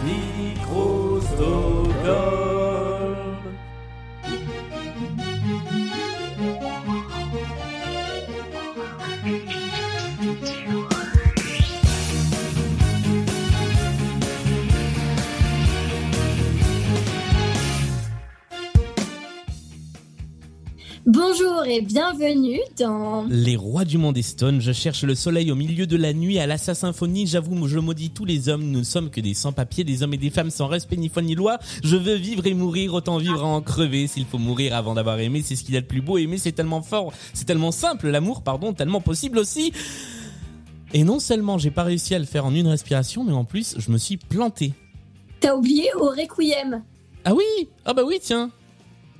Microsoft. Bonjour et bienvenue dans Les rois du monde est stone, je cherche le soleil au milieu de la nuit à la symphonie, j'avoue, je maudis tous les hommes, nous ne sommes que des sans-papiers, des hommes et des femmes sans respect ni foi ni loi, je veux vivre et mourir, autant vivre à en crever, s'il faut mourir avant d'avoir aimé, c'est ce qu'il y a de plus beau, aimer c'est tellement fort, c'est tellement simple, l'amour, pardon, tellement possible aussi. Et non seulement j'ai pas réussi à le faire en une respiration, mais en plus je me suis planté. T'as oublié au Requiem. Ah oui? Ah bah oui, tiens.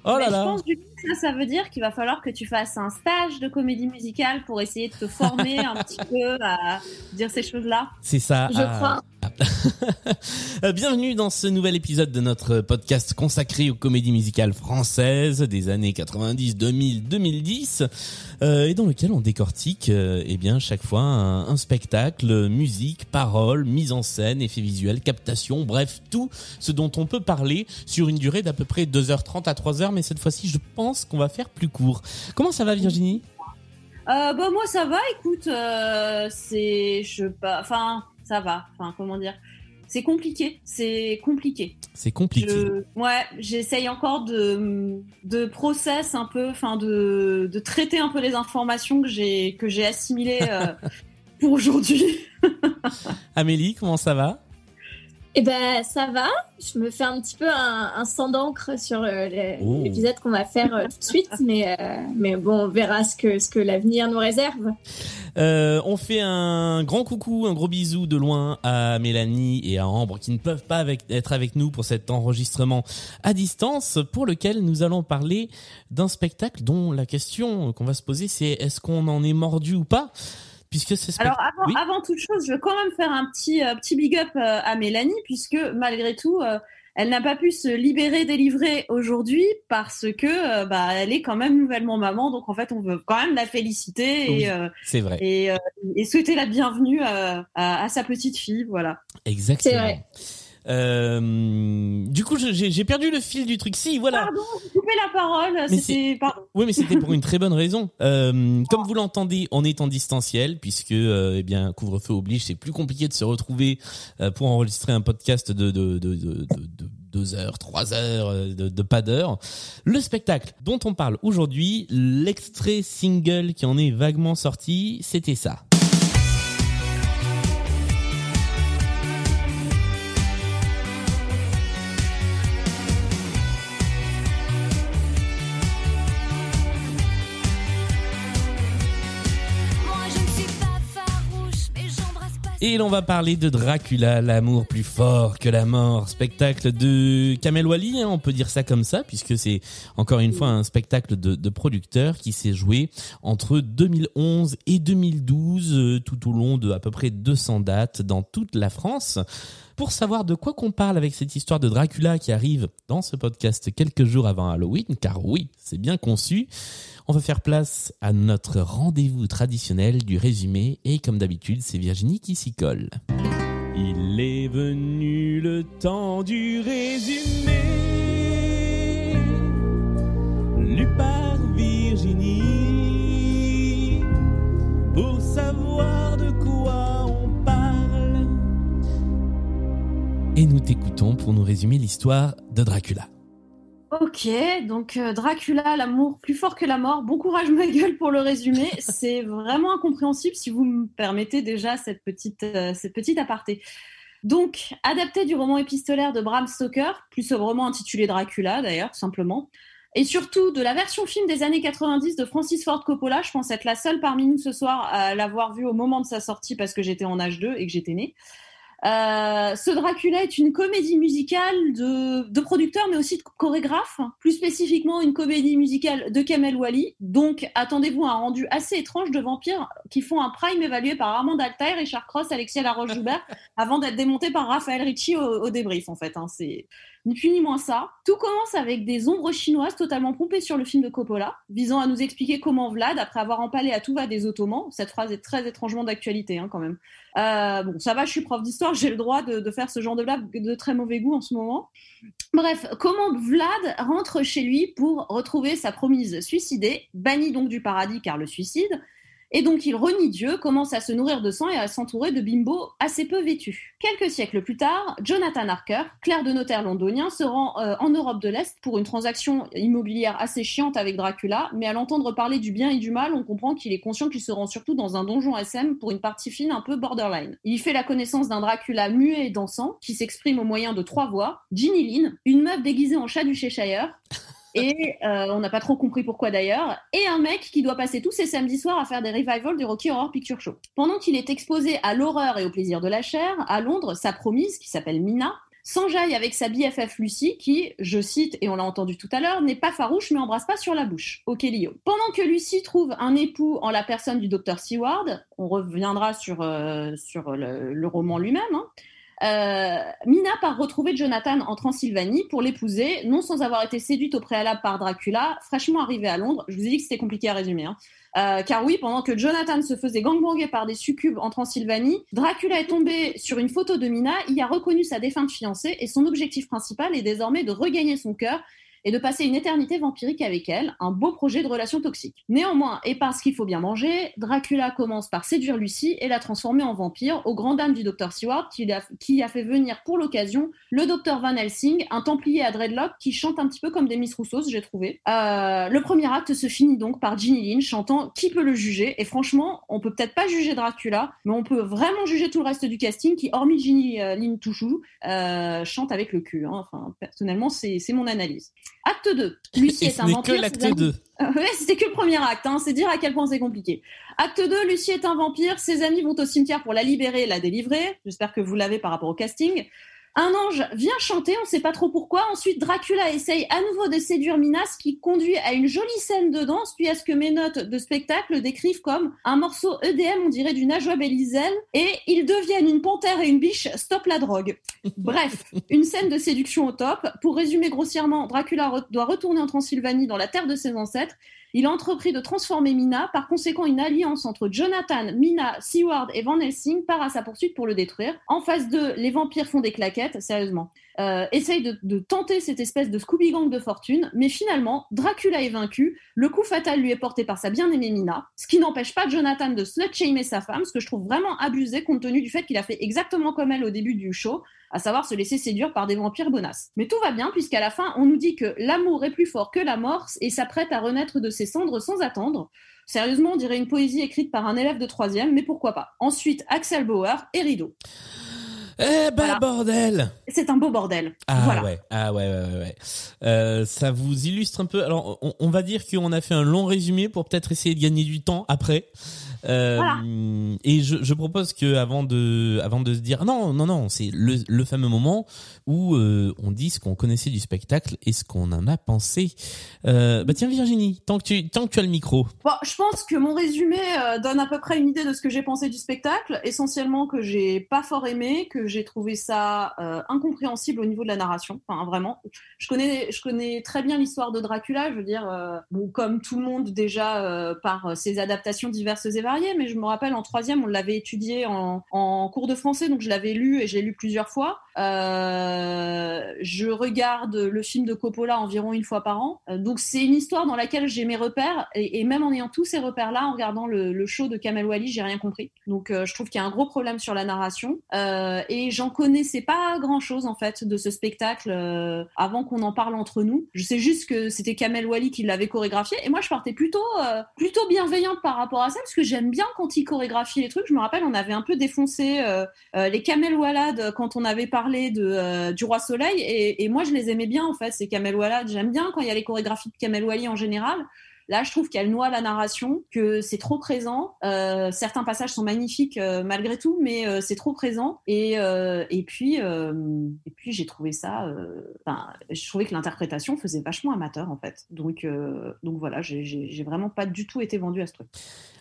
Oh Mais là je là. pense du coup ça, ça veut dire qu'il va falloir que tu fasses un stage de comédie musicale pour essayer de te former un petit peu à dire ces choses-là. C'est ça. Je crois. Euh, Bienvenue dans ce nouvel épisode de notre podcast consacré aux comédies musicales françaises des années 90, 2000, 2010, euh, et dans lequel on décortique, euh, eh bien, chaque fois un, spectacle, musique, paroles, mise en scène, effets visuels, captation, bref, tout ce dont on peut parler sur une durée d'à peu près 2h30 à 3h, mais cette fois-ci, je pense qu'on va faire plus court. Comment ça va, Virginie? Euh, bah moi ça va, écoute, euh, c'est je pas, enfin ça va, enfin comment dire, c'est compliqué, c'est compliqué. C'est compliqué. Je, ouais, j'essaye encore de de process un peu, enfin de de traiter un peu les informations que j'ai que j'ai assimilées euh, pour aujourd'hui. Amélie, comment ça va? Eh ben ça va. Je me fais un petit peu un, un sang d'encre sur euh, les- Oh. l'épisode qu'on va faire euh, tout de suite, mais euh, mais bon, on verra ce que ce que l'avenir nous réserve. Euh, on fait un grand coucou, un gros bisou de loin à Mélanie et à Ambre qui ne peuvent pas avec- être avec nous pour cet enregistrement à distance pour lequel nous allons parler d'un spectacle dont la question qu'on va se poser c'est est-ce qu'on en est mordu ou pas? Puisque. Alors avant, Oui. avant toute chose, je veux quand même faire un petit euh, petit big up euh, à Mélanie puisque malgré tout, euh, elle n'a pas pu se libérer, délivrer aujourd'hui parce que euh, bah elle est quand même nouvellement maman, donc en fait on veut quand même la féliciter Oui. et euh, C'est vrai, et, euh, et souhaiter la bienvenue euh, à, à sa petite fille, voilà. exactement. Euh, du coup, j'ai perdu le fil du truc. Si, voilà. Pardon, coupé la parole. Mais C'était. Oui, mais c'était pour une très bonne raison. Euh, comme vous l'entendez, on est en distanciel puisque, euh, eh bien, couvre-feu oblige, c'est plus compliqué de se retrouver euh, pour enregistrer un podcast de de de de, de, de deux heures, trois heures, euh, de, de pas d'heure. Le spectacle dont on parle aujourd'hui, l'extrait single qui en est vaguement sorti, c'était ça. Et l'on va parler de Dracula, l'amour plus fort que la mort, spectacle de Kamel Wally, hein, on peut dire ça comme ça, puisque c'est encore une fois un spectacle de, de producteur qui s'est joué entre 2011 et 2012, euh, tout au long de à peu près 200 dates dans toute la France. Pour savoir de quoi qu'on parle avec cette histoire de Dracula qui arrive dans ce podcast quelques jours avant Halloween, car oui, c'est bien conçu, on va faire place à notre rendez-vous traditionnel du résumé et comme d'habitude, c'est Virginie qui s'y colle. Il est venu le temps du résumé, lu par Virginie, pour savoir Et nous t'écoutons pour nous résumer l'histoire de Dracula. Ok, donc euh, Dracula, l'amour plus fort que la mort. Bon courage ma gueule pour le résumé. C'est vraiment incompréhensible si vous me permettez déjà cette petite, euh, cette petite aparté. Donc, adapté du roman épistolaire de Bram Stoker, plus sobrement intitulé Dracula d'ailleurs, tout simplement. et surtout de la version film des années 90 de Francis Ford Coppola. Je pense être la seule parmi nous ce soir à l'avoir vu au moment de sa sortie parce que j'étais en âge 2 et que j'étais née. Euh, ce Dracula est une comédie musicale de, de producteurs, mais aussi de chorégraphes. Plus spécifiquement, une comédie musicale de Kamel Wally. Donc, attendez-vous à un rendu assez étrange de vampires qui font un prime évalué par Armand Altair, Richard Cross, Alexia Laroche-Joubert, avant d'être démonté par Raphaël Ricci au, au débrief, en fait. Hein. C'est ni plus ni moins ça. Tout commence avec des ombres chinoises totalement pompées sur le film de Coppola, visant à nous expliquer comment Vlad, après avoir empalé à tout va des Ottomans, cette phrase est très étrangement d'actualité hein, quand même. Euh, bon, ça va, je suis prof d'histoire, j'ai le droit de, faire ce genre de blague de très mauvais goût en ce moment. Bref, comment Vlad rentre chez lui pour retrouver sa promise suicidée, banni donc du paradis car le suicide, et donc il renie Dieu, commence à se nourrir de sang et à s'entourer de bimbos assez peu vêtus. Quelques siècles plus tard, Jonathan Harker, clerc de notaire londonien, se rend euh, en Europe de l'Est pour une transaction immobilière assez chiante avec Dracula, mais à l'entendre parler du bien et du mal, on comprend qu'il est conscient qu'il se rend surtout dans un donjon SM pour une partie fine un peu borderline. Il fait la connaissance d'un Dracula muet et dansant, qui s'exprime au moyen de trois voix, Ginny Lynn, une meuf déguisée en chat du Cheshire, et euh, on n'a pas trop compris pourquoi d'ailleurs, et un mec qui doit passer tous ses samedis soirs à faire des revivals du Rocky Horror Picture Show. Pendant qu'il est exposé à l'horreur et au plaisir de la chair, à Londres, sa promise, qui s'appelle Mina, s'enjaille avec sa BFF Lucie, qui, je cite, et on l'a entendu tout à l'heure, n'est pas farouche mais embrasse pas sur la bouche. Ok Lio. Pendant que Lucie trouve un époux en la personne du docteur Seward, on reviendra sur, euh, sur le, le roman lui-même, hein, euh, Mina part retrouver Jonathan en Transylvanie pour l'épouser, non sans avoir été séduite au préalable par Dracula, fraîchement arrivée à Londres. Je vous ai dit que c'était compliqué à résumer. Hein. Euh, car oui, pendant que Jonathan se faisait gangbanger par des succubes en Transylvanie, Dracula est tombé sur une photo de Mina, y a reconnu sa défunte fiancée et son objectif principal est désormais de regagner son cœur et de passer une éternité vampirique avec elle, un beau projet de relation toxique. Néanmoins, et parce qu'il faut bien manger, Dracula commence par séduire Lucie et la transformer en vampire, au grand dam du docteur Seward, qui a, fait venir pour l'occasion le docteur Van Helsing, un templier à dreadlock qui chante un petit peu comme des Miss Rousseau, j'ai trouvé. Euh, le premier acte se finit donc par Ginny Lynn chantant Qui peut le juger? Et franchement, on peut peut-être pas juger Dracula, mais on peut vraiment juger tout le reste du casting qui, hormis Ginny euh, Lynn Touchou, euh, chante avec le cul. Hein. Enfin, personnellement, c'est mon analyse. Acte 2. Lucie est un vampire. que l'acte ses amis- 2. Ouais, c'était que le premier acte, hein. c'est dire à quel point c'est compliqué. Acte 2, Lucie est un vampire, ses amis vont au cimetière pour la libérer et la délivrer. J'espère que vous l'avez par rapport au casting. Un ange vient chanter, on sait pas trop pourquoi. Ensuite, Dracula essaye à nouveau de séduire Minas, qui conduit à une jolie scène de danse, puis à ce que mes notes de spectacle décrivent comme un morceau EDM, on dirait du Najwa Belizel, et ils deviennent une panthère et une biche, stop la drogue. Bref, une scène de séduction au top. Pour résumer grossièrement, Dracula re- doit retourner en Transylvanie dans la terre de ses ancêtres. Il a entrepris de transformer Mina, par conséquent une alliance entre Jonathan, Mina, Seward et Van Helsing part à sa poursuite pour le détruire. En phase 2, les vampires font des claquettes, sérieusement. Euh, essaye de, tenter cette espèce de Scooby-Gang de fortune, mais finalement, Dracula est vaincu, le coup fatal lui est porté par sa bien-aimée Mina, ce qui n'empêche pas Jonathan de slut-shamer sa femme, ce que je trouve vraiment abusé compte tenu du fait qu'il a fait exactement comme elle au début du show, à savoir se laisser séduire par des vampires bonasses. Mais tout va bien puisqu'à la fin, on nous dit que l'amour est plus fort que la mort et s'apprête à renaître de ses cendres sans attendre. Sérieusement, on dirait une poésie écrite par un élève de troisième, mais pourquoi pas. Ensuite, Axel Bauer et Rideau. Eh ben Voilà. bordel C'est un beau bordel. Ah voilà. ouais, ah ouais, ouais, ouais. ouais. Euh, ça vous illustre un peu. Alors, on, on va dire qu'on a fait un long résumé pour peut-être essayer de gagner du temps après. Euh, Voilà. Et je, je propose que avant de, avant de se dire non, non, non, c'est le, le fameux moment où euh, on dit ce qu'on connaissait du spectacle et ce qu'on en a pensé. Euh, bah tiens Virginie, tant que tu, tant que tu as le micro. Bon, je pense que mon résumé donne à peu près une idée de ce que j'ai pensé du spectacle. Essentiellement que j'ai pas fort aimé, que j'ai trouvé ça incompréhensible au niveau de la narration. Enfin, vraiment. Je connais, je connais très bien l'histoire de Dracula. Je veux dire, bon, comme tout le monde déjà par ses adaptations diverses et variées. Mais je me rappelle en troisième, on l'avait étudié en, en cours de français, donc je l'avais lu et je l'ai lu plusieurs fois. Euh, je regarde le film de Coppola environ une fois par an. Euh, donc c'est une histoire dans laquelle j'ai mes repères et, même en ayant tous ces repères-là, en regardant le, show de Kamel Wally, j'ai rien compris. Donc euh, je trouve qu'il y a un gros problème sur la narration et j'en connaissais pas grand-chose en fait de ce spectacle avant qu'on en parle entre nous. Je sais juste que c'était Kamel Wally qui l'avait chorégraphié et moi je partais plutôt plutôt bienveillante par rapport à ça parce que j'aime bien quand il chorégraphie les trucs. Je me rappelle on avait un peu défoncé les Kamel Wallad quand on avait parlé parlé de euh, du Roi Soleil et, moi je les aimais bien en fait. C'est Kamel Wallad. J'aime bien quand il y a les chorégraphies de Kamel Wally en général. Là, je trouve qu'elle noie la narration, que c'est trop présent. Euh, certains passages sont magnifiques euh, malgré tout, mais c'est trop présent. Et, et puis, et puis j'ai trouvé ça. Enfin, je trouvais que l'interprétation faisait vachement amateur en fait. Donc, donc voilà, j'ai vraiment pas du tout été vendue à ce truc.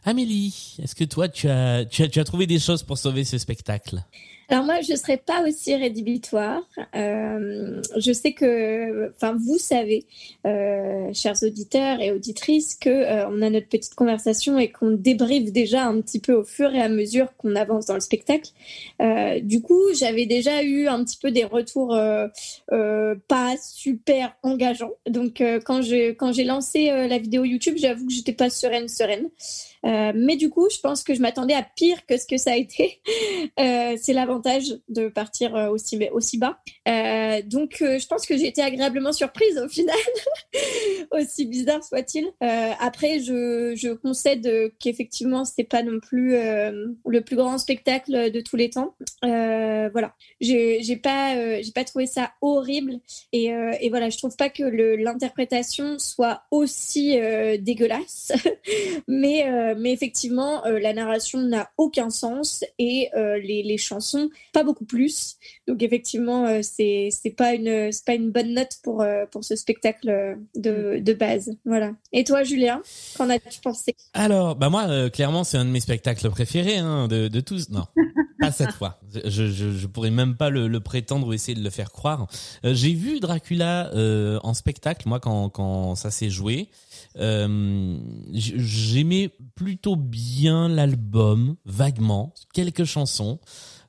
Amélie, est-ce que toi, tu as, tu as, tu as trouvé des choses pour sauver ce spectacle? Alors moi, je serais pas aussi rédhibitoire. Euh, je sais que, enfin, vous savez, euh, chers auditeurs et auditrices, que euh, on a notre petite conversation et qu'on débriefe déjà un petit peu au fur et à mesure qu'on avance dans le spectacle. Du coup, j'avais déjà eu un petit peu des retours pas super engageants. Donc, quand je quand j'ai lancé la vidéo YouTube, j'avoue que j'étais pas sereine, sereine. Euh, mais du coup, je pense que je m'attendais à pire que ce que ça a été. Euh, c'est l'avantage de partir euh, aussi, bas. Donc, je pense que j'ai été agréablement surprise au final, aussi bizarre soit-il. Après, je, concède qu'effectivement, c'est pas non plus le plus grand spectacle de tous les temps. Voilà, j'ai pas, j'ai pas trouvé ça horrible. Et, et voilà, je trouve pas que l'interprétation soit aussi dégueulasse. mais, euh, mais effectivement, euh, la narration n'a aucun sens et euh, les, les chansons, pas beaucoup plus. Donc effectivement, c'est c'est pas une c'est pas une bonne note pour pour ce spectacle de, de base. Voilà. Et toi, Julien, qu'en as-tu pensé? Alors, bah moi, clairement, c'est un de mes spectacles préférés hein, de, de tous. Non, pas cette fois. Je, je, je pourrais même pas le, le prétendre ou essayer de le faire croire. Euh, J'ai vu Dracula euh, en spectacle, moi, quand, quand ça s'est joué. Euh, J'aimais plutôt bien l'album, vaguement, quelques chansons.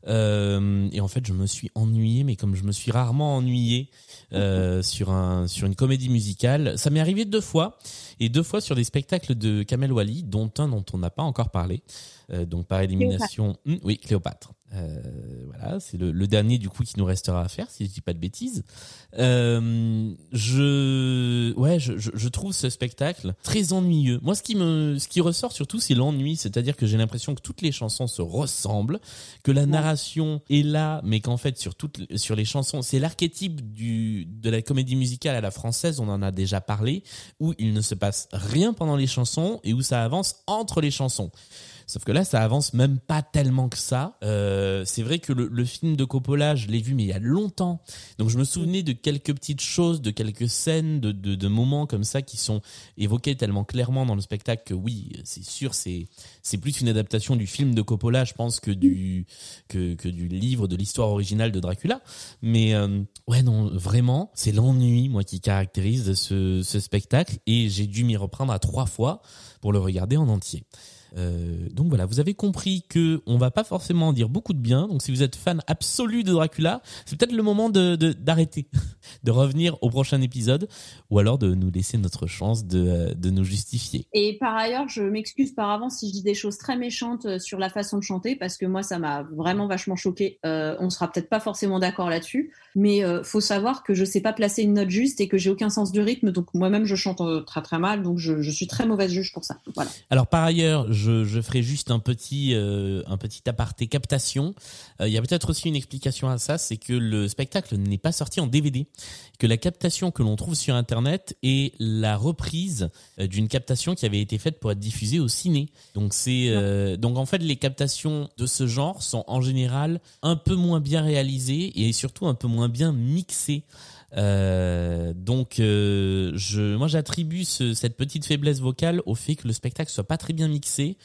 Euh, et en fait, je me suis ennuyé, mais comme je me suis rarement ennuyé euh, sur un sur une comédie musicale, ça m'est arrivé deux fois et deux fois sur des spectacles de Kamel Wally, dont un dont on n'a pas encore parlé, euh, donc par élimination. Hum, oui, Cléopâtre. Euh, voilà, c'est le, le dernier du coup qui nous restera à faire, si je dis pas de bêtises. Euh, je, ouais, je, je, je trouve ce spectacle très ennuyeux. Moi, ce qui me, ce qui ressort surtout, c'est l'ennui, c'est-à-dire que j'ai l'impression que toutes les chansons se ressemblent, que la narration est là, mais qu'en fait sur toutes, sur les chansons, c'est l'archétype du de la comédie musicale à la française. On en a déjà parlé, où il ne se passe rien pendant les chansons et où ça avance entre les chansons. Sauf que là, ça avance même pas tellement que ça. Euh, c'est vrai que le, film de Coppola, je l'ai vu, mais il y a longtemps. Donc je me souvenais de quelques petites choses, de quelques scènes, de, moments comme ça qui sont évoqués tellement clairement dans le spectacle que oui, c'est sûr, c'est plus une adaptation du film de Coppola, je pense, que du livre de l'histoire originale de Dracula. Mais euh, ouais, non, vraiment, c'est l'ennui, moi, qui caractérise ce spectacle, et j'ai dû m'y reprendre à trois fois pour le regarder en entier. Euh, donc voilà, vous avez compris que on va pas forcément en dire beaucoup de bien. Donc si vous êtes fan absolu de Dracula, c'est peut-être le moment de de- d'arrêter, de, revenir au prochain épisode, ou alors de nous laisser notre chance de euh, de nous justifier. Et par ailleurs, je m'excuse par avance si je dis des choses très méchantes euh, sur la façon de chanter, parce que moi, ça m'a vraiment vachement choqué. Euh, on sera peut-être pas forcément d'accord là-dessus, mais euh, faut savoir que je sais pas placer une note juste et que j'ai aucun sens du rythme, donc moi-même je chante très très mal, donc je, je suis très mauvaise juge pour ça. Voilà. Alors par ailleurs, je, je ferai juste un petit euh, un petit aparté captation. Euh, Il y a peut-être aussi une explication à ça, c'est que le spectacle n'est pas sorti en DVD, que la captation que l'on trouve sur internet est la reprise euh, d'une captation qui avait été faite pour être diffusée au ciné. Donc c'est euh, donc en fait les captations de ce genre sont en général un peu moins bien réalisées et surtout un peu moins bien mixées. Euh, donc, euh, je, moi, j'attribue ce- cette petite faiblesse vocale au fait que le spectacle soit pas très bien mixé.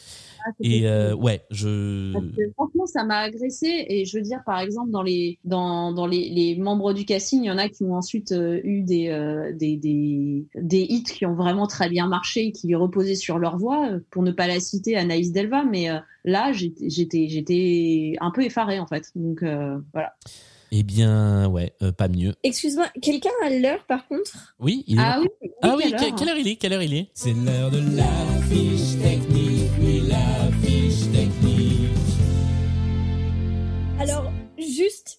Et euh, ouais, je. Que, franchement, ça m'a agressé et je veux dire, par exemple, dans les dans, dans les, les membres du casting, il y en a qui ont ensuite eu des, des des des hits qui ont vraiment très bien marché, qui reposaient sur leur voix. Pour ne pas la citer, Anaïs Delva, mais là, j'étais un peu effarée en fait. Donc voilà. Eh bien, ouais, euh, pas mieux. Excuse-moi, quelqu'un a l'heure par contre? Oui, il est Ah oui. Ah oui, quelle quelle heure il est? Quelle heure il est? C'est l'heure de la fiche technique, oui, la fiche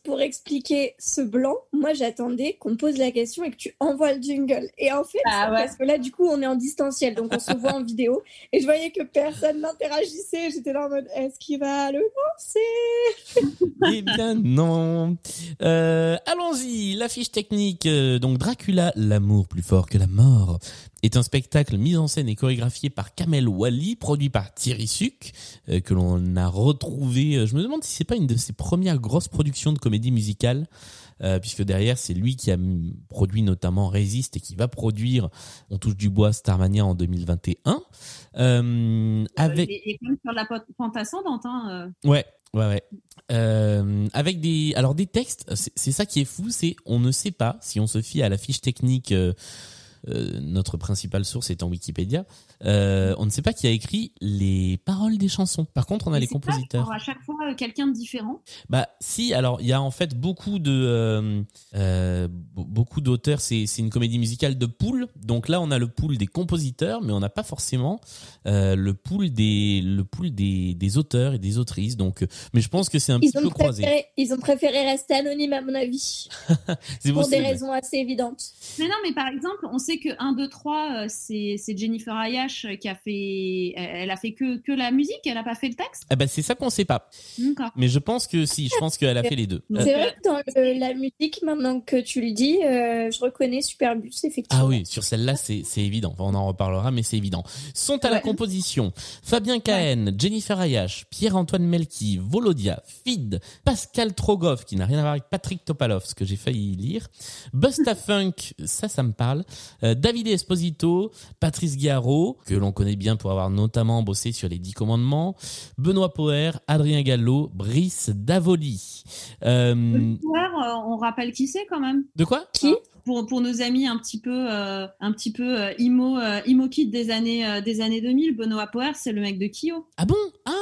pour expliquer ce blanc, moi j'attendais qu'on me pose la question et que tu envoies le jingle. Et en fait, Ah ouais. parce que là, du coup, on est en distanciel, donc on se voit en vidéo. Et je voyais que personne n'interagissait. J'étais là en mode, est-ce qu'il va le lancer Eh bien non. Euh, Allons-y, la fiche technique. euh, Donc Dracula, l'amour plus fort que la mort, est un spectacle mis en scène et chorégraphié par Kamel Wally, produit par Thierry Suc, euh, que l'on a retrouvé. euh, Je me demande si c'est pas une de ses premières grosses productions de comédie musicale. euh, puisque derrière c'est lui qui a produit notamment Résiste et qui va produire On touche du bois Starmania en 2021 euh, avec Et, et comme sur la pente pente ascendante, hein, Ouais, ouais, ouais. Euh, avec des, alors des textes, c'est c'est ça qui est fou, c'est on ne sait pas si on se fie à la fiche technique. Euh, notre principale source étant Wikipédia, euh, on ne sait pas qui a écrit les paroles des chansons. Par contre, on a mais les pas compositeurs. genre à chaque fois euh, quelqu'un de différent. Bah si, alors il y a en fait beaucoup de euh, euh, be- beaucoup d'auteurs. C'est c'est une comédie musicale de pool. Donc là, on a le pool des compositeurs, mais on n'a pas forcément euh, le pool des le pool des, des auteurs et des autrices. Donc, mais je pense que c'est un ils petit peu croisé. préféré, ils ont préféré rester anonymes, à mon avis, C'est pour des raisons assez évidentes. Mais non, mais par exemple, on sait que 1, 2, 3, euh, c'est c'est Jennifer Ayash qui a fait. Elle a fait que, que la musique, elle a pas fait le texte. Ah bah c'est ça qu'on sait pas. D'accord. Mais je pense que si, je pense qu'elle a fait les deux. C'est euh, vrai que dans le- la musique, maintenant que tu le dis, euh, je reconnais Superbus, effectivement. Ah oui, sur celle-là, c'est c'est évident. Enfin, on en reparlera, mais c'est évident. Sont à la composition Fabien Cahen, Jennifer Ayash, Pierre-Antoine Melki, Volodia, Fid, Pascal Trogoff, qui n'a rien à voir avec Patrick Topalov, ce que j'ai failli lire, Busta Funk, ça, ça me parle, euh, David Esposito, Patrice Guiaro, que l'on connaît bien pour avoir notamment bossé sur les Dix Commandements, Benoît Poher, Adrien Gallo, Brice Davoli. Euh, euh, on rappelle qui c'est quand même? de quoi? Qui? Pour, pour nos amis un petit peu, euh, un petit peu euh, imo, euh, imo kid des années, euh, des années 2000, Benoît Power, c'est le mec de Kyo. Ah bon? Ah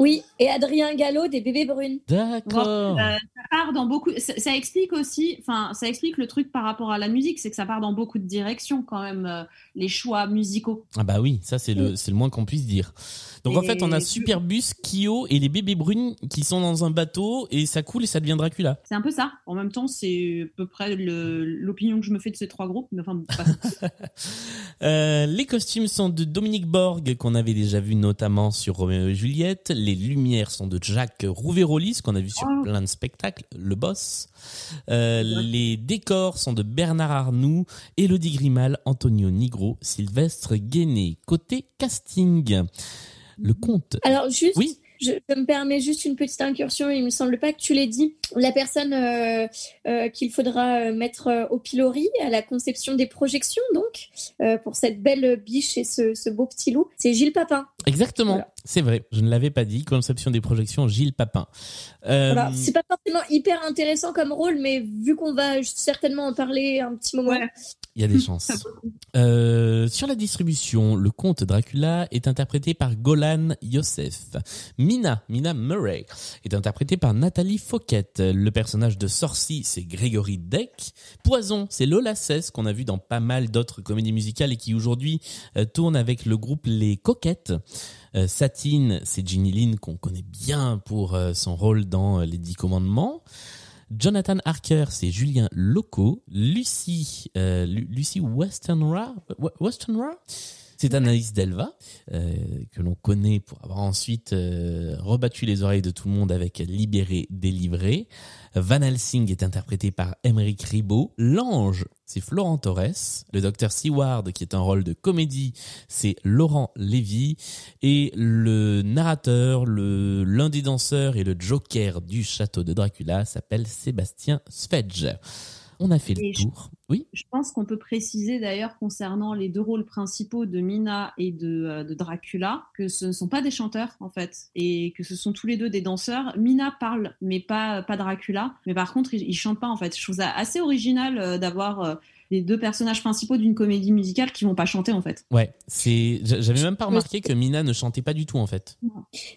Oui, et Adrien Gallo des Bébés Brunes. D'accord. Euh, ça part dans beaucoup. Ça, ça explique aussi, enfin, ça explique le truc par rapport à la musique, c'est que ça part dans beaucoup de directions quand même, euh, les choix musicaux. Ah bah oui, ça c'est le c'est le moins qu'on puisse dire. Donc en fait, on a Superbus, Kyo et les bébés brunes qui sont dans un bateau et ça coule et ça devient Dracula. C'est un peu ça. En même temps, c'est à peu près le- l'opinion que je me fais de ces trois groupes. Mais enfin. Euh, les costumes sont de Dominique Borg qu'on avait déjà vu notamment sur Roméo et Juliette. Les lumières sont de Jacques Rouveroli, ce qu'on a vu sur Oh. plein de spectacles, le boss. Euh, les décors sont de Bernard Arnoux, Elodie Grimal, Antonio Nigro, Sylvestre Guéné. Côté casting, le conte. Alors, juste, Oui. Je, je me permets juste une petite incursion, il me semble pas que tu l'aies dit. La personne euh, euh, qu'il faudra euh, mettre au pilori à la conception des projections, donc, euh, pour cette belle biche et ce, ce beau petit loup, c'est Gilles Papin. Exactement, Voilà. c'est vrai. Je ne l'avais pas dit. Conception des projections, Gilles Papin. Euh, Voilà. C'est pas forcément hyper intéressant comme rôle, mais vu qu'on va certainement en parler un petit moment. Ouais. Il y a des chances. Euh, sur la distribution, le comte Dracula est interprété par Golan Youssef. Mina, Mina Murray, est interprétée par Nathalie Fouquet. Le personnage de Sorcy, c'est Grégory Deck. Poison, c'est Lola Cesse, qu'on a vu dans pas mal d'autres comédies musicales et qui aujourd'hui euh, tourne avec le groupe Les Coquettes. Euh, Satine, c'est Ginny Lynn qu'on connaît bien pour son rôle dans Les Dix Commandements. Jonathan Harker, c'est Julien Loco. Lucie, euh, Lu- Lucie Westenra, We- Westenra? C'est Anaïs Delva, euh, que l'on connaît pour avoir ensuite euh, rebattu les oreilles de tout le monde avec Libéré, délivré. Van Helsing est interprété par Emmerich Ribot. L'ange, c'est Florent Torres. Le docteur Seward, qui est un rôle de comédie, c'est Laurent Lévy. Et le narrateur, le l'un des danseurs et le joker du château de Dracula s'appelle Sébastien Svedge. On a fait le Et tour. Oui Je pense qu'on peut préciser d'ailleurs concernant les deux rôles principaux de Mina et de, euh, de Dracula que ce ne sont pas des chanteurs en fait et que ce sont tous les deux des danseurs. Mina parle mais pas pas Dracula, mais par contre ils, ils chantent pas en fait. Je trouve ça assez original euh, d'avoir euh, les deux personnages principaux d'une comédie musicale qui vont pas chanter en fait. Ouais, c'est. j'a- J'avais même pas remarqué que Mina ne chantait pas du tout en fait.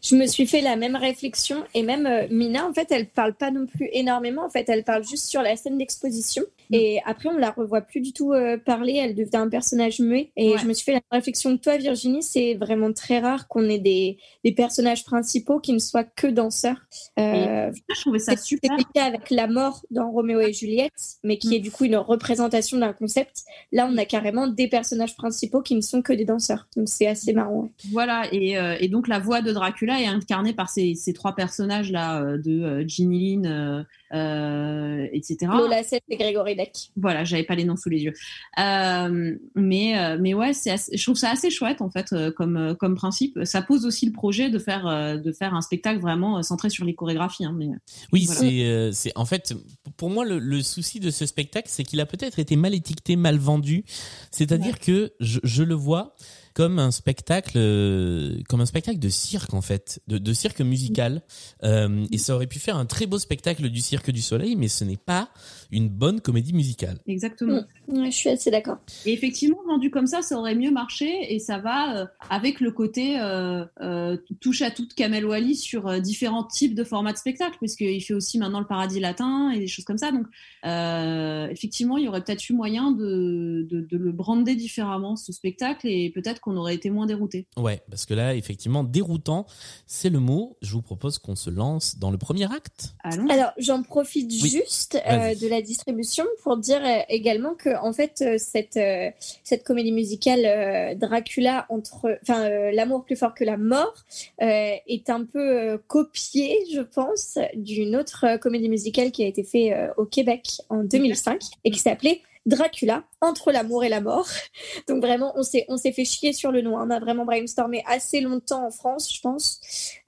Je me suis fait la même réflexion et même euh, Mina, en fait, elle parle pas non plus énormément. En fait, elle parle juste sur la scène d'exposition. Et après, on la revoit plus du tout euh, parler. Elle devient un personnage muet. Et Ouais. je me suis fait la réflexion que toi, Virginie, c'est vraiment très rare qu'on ait des, des personnages principaux qui ne soient que danseurs. Euh, Je trouvais ça c'est super. c'est le cas avec la mort dans Roméo et Juliette, mais qui Mm. est du coup une représentation d'un concept. Là, on a carrément des personnages principaux qui ne sont que des danseurs. Donc c'est assez marrant. ouais. Voilà, et, euh, et donc la voix de Dracula est incarnée par ces, ces trois personnages-là euh, de euh, Ginny Lynn, euh, euh, etc. Lola Seth et Grégory Deck. Voilà, j'avais pas les noms sous les yeux. Euh, mais, euh, mais ouais, assez- je trouve ça assez chouette en fait euh, comme, euh, comme principe. Ça pose aussi le projet de faire, euh, de faire un spectacle vraiment centré sur les chorégraphies. Hein, mais... Oui, Voilà. c'est, euh, c'est en fait pour moi le, le souci de ce spectacle, c'est qu'il a peut-être été mal étiqueté, mal vendu. C'est-à-dire que je, je le vois comme un spectacle, euh, comme un spectacle de cirque en fait, de, de cirque musical. Euh, et ça aurait pu faire un très beau spectacle du Cirque du Soleil, mais ce n'est pas une bonne comédie musicale. Exactement. Ouais, je suis assez d'accord. Et effectivement, vendu comme ça, ça aurait mieux marché et ça va euh, avec le côté euh, euh, touche à toute Kamel Wally sur euh, différents types de formats de spectacle, puisqu'il fait aussi maintenant le paradis latin et des choses comme ça. Donc, euh, effectivement, il y aurait peut-être eu moyen de, de, de le brander différemment, ce spectacle, et peut-être qu'on aurait été moins dérouté. Ouais, parce que là, effectivement, déroutant, c'est le mot. Je vous propose qu'on se lance dans le premier acte. Allons. Alors, j'en profite Oui, juste euh, de la distribution pour dire euh, également que, en fait, euh, cette, euh, cette comédie musicale euh, Dracula entre, enfin, euh, l'amour plus fort que la mort euh, est un peu euh, copiée, je pense, d'une autre euh, comédie musicale qui a été faite euh, au Québec en 2005 et qui s'appelait Dracula entre l'amour et la mort. Donc vraiment, on s'est on s'est fait chier sur le nom. On a vraiment brainstormé assez longtemps en France, je pense.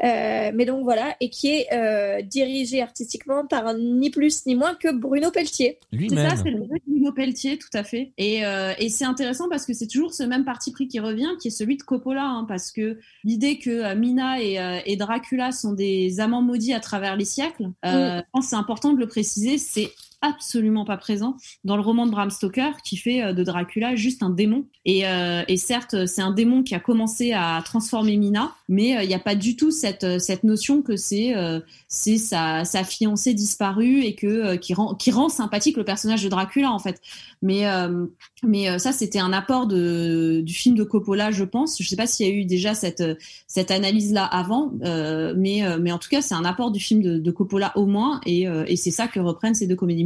Euh, mais donc voilà, et qui est euh, dirigé artistiquement par ni plus ni moins que Bruno Pelletier. C'est Lui-même. ça, c'est le vrai Bruno Pelletier, tout à fait. Et, euh, et c'est intéressant parce que c'est toujours ce même parti pris qui revient, qui est celui de Coppola, hein, parce que l'idée que Mina et, euh, et Dracula sont des amants maudits à travers les siècles, euh, je pense que c'est important de le préciser, c'est absolument pas présent dans le roman de Bram Stoker qui fait euh, de Dracula juste un démon. Et, euh, et certes, c'est un démon qui a commencé à transformer Mina, mais euh, il n'y a pas du tout cette, euh, cette notion que c'est euh, sa, sa fiancée disparue et que euh, qui rend qui rend sympathique le personnage de Dracula en fait. Mais euh, mais euh, ça c'était un apport de du film de Coppola, je pense. Je sais pas s'il y a eu déjà cette cette analyse là avant, euh, mais euh, mais en tout cas c'est un apport du film de, de Coppola au moins et euh, et c'est ça que reprennent ces deux comédies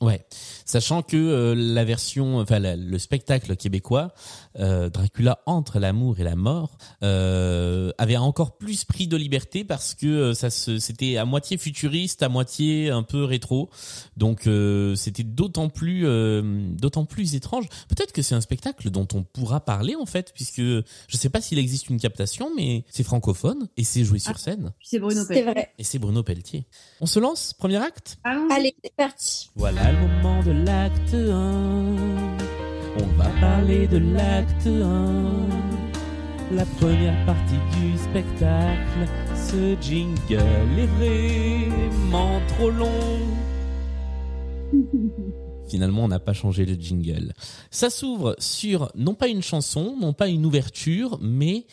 Ouais, sachant que euh, la version, enfin le spectacle québécois, euh, Dracula entre l'amour et la mort, euh, avait encore plus pris de liberté parce que euh, ça se, c'était à moitié futuriste, à moitié un peu rétro, donc euh, c'était d'autant plus, euh, d'autant plus étrange. Peut-être que c'est un spectacle dont on pourra parler en fait, puisque je sais pas s'il existe une captation, mais c'est francophone et c'est joué sur scène Puis c'est Bruno C'est Pelletier. vrai. et c'est Bruno Pelletier. On se lance, premier acte? Allons-y. Allez, c'est parti. Voilà le moment de l'acte 1. On va parler de l'acte 1. La première partie du spectacle. Ce jingle est vraiment trop long. Finalement, on n'a pas changé le jingle. Ça s'ouvre sur non pas une chanson, non pas une ouverture, mais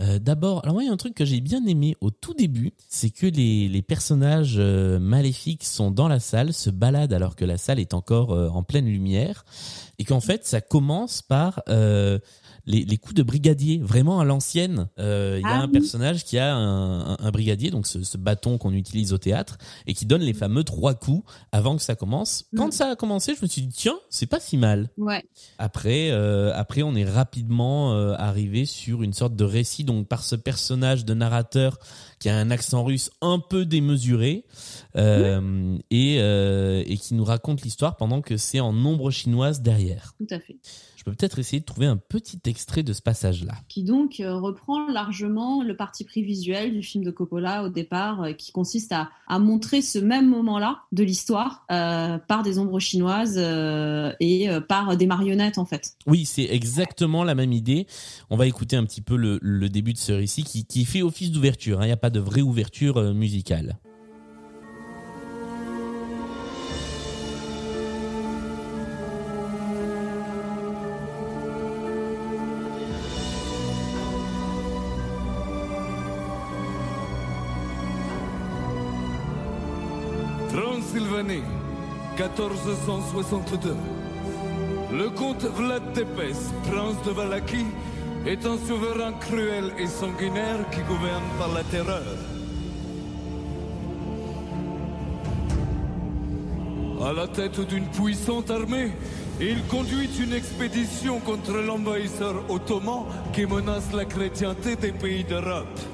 euh, d'abord, alors moi, il y a un truc que j'ai bien aimé au tout début, c'est que les, les personnages euh, maléfiques sont dans la salle, se baladent alors que la salle est encore euh, en pleine lumière, et qu'en fait, ça commence par les, les coups de brigadier, vraiment à l'ancienne. Euh, Il y a Ah un oui. personnage qui a un, un- un brigadier, donc ce, ce bâton qu'on utilise au théâtre, et qui donne les fameux trois coups avant que ça commence. Quand Mm. ça a commencé, je me suis dit tiens, c'est pas si mal. Ouais. Après, euh, après, on est rapidement euh, arrivé sur une sorte de récit, donc par ce personnage de narrateur qui a un accent russe un peu démesuré euh, et, et qui nous raconte l'histoire pendant que c'est en ombre chinoise derrière. Tout à fait. Je peux peut-être essayer de trouver un petit extrait de ce passage-là. qui donc euh, reprend largement le parti pris visuel du film de Coppola au départ, euh, qui consiste à, à montrer ce même moment-là de l'histoire euh, par des ombres chinoises euh, et euh, par des marionnettes en fait. Oui, c'est exactement la même idée. On va écouter un petit peu le, le début de ce récit qui, qui fait office d'ouverture. hein. Il n'y a pas de vraie ouverture musicale. 1462. Le comte Vlad Tepes, prince de Valaquie, est un souverain cruel et sanguinaire qui gouverne par la terreur. À la tête d'une puissante armée, il conduit une expédition contre l'envahisseur ottoman qui menace la chrétienté des pays d'Europe.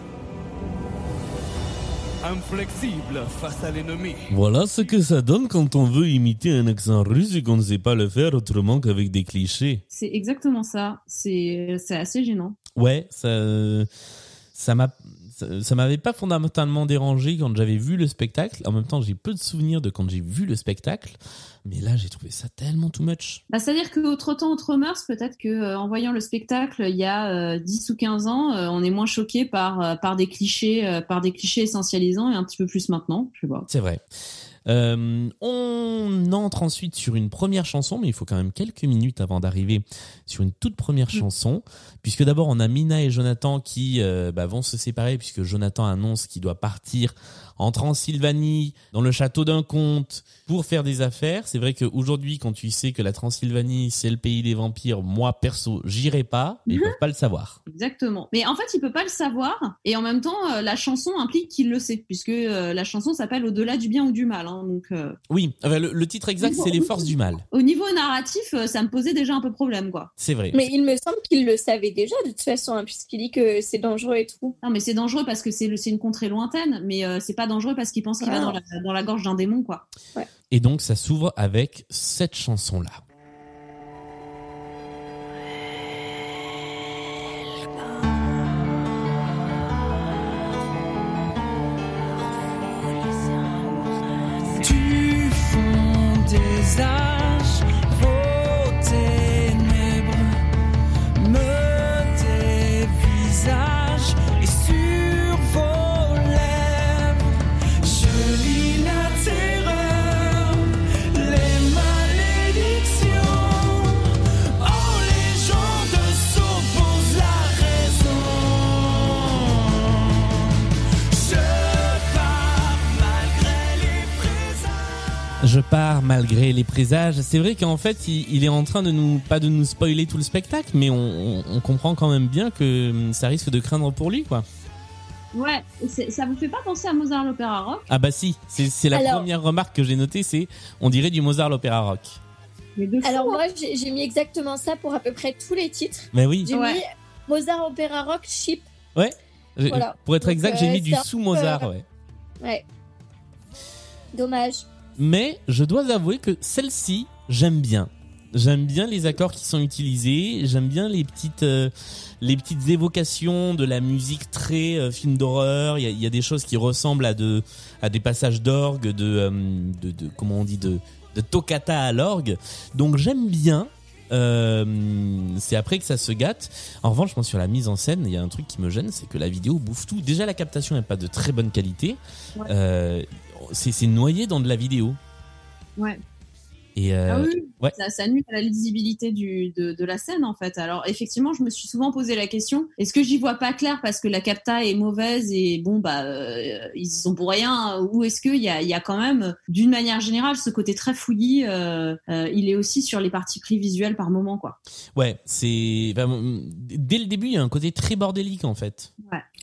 Inflexible face à l'ennemi. Voilà ce que ça donne quand on veut imiter un accent russe et qu'on ne sait pas le faire autrement qu'avec des clichés. C'est exactement ça. C'est c'est assez gênant. Ouais, ça, ça m'a, ça, ça m'avait pas fondamentalement dérangé quand j'avais vu le spectacle. En même temps, j'ai peu de souvenirs de quand j'ai vu le spectacle, mais là, j'ai trouvé ça tellement too much. Bah, C'est-à-dire qu'autre temps, autre mœurs, peut-être que euh, en voyant le spectacle il y a euh, 10 ou 15 ans, euh, on est moins choqué par, euh, par des clichés par des clichés essentialisants et un petit peu plus maintenant. Je sais pas. C'est vrai. Euh, on entre ensuite sur une première chanson, mais il faut quand même quelques minutes avant d'arriver sur une toute première chanson, puisque d'abord on a Mina et Jonathan qui euh, bah, vont se séparer, puisque Jonathan annonce qu'il doit partir en Transylvanie, dans le château d'un comte, pour faire des affaires. C'est vrai qu'aujourd'hui, quand tu sais que la Transylvanie c'est le pays des vampires, moi perso, j'irai pas, mais ils peuvent pas le savoir. Exactement. Mais en fait, il peut pas le savoir et en même temps, euh, la chanson implique qu'il le sait, puisque euh, la chanson s'appelle Au-delà du bien ou du mal. hein. donc, euh, Oui, enfin, le, le titre exact c'est Les forces du mal. au niveau narratif, euh, ça me posait déjà un peu problème, quoi. C'est vrai. Mais il me semble qu'il le savait déjà de toute façon, hein, puisqu'il dit que c'est dangereux et tout. Non, mais c'est dangereux parce que c'est le- c'est une contrée lointaine, mais euh, c'est pas dangereux parce qu'il pense qu'il va Ah. dans la, dans la gorge d'un démon, quoi. Et donc ça s'ouvre avec cette chanson-là. Du fond des Je pars malgré les présages. C'est vrai qu'en fait, il, il est en train de nous, pas de nous spoiler tout le spectacle, mais on, on- on comprend quand même bien que hum, ça risque de craindre pour lui, quoi. Ouais, ça vous fait pas penser à Mozart l'opéra rock? Ah bah si, c'est la Alors- première remarque que j'ai notée, c'est on dirait du Mozart l'opéra rock. Alors hein. moi, j'ai mis exactement ça pour à peu près tous les titres. Mais oui, J'ai Ouais. mis Mozart Opéra Rock Chip. ouais. Voilà. Pour être Donc, exact, j'ai euh, mis du sous Mozart, ouais. Ouais. Dommage. Mais je dois avouer que celle-ci, j'aime bien. J'aime bien les accords qui sont utilisés. J'aime bien les petites, euh, les petites évocations de la musique très euh, film d'horreur. Il y a, il y a des choses qui ressemblent à de, à des passages d'orgue, de, euh, de, de, comment on dit, de, de toccata à l'orgue. Donc j'aime bien. Euh, c'est après que ça se gâte. En revanche, moi, sur la mise en scène, il y a un truc qui me gêne, c'est que la vidéo bouffe tout. Déjà, la captation n'est pas de très bonne qualité. Ouais. C'est noyé dans de la vidéo. Ouais. Et euh, Ah oui, ouais. ça, ça nuit à la lisibilité du, de, de la scène en fait. Alors effectivement, je me suis souvent posé la question est-ce que j'y vois pas clair parce que la capta est mauvaise et bon bah euh, ils y sont pour rien ou est-ce qu'il y a, y a quand même d'une manière générale ce côté très fouillis euh, il est aussi sur les parties pris visuelles par moment quoi. ouais, c'est dès le début, il y a un côté très bordélique en fait.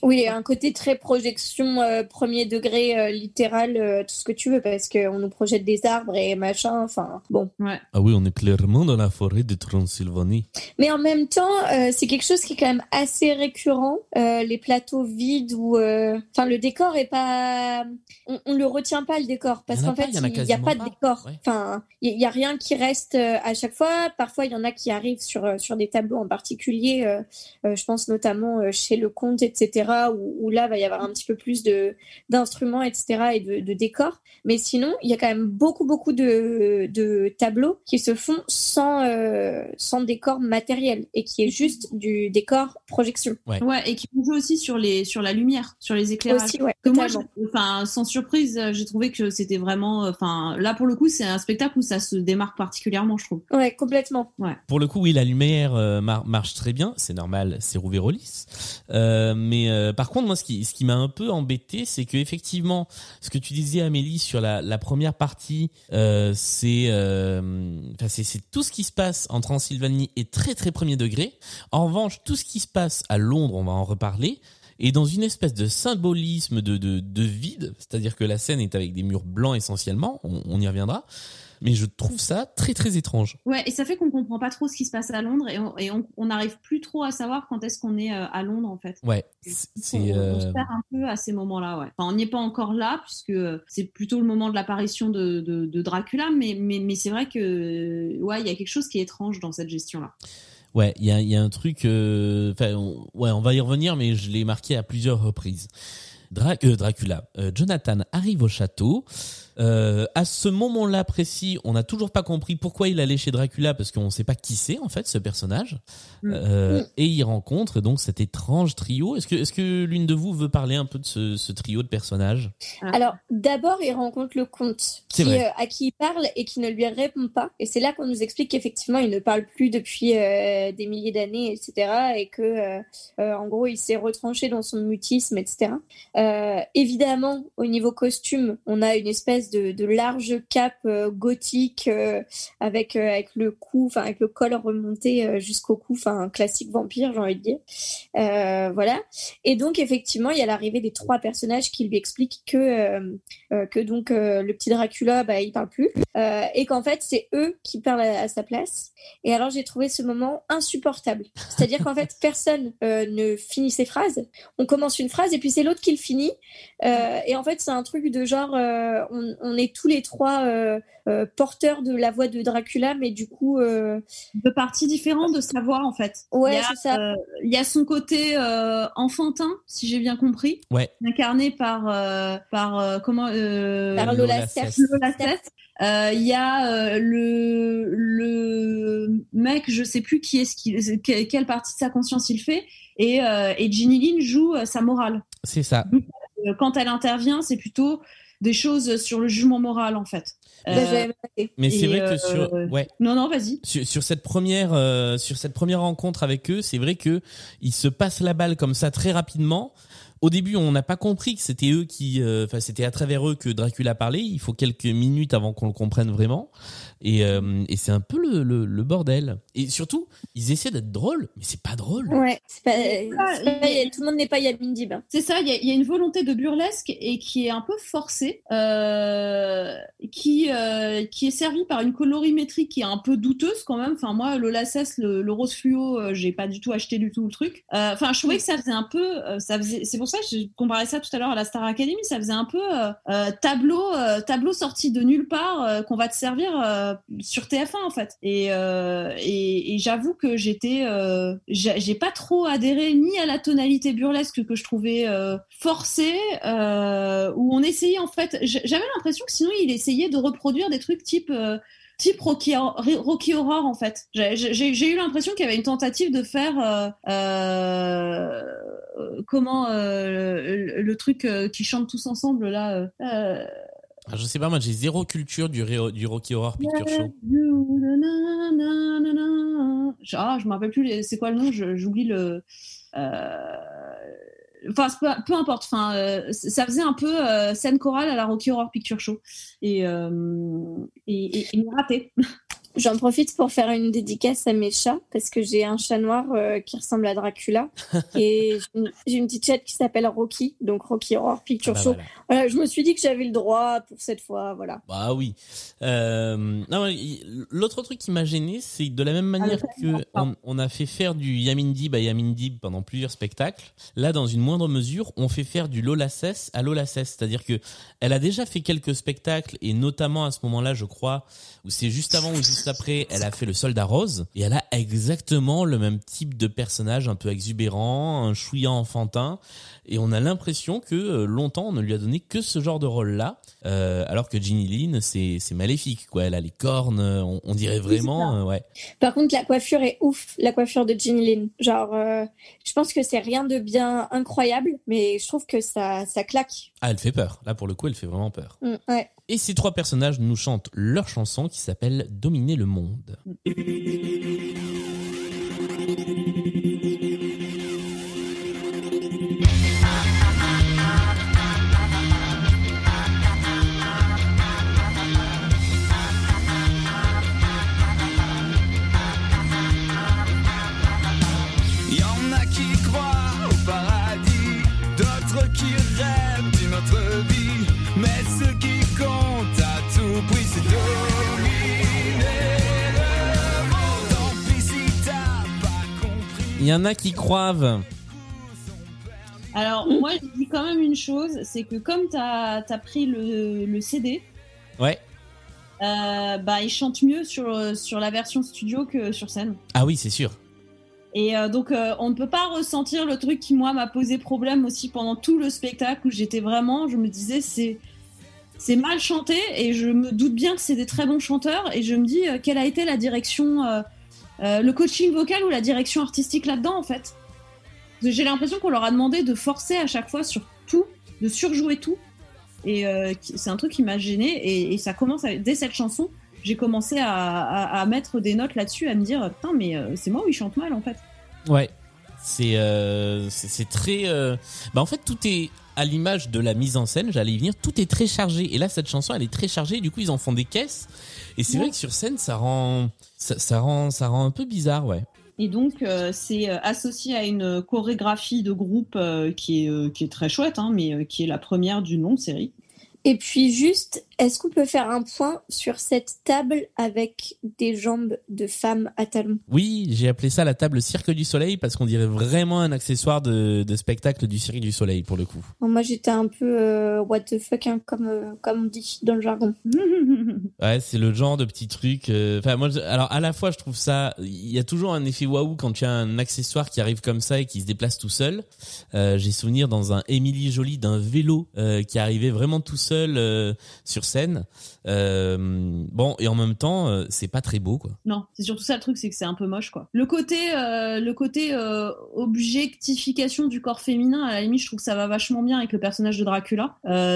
Oui, il y a un côté très projection euh, premier degré euh, littéral, euh, tout ce que tu veux, parce qu'on nous projette des arbres et machin. Enfin, bon. Ouais. Ah oui, on est clairement dans la forêt de Transylvanie. Mais en même temps, euh, c'est quelque chose qui est quand même assez récurrent. euh, les plateaux vides où, euh, enfin, le décor est pas, on, on le retient pas le décor parce qu'en pas, fait, il y en a pas de pas, décor. Enfin, il y, il y a rien qui reste euh, à chaque fois. Parfois, il y en a qui arrivent sur sur des tableaux en particulier. euh, euh, je pense notamment euh, chez le comte, etc. Où, où là, va y avoir un petit peu plus de d'instruments, etc. et de, de décors. Mais sinon, il y a quand même beaucoup beaucoup de de tableaux qui se font sans euh, sans décor matériel et qui est juste du décor projection. Ouais. Ouais et qui joue aussi sur les sur la lumière, sur les éclairages. Aussi, ouais, que moi, enfin, sans surprise, euh, j'ai trouvé que c'était vraiment, euh, enfin, là pour le coup, c'est un spectacle où ça se démarque particulièrement, je trouve. Ouais, complètement. Pour le coup, oui, la lumière euh, mar- marche très bien. C'est normal, c'est Rouvérolis. Euh, mais euh, par contre, moi, ce qui, m'a un peu embêté, c'est que effectivement, ce que tu disais, Amélie, sur la, première partie, euh, c'est, euh, c'est, c'est tout ce qui se passe en Transylvanie est très très premier degré. En revanche, tout ce qui se passe à Londres, on va en reparler. Et dans une espèce de symbolisme de, de, de vide, c'est-à-dire que la scène est avec des murs blancs essentiellement, on y reviendra, mais je trouve ça très très étrange. Ouais, et ça fait qu'on comprend pas trop ce qui se passe à Londres et on et on- on n'arrive plus trop à savoir quand est-ce qu'on est euh, à Londres en fait. Ouais, On, c'est... on euh, se perd un peu à ces moments-là, ouais. Enfin, on n'y est pas encore là puisque euh, c'est plutôt le moment de l'apparition de, de, de Dracula, mais, mais, mais c'est vrai que ouais, il y a quelque chose qui est étrange dans cette gestion-là. Ouais, il y a, il y a un truc. euh, Enfin, on, ouais, on va y revenir, mais je l'ai marqué à plusieurs reprises. Dra- euh, Dracula. Euh, Jonathan arrive au château. Euh, à ce moment-là précis, on n'a toujours pas compris pourquoi il allait chez Dracula parce qu'on ne sait pas qui c'est en fait ce personnage. Mm. Euh, Et il rencontre donc cet étrange trio. Est-ce que, est-ce que l'une de vous veut parler un peu de ce, ce trio de personnages? Alors, d'abord, il rencontre le comte qui, euh, à qui il parle et qui ne lui répond pas. Et c'est là qu'on nous explique qu'effectivement, il ne parle plus depuis euh, des milliers d'années, etc. Et que, euh, euh, en gros, il s'est retranché dans son mutisme, etc. Euh, évidemment, au niveau costume, on a une espèce de, de large cape euh, gothique euh, avec, euh, avec le cou, enfin, avec le col remonté jusqu'au cou, enfin, classique vampire, j'ai envie de dire. Voilà. Et donc, effectivement, il y a l'arrivée des trois personnages qui lui expliquent que, que donc le petit Dracula, bah, il parle plus, et qu'en fait, c'est eux qui parlent à, sa place. Et alors, j'ai trouvé ce moment insupportable. C'est-à-dire qu'en fait, personne ne finit ses phrases. On commence une phrase et puis c'est l'autre qui le finit. Et en fait, c'est un truc de genre, on est tous les trois euh, euh, porteurs de la voix de Dracula, mais du coup, euh, De parties différentes de sa voix en fait. Ouais, il y a, c'est ça. euh, il y a son côté euh, enfantin, si j'ai bien compris, Ouais. incarné par par par euh, comment euh, par Lola. Euh, Il y a euh, le le mec, je sais plus qui est-ce qui que- quelle partie de sa conscience il fait, et euh, et Ginny Lynn joue euh, sa morale. C'est ça. Euh, Quand elle intervient, c'est plutôt des choses sur le jugement moral en fait. Bah, Euh. Mais c'est vrai que euh, sur, ouais. non non, vas-y. sur, sur cette première euh, sur cette première rencontre avec eux, c'est vrai que ils se passent la balle comme ça très rapidement. Au début, on n'a pas compris que c'était eux qui, euh, enfin, c'était à travers eux que Dracula parlait. Il faut quelques minutes avant qu'on le comprenne vraiment, et, euh, et c'est un peu le, le, le bordel. Et surtout, ils essaient d'être drôles, mais c'est pas drôle. Ouais, c'est pas, c'est pas- tout le monde n'est pas Yamin Dib. hein. C'est ça, il y, a- il y a une volonté de burlesque et qui est un peu forcée, euh, qui euh, qui est servie par une colorimétrie qui est un peu douteuse quand même. Enfin moi, Lola Sess, le, le rose fluo, j'ai pas du tout acheté du tout le truc. Euh, Enfin, je trouvais que ça faisait un peu, ça faisait. C'est pour ça que je comparais ça tout à l'heure à la Star Academy. Ça faisait un peu euh, euh, tableau euh, tableau sorti de nulle part euh, qu'on va te servir euh, sur TF1 en fait. Et et, et j'avoue que j'étais, j'ai pas trop adhéré ni à la tonalité burlesque que je trouvais forcée, où on essayait en fait, j'avais l'impression que sinon il essayait de reproduire des trucs type type Rocky, Rocky Horror en fait. J'ai- eu l'impression qu'il y avait une tentative de faire euh, euh, comment euh, le, le truc euh, qui chante tous ensemble là. euh, euh, Ah, je sais pas, moi j'ai zéro culture du, du Rocky Horror Picture Show. Ah, je me rappelle plus c'est quoi le nom, je- j'oublie le. euh, Enfin, peu, peu importe. Enfin, euh, ça faisait un peu euh, scène chorale à la Rocky Horror Picture Show et euh, et, et, et raté. J'en profite pour faire une dédicace à mes chats parce que j'ai un chat noir euh, qui ressemble à Dracula et j'ai une, petite chatte qui s'appelle Rocky, donc Rocky Horror Picture Ah bah Show. voilà. Voilà, je me suis dit que j'avais le droit pour cette fois, voilà. Bah oui. Euh, l'autre truc qui m'a gêné, c'est de la même manière que on, on a fait faire du Yamin Dib à Yamin Dib pendant plusieurs spectacles. Là, dans une moindre mesure, on fait faire du Lola Sess à Lola Sess. C'est-à-dire que elle a déjà fait quelques spectacles et notamment à ce moment-là, je crois, où c'est juste avant ou juste après, elle a fait le Soldat Rose et elle a exactement le même type de personnage un peu exubérant, un chouïa enfantin. Et on a l'impression que euh, longtemps on ne lui a donné que ce genre de rôle-là, euh, alors que Ginny Lynn c'est c'est maléfique quoi. Elle a les cornes, on, on dirait vraiment, euh, ouais. Par contre, la coiffure est ouf, la coiffure de Ginny Lynn. Genre, euh, je pense que c'est rien de bien incroyable, mais je trouve que ça, ça claque. Ah elle fait peur. Là pour le coup elle fait vraiment peur. Mm, ouais. Et ces trois personnages nous chantent leur chanson qui s'appelle Dominer le monde. Il y en a qui croivent. Alors, moi, je dis quand même une chose, c'est que comme t'as as pris le, le CD, Ouais. euh, bah, il chante mieux sur, sur la version studio que sur scène. Ah oui, c'est sûr. Et euh, donc, euh, on ne peut pas ressentir le truc qui, moi, m'a posé problème aussi pendant tout le spectacle où j'étais vraiment, je me disais, c'est. C'est mal chanté et je me doute bien que c'est des très bons chanteurs et je me dis euh, quelle a été la direction, euh, le coaching vocal ou la direction artistique là-dedans en fait. J'ai l'impression qu'on leur a demandé de forcer à chaque fois sur tout, de surjouer tout et euh, c'est un truc qui m'a gêné et, ça commence dès cette chanson j'ai commencé à, mettre des notes là-dessus à me dire putain mais euh, c'est moi où il chante mal en fait. Ouais. C'est c'est très. Bah en fait tout est à l'image de la mise en scène. J'allais y venir. Tout est très chargé. Et là cette chanson elle est très chargée. Du coup ils en font des caisses. Et c'est vrai que sur scène ça rend ça, ça rend ça rend un peu bizarre ouais. Et donc, euh, c'est euh, associé à une chorégraphie de groupe euh, qui, est, euh, qui est très chouette, hein, mais euh, qui est la première d'une longue série. Et puis juste, est-ce qu'on peut faire un point sur cette table avec des jambes de femme à talons? Oui j'ai appelé ça la table Cirque du Soleil parce qu'on dirait vraiment un accessoire de, de spectacle du Cirque du Soleil pour le coup. Moi j'étais un peu euh, what the fuck, hein, comme, euh, comme on dit dans le jargon. Ouais, c'est le genre de petit truc. euh, moi, je- alors à la fois, je trouve ça. Il y a toujours un effet waouh quand tu as un accessoire qui arrive comme ça et qui se déplace tout seul. J'ai souvenir dans un Émilie Jolie d'un vélo qui arrivait vraiment tout seul euh, scène. Euh, bon, et en même temps, euh, c'est pas très beau, quoi. non, c'est surtout ça le truc, c'est que c'est un peu moche, quoi. Le côté, euh, objectification du corps féminin, à la limite, je trouve que ça va vachement bien avec le personnage de Dracula,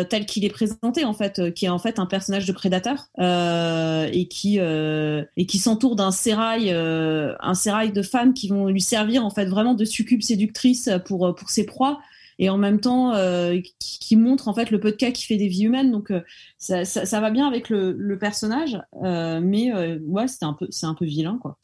tel qu'il est présenté, en fait, qui est en fait un personnage de prédateur et qui s'entoure d'un sérail, un sérail de femmes qui vont lui servir en fait vraiment de succube séductrice pour pour ses proies et en même temps euh, qui, qui montre en fait le peu de cas qui fait des vies humaines donc euh, ça, ça, ça va bien avec le, le personnage euh, mais euh, ouais c'était un peu c'est un peu vilain quoi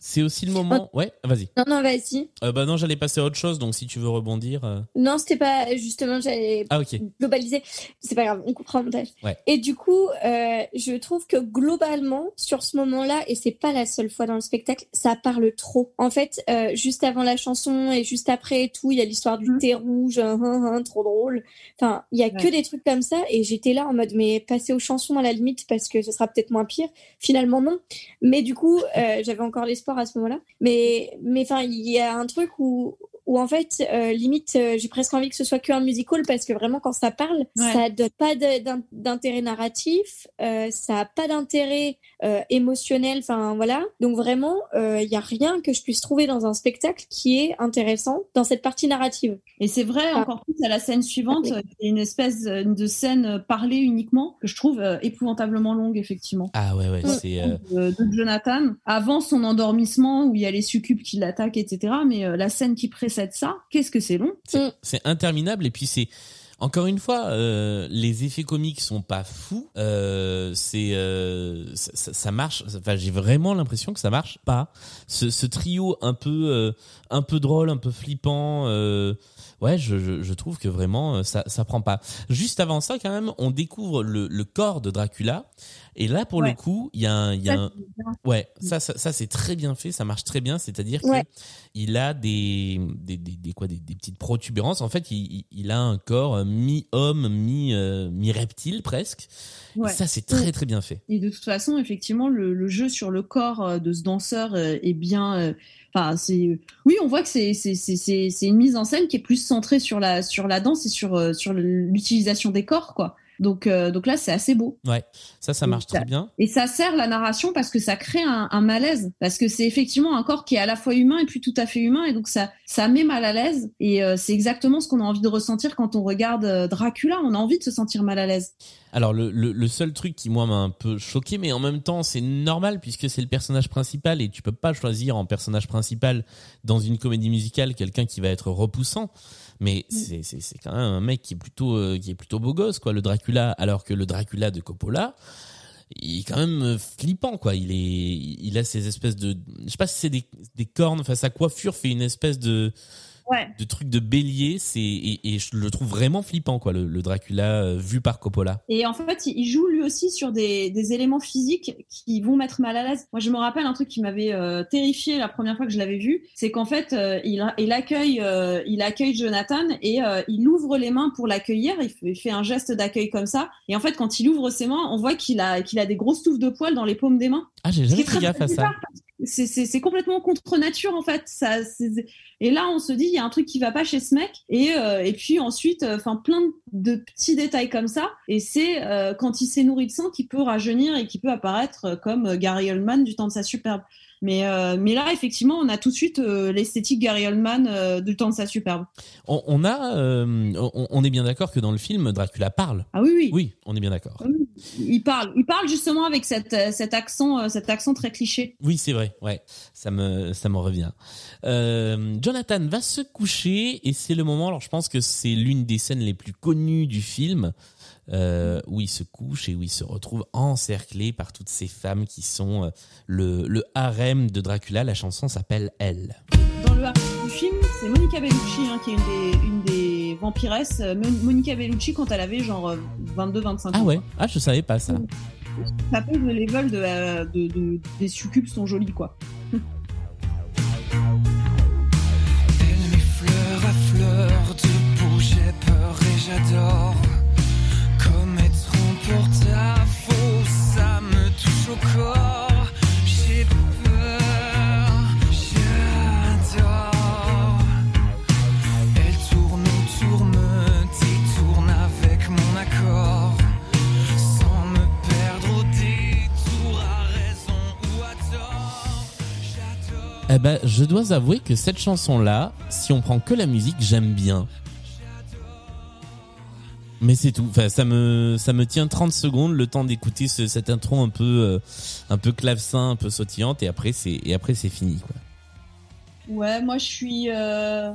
C'est aussi le moment. Ouais, vas-y. Non, non, vas-y. Euh, bah non, j'allais passer à autre chose. Donc si tu veux rebondir. euh, Non, c'était pas justement, j'allais Ah ok. globaliser. C'est pas grave, on comprend le montage. Ouais. Et du coup, euh, je trouve que globalement, sur ce moment-là, et c'est pas la seule fois dans le spectacle, ça parle trop. En fait, euh, juste avant la chanson et juste après et tout, il y a l'histoire du Mhm. thé rouge, hein, hein, hein, trop drôle. Enfin, il y a que des trucs comme ça, et j'étais là en mode, mais passer aux chansons à la limite parce que ce sera peut-être moins pire. Finalement, non. Mais du coup, euh, j'avais encore l'espoir à ce moment-là. Mais, mais enfin, il y a un truc où, où en fait, euh, limite, euh, j'ai presque envie que ce soit qu'un musical parce que vraiment, quand ça parle, Ouais. ça donne pas d'intérêt narratif, euh, ça a pas d'intérêt euh, émotionnel, enfin voilà. Donc vraiment, euh, il y a rien que je puisse trouver dans un spectacle qui est intéressant dans cette partie narrative. et c'est vrai Ah. encore plus à la scène suivante Ok. il y a une espèce de scène parlée uniquement que je trouve euh, épouvantablement longue effectivement Ah ouais, ouais. C'est. euh, de, de Jonathan avant son endormissement où il y a les succubes qui l'attaquent etc mais euh, la scène qui précède ça qu'est-ce que c'est long C'est c'est interminable et puis c'est encore une fois euh, les effets comiques sont pas fous euh, c'est euh, ça, marche enfin j'ai vraiment l'impression que ça marche pas. Ce, ce trio un peu euh, un peu drôle un peu flippant euh, ouais je, je, je trouve que vraiment ça ça prend pas. Juste avant ça quand même on découvre le, le corps de Dracula et là pour le coup il y a un y a Ça, un. Ouais, ça, ça, ça, c'est très bien fait, ça marche très bien. C'est-à-dire Ouais. que il a des, des, des, des quoi, des, des petites protubérances. En fait, il, a un corps mi-homme, mi, euh, mi-reptile presque. Ouais. Et ça, c'est très très bien fait. Et de toute façon, effectivement, le, le jeu sur le corps euh, de ce danseur euh, est bien. euh, Enfin, c'est. Oui, on voit que c'est c'est une mise en scène qui est plus centrée sur la sur la danse et sur euh, sur l'utilisation des corps, quoi. Donc euh, donc là, c'est assez beau. Ouais, ça, ça marche très bien. Et ça sert la narration parce que ça crée un, un malaise. Parce que c'est effectivement un corps qui est à la fois humain et puis tout à fait humain. Et donc ça, ça met mal à l'aise. Et euh, c'est exactement ce qu'on a envie de ressentir quand on regarde euh, Dracula. On a envie de se sentir mal à l'aise. Alors le, le, le seul truc qui moi m'a un peu choqué, mais en même temps c'est normal puisque c'est le personnage principal et tu peux pas choisir en personnage principal dans une comédie musicale quelqu'un qui va être repoussant. Mais c'est c'est c'est quand même un mec qui est plutôt euh, qui est plutôt beau gosse quoi le Dracula. Alors que le Dracula de Coppola il est quand même euh, flippant quoi. Il est il a ces espèces de je sais pas si c'est des des cornes enfin sa coiffure fait une espèce de Ouais. de truc de bélier, c'est et, et je le trouve vraiment flippant quoi, le, le Dracula euh, vu par Coppola. Et en fait, il joue lui aussi sur des, des éléments physiques qui vont mettre mal à l'aise. Moi, je me rappelle un truc qui m'avait euh, terrifié la première fois que je l'avais vu, c'est qu'en fait, euh, il, il accueille, euh, il accueille Jonathan et il ouvre les mains pour l'accueillir. Il, fait- il fait un geste d'accueil comme ça. Et en fait, quand il ouvre ses mains, on voit qu'il a, qu'il a des grosses touffes de poils dans les paumes des mains. Ah, j'ai jamais fait gaffe à ça. parce C'est, complètement contre nature en fait. Ça, et là, on se dit, il y a un truc qui va pas chez ce mec. Et, euh, et puis ensuite, enfin, plein de petits détails comme ça. Et c'est euh, quand il s'est nourri de sang qu'il peut rajeunir et qu'il peut apparaître euh, comme euh, Gary Oldman du temps de sa superbe. Mais, euh, mais là, effectivement, on a tout de suite euh, l'esthétique Gary Oldman euh, du temps de sa superbe. On, on a, euh, on, on est bien d'accord que dans le film Dracula parle. Ah oui, oui. Oui, on est bien d'accord. Il parle, il parle justement avec cette, euh, cet accent, euh, cet accent très cliché. Oui, c'est vrai. Ouais, ça me ça me revient. Euh, Jonathan va se coucher et c'est le moment. Alors, je pense que c'est l'une des scènes les plus connues du film. Euh, où il se couche et où il se retrouve encerclé par toutes ces femmes qui sont le, le harem de Dracula. La chanson s'appelle Elle. Dans le arc du film, c'est Monica Bellucci hein, qui est une des, une des vampiresses. Euh, Mon- Monica Bellucci quand elle avait genre 22-25 ans. Ah ouais Ah, je savais pas ça. Ça peut le level de, euh, de, de- des succubes sont jolis quoi. Elle met fleur à fleur de peau, j'ai peur et j'adore. Comme être en porte-à-faux, ça me touche au corps. Eh ben, je dois avouer que cette chanson-là, si on prend que la musique, j'aime bien. Mais c'est tout. Enfin, ça me, ça me tient 30 secondes le temps d'écouter ce, cette intro un peu, euh, un peu clavecin, un peu sautillante, et après c'est, et après c'est fini. Quoi. Ouais, moi je suis. euh,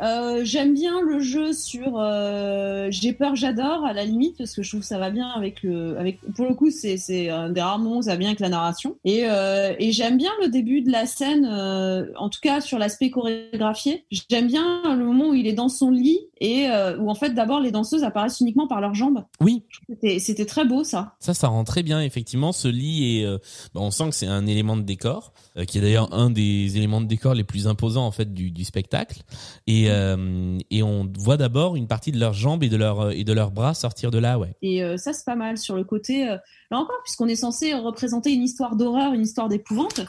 euh, J'aime bien le jeu sur euh, j'ai peur, j'adore à la limite parce que je trouve que ça va bien avec le avec pour le coup c'est c'est un des rares moments où ça va bien avec la narration. Et euh, et j'aime bien le début de la scène en tout cas sur l'aspect chorégraphié. J'aime bien le moment où il est dans son lit et où en fait d'abord les danseuses apparaissent uniquement par leurs jambes. Oui, c'était c'était très beau ça. Ça, ça rend très bien effectivement. Ce lit et bah, on sent que c'est un élément de décor, qui est d'ailleurs un des éléments de décor les plus imposants en fait du, du spectacle. Et euh, et on voit d'abord une partie de leurs jambes et de leurs leurs bras sortir de là, ouais. Et euh, ça, c'est pas mal sur le côté. euh, là encore, puisqu'on est censé représenter une histoire d'horreur, une histoire d'épouvante,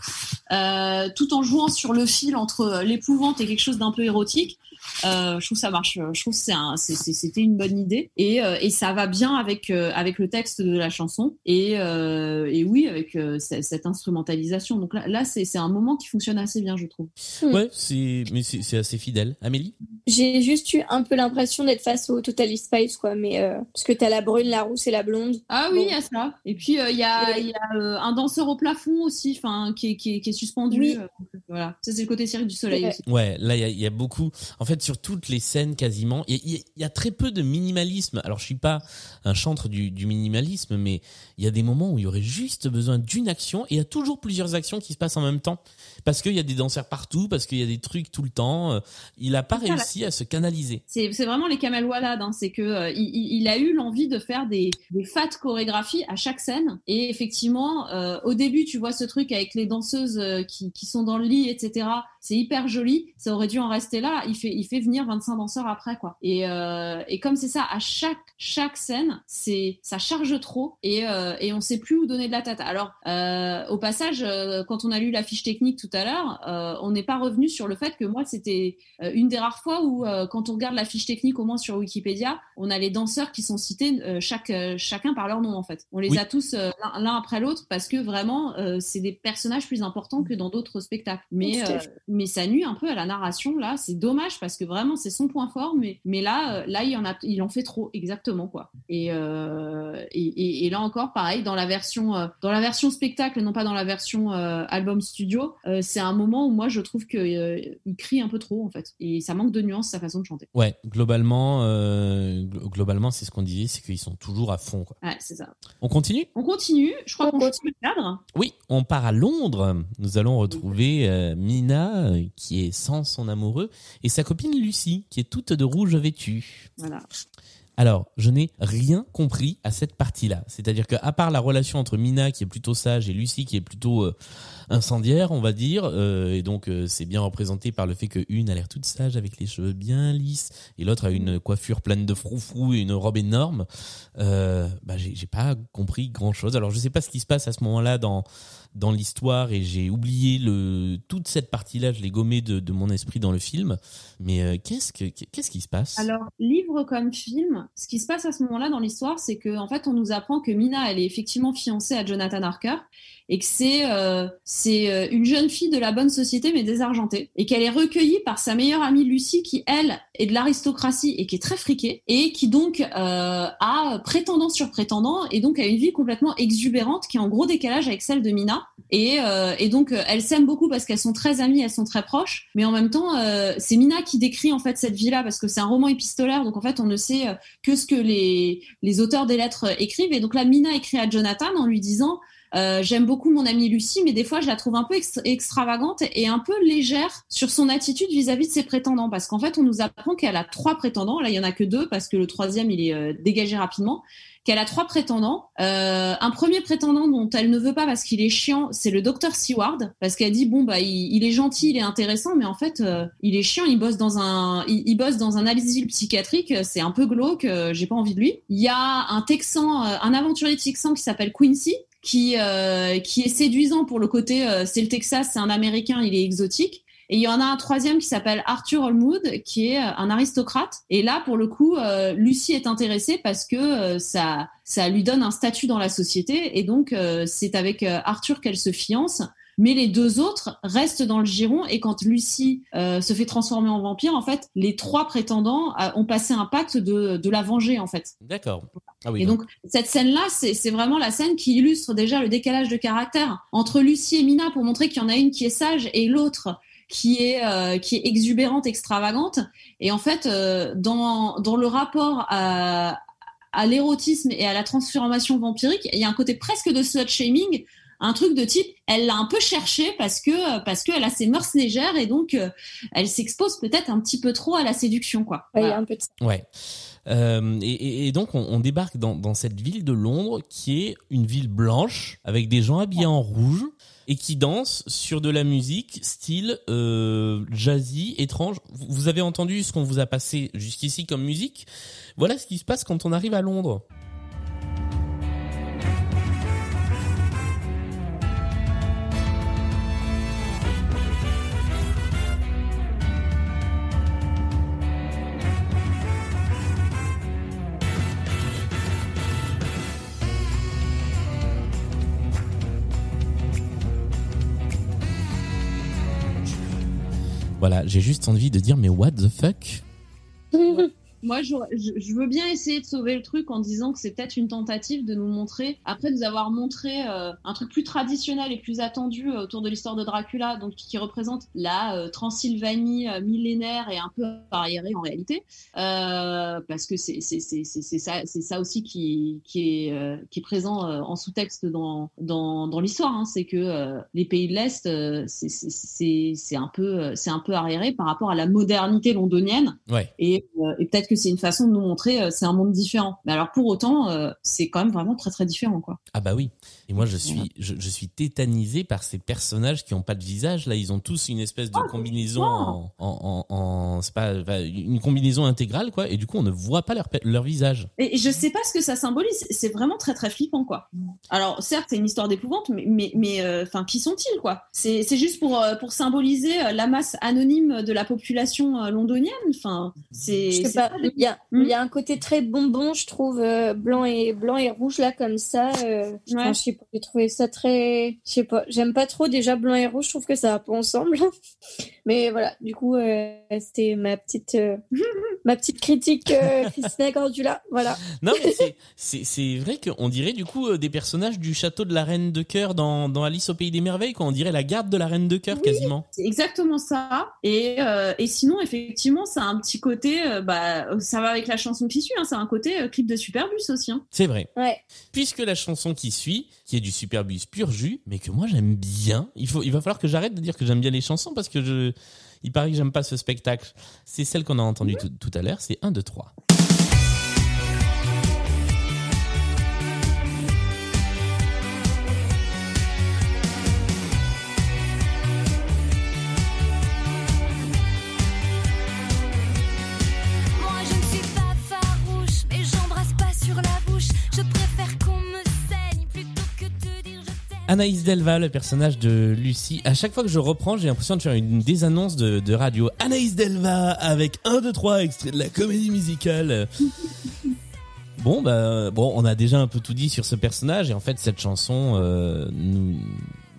euh, tout en jouant sur le fil entre euh, l'épouvante et quelque chose d'un peu érotique. Euh, je trouve ça marche. Je trouve que c'est un- c'est- c'est- c'était une bonne idée et, euh, et ça va bien avec euh, avec le texte de la chanson et, euh, et oui avec euh, cette instrumentalisation. Donc là, là c'est c'est un moment qui fonctionne assez bien, je trouve. Hmm. Ouais, c'est mais c'est c'est assez fidèle. Amélie? J'ai juste eu un peu l'impression d'être face au Total Spice, quoi, mais euh, parce que t'as la brune, la rousse et la blonde. Ah oui, il y a ça. Et puis euh, il y a, il y a euh, un danseur au plafond aussi, enfin qui, est- qui, est- qui est suspendu. Oui. euh, voilà, ça c'est le côté Cirque du Soleil Ouais. aussi. Ouais, là il y a, il y a beaucoup. En fait, sur toutes les scènes quasiment, il y a, très peu de minimalisme. Alors, je suis pas un chantre du minimalisme, mais il y a des moments où il y aurait juste besoin d'une action et il y a toujours plusieurs actions qui se passent en même temps parce qu'il y a des danseurs partout, parce qu'il y a des trucs tout le temps. Euh, Il a pas réussi à se canaliser. C'est vraiment les Kamel Walad, hein. c'est que euh, il, a eu l'envie de faire des, des fat chorégraphies à chaque scène. Et effectivement, euh, au début, tu vois ce truc avec les danseuses qui, qui sont dans le lit, etc. C'est hyper joli. Ça aurait dû en rester là. Il fait, il fait venir 25 danseurs après, quoi. Et, euh, et comme c'est ça, à chaque chaque scène, c'est ça charge trop et, euh, et on sait plus où donner de la tête. Alors, euh, au passage, euh, quand on a lu la fiche technique tout à l'heure, euh, on n'est pas revenu sur le fait que moi, c'était euh, une des rares fois où, euh, quand on regarde la fiche technique, au moins sur Wikipédia, on a les danseurs qui sont cités euh, chaque, euh, chacun par leur nom en fait. On les Oui. a tous euh, l'un après l'autre parce que vraiment, euh, c'est des personnages plus importants que dans d'autres spectacles. Mais, euh, mais ça nuit un peu à la narration là. C'est dommage parce que vraiment, c'est son point fort. Mais, mais là, euh, là, il en a, il en fait trop exactement quoi. Et, euh, et, et, et là encore, pareil, dans la version, euh, dans la version spectacle, non pas dans la version euh, album studio, euh, c'est un moment où moi je trouve que euh, il crie un peu trop en fait, et ça manque de nuance sa façon de chanter. Ouais, globalement, euh, glo- globalement, c'est ce qu'on disait, c'est qu'ils sont toujours à fond. Quoi. Ouais, c'est ça. On continue? On continue. Je crois On qu'on change de cadre. Oui, on part à Londres. Nous allons retrouver euh, Mina qui est sans son amoureux, et sa copine Lucie, qui est toute de rouge vêtue. Voilà. Alors, je n'ai rien compris à cette partie-là. C'est-à-dire que, à part la relation entre Mina, qui est plutôt sage, et Lucie, qui est plutôt euh, incendiaire, on va dire, euh, et donc euh, c'est bien représenté par le fait que une a l'air toute sage avec les cheveux bien lisses, et l'autre a une coiffure pleine de froufrou et une robe énorme. Euh, bah, j'ai pas compris grand-chose. Alors, je sais pas ce qui se passe à ce moment-là dans dans l'histoire, et j'ai oublié le toute cette partie-là. Je l'ai gommé de, mon esprit dans le film. Mais euh, qu'est-ce que qu'est-ce qui se passe? Alors, livre comme film, ce qui se passe à ce moment-là dans l'histoire, c'est que en fait, on nous apprend que Mina, elle est effectivement fiancée à Jonathan Harker et que c'est euh, c'est euh, une jeune fille de la bonne société mais désargentée et qu'elle est recueillie par sa meilleure amie Lucie qui elle est de l'aristocratie et qui est très friquée et qui donc euh, a prétendant sur prétendant et donc a une vie complètement exubérante qui est en gros décalage avec celle de Mina. Et, euh, et donc elles s'aiment beaucoup parce qu'elles sont très amies, elles sont très proches mais en même temps c'est Mina qui décrit en fait cette vie là parce que c'est un roman épistolaire donc en fait on ne sait que ce que les les auteurs des lettres écrivent. Et donc là Mina écrit à Jonathan en lui disant euh, j'aime beaucoup mon amie Lucie, mais des fois je la trouve un peu ex- extravagante et un peu légère sur son attitude vis-à-vis de ses prétendants. Parce qu'en fait, on nous apprend qu'elle a trois prétendants. Là, il y en a que deux parce que le troisième il est euh, dégagé rapidement. Qu'elle a trois prétendants. Euh, un premier prétendant dont elle ne veut pas parce qu'il est chiant, c'est le docteur Seward, parce qu'elle dit bon bah il, est gentil, il est intéressant, mais en fait euh, il est chiant. Il bosse dans un, il, bosse dans un asile psychiatrique. C'est un peu glauque. euh, J'ai pas envie de lui. Il y a un Texan, un aventurier texan qui s'appelle Quincy, qui euh, qui est séduisant pour le côté euh, c'est le Texas, c'est un Américain, il est exotique. Et il y en a un troisième qui s'appelle Arthur Holmwood, qui est euh, un aristocrate. Et là, pour le coup, euh, Lucie est intéressée parce que euh, ça ça lui donne un statut dans la société. Et donc, euh, c'est avec Arthur qu'elle se fiance. Mais les deux autres restent dans le giron et quand Lucie euh, se fait transformer en vampire, en fait, les trois prétendants euh, ont passé un pacte de, de la venger, en fait. D'accord. Ah oui. Et donc, cette scène-là, c'est c'est vraiment la scène qui illustre déjà le décalage de caractère entre Lucie et Mina pour montrer qu'il y en a une qui est sage et l'autre qui est euh, qui est exubérante, extravagante. Et en fait, euh, dans dans le rapport à à l'érotisme et à la transformation vampirique, il y a un côté presque de slut shaming, un truc de type, elle l'a un peu cherché parce que parce qu'elle a ses mœurs légères et donc euh, elle s'expose peut-être un petit peu trop à la séduction, quoi. Ouais, Voilà. un peu de ça. Ouais. Euh, et, donc on, on débarque dans, dans cette ville de Londres qui est une ville blanche avec des gens habillés en rouge et qui dansent sur de la musique style euh, jazzy étrange. Vous avez entendu ce qu'on vous a passé jusqu'ici comme musique? Voilà ce qui se passe quand on arrive à Londres. Voilà, j'ai juste envie de dire mais what the fuck? Moi, je, je veux bien essayer de sauver le truc en disant que c'est peut-être une tentative de nous montrer, après nous avoir montré euh, un truc plus traditionnel et plus attendu euh, autour de l'histoire de Dracula, donc qui représente la euh, Transylvanie millénaire et un peu arriérée en réalité, euh, parce que c'est ça aussi qui qui est qui est présent en sous-texte dans dans dans l'histoire, hein, c'est que les pays de l'est c'est un peu c'est un peu arriéré par rapport à la modernité londonienne. Ouais. et, et peut-être c'est une façon de nous montrer euh, c'est un monde différent. Mais alors pour autant, euh, c'est quand même vraiment très très différent quoi. Ah bah oui. Et moi je suis je, je suis tétanisé par ces personnages qui ont pas de visage. Là ils ont tous une espèce de combinaison en, en, en, en- c'est pas enfin, une combinaison intégrale quoi. Et du coup on ne voit pas leur leur visage. Et je sais pas ce que ça symbolise. C'est vraiment très très flippant quoi. Alors certes c'est une histoire d'épouvante, mais mais mais euh, enfin qui sont-ils quoi? C'est c'est juste pour euh, pour symboliser euh, la masse anonyme de la population euh, londonienne. Enfin c'est Je sais c'est pas, il y, a, Hmm. il y a un côté très bonbon, je trouve, euh, blanc et blanc et rouge là comme ça. euh, enfin, je sais j'ai trouvé ça très, je sais pas, j'aime pas trop déjà blanc et rouge, je trouve que ça va pas ensemble. Mais voilà, du coup, euh, c'était ma petite, euh, ma petite critique euh, Christina Cordula. Voilà. Non, mais c'est- vrai qu'on dirait du coup euh, des personnages du château de la Reine de Cœur dans, dans Alice au Pays des Merveilles, quoi. On dirait la garde de la Reine de Cœur Oui. quasiment. C'est exactement ça. Et, et sinon, effectivement, ça a un petit côté, bah, ça va avec la chanson qui suit, hein, ça a un côté clip de Superbus aussi. Hein. C'est vrai. Ouais. Puisque la chanson qui suit, qui est du Superbus pur jus, mais que moi j'aime bien, il, faut, il va falloir que j'arrête de dire que j'aime bien les chansons parce que je, il paraît que j'aime pas ce spectacle. C'est celle qu'on a entendue tout, à l'heure, c'est 1, 2, 3. Anaïs Delva, le personnage de Lucie. À chaque fois que je reprends, j'ai l'impression de faire une désannonce de, de radio. Anaïs Delva avec 1, 2, 3, extrait de la comédie musicale. Bon, bah, bon, on a déjà un peu tout dit sur ce personnage et en fait, cette chanson euh, nous,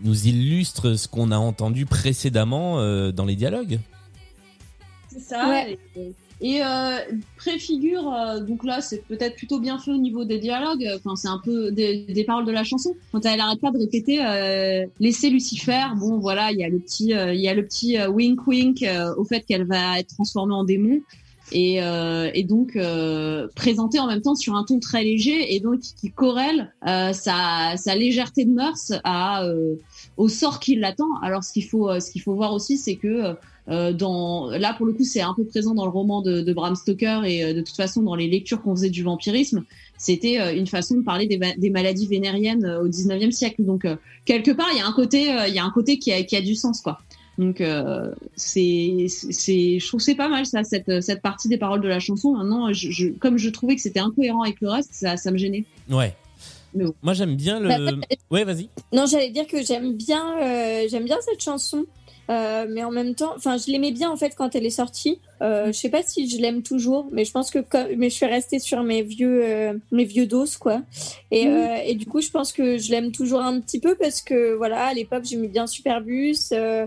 nous illustre ce qu'on a entendu précédemment euh, dans les dialogues. C'est ça. Ouais. Et, et, euh, préfigure, euh, donc là, c'est peut-être plutôt bien fait au niveau des dialogues. Enfin, c'est un peu des, des paroles de la chanson. Quand elle arrête pas de répéter, euh, laissez Lucifer. Bon, voilà, il y a le petit, euh, il y a le petit euh, wink wink euh, au fait qu'elle va être transformée en démon. Et, euh, et donc euh, en même temps sur un ton très léger et donc qui corrèle euh, sa, sa légèreté de mœurs à au sort qui l'attend. Alors ce qu'il faut ce qu'il faut voir aussi c'est que euh, dans là pour le coup c'est un peu présent dans le roman de, de Bram Stoker et euh, de toute façon dans les lectures qu'on faisait du vampirisme c'était euh, une façon de parler des, maladies vénériennes euh, au 19e siècle donc euh, quelque part il y a un côté euh, il y a un côté qui a, qui a du sens quoi donc euh, c'est c'est je trouve que c'est pas mal ça cette cette partie des paroles de la chanson maintenant je, je- comme je trouvais que c'était incohérent avec le reste ça ça me gênait Ouais. Mais bon. Moi, j'aime bien le. Bah, bah, Ouais, vas-y. Non, j'allais dire que j'aime bien, euh, j'aime bien cette chanson, euh, mais en même temps, enfin, je l'aimais bien en fait quand elle est sortie. Euh, je sais pas si je l'aime toujours, mais je pense que comme, mais je suis restée sur mes vieux, euh, mes vieux dos quoi. Et, Mhm. euh, et du coup, je pense que je l'aime toujours un petit peu parce que voilà, à l'époque, j'aimais bien Superbus, euh,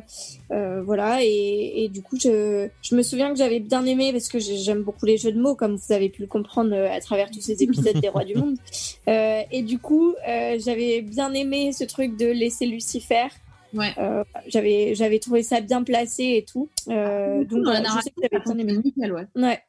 voilà, et, et du coup, je, je me souviens que j'avais bien aimé parce que j'ai- j'aime beaucoup les jeux de mots, comme vous avez pu le comprendre à travers tous ces épisodes des Rois du Monde. Et du coup, j'avais bien aimé ce truc de laisser Lucifer. Ouais. Euh, j'avais j'avais trouvé ça bien placé et tout. Euh, donc dans la voilà, je sais que j'avais bien aimé. nickel ouais Ouais.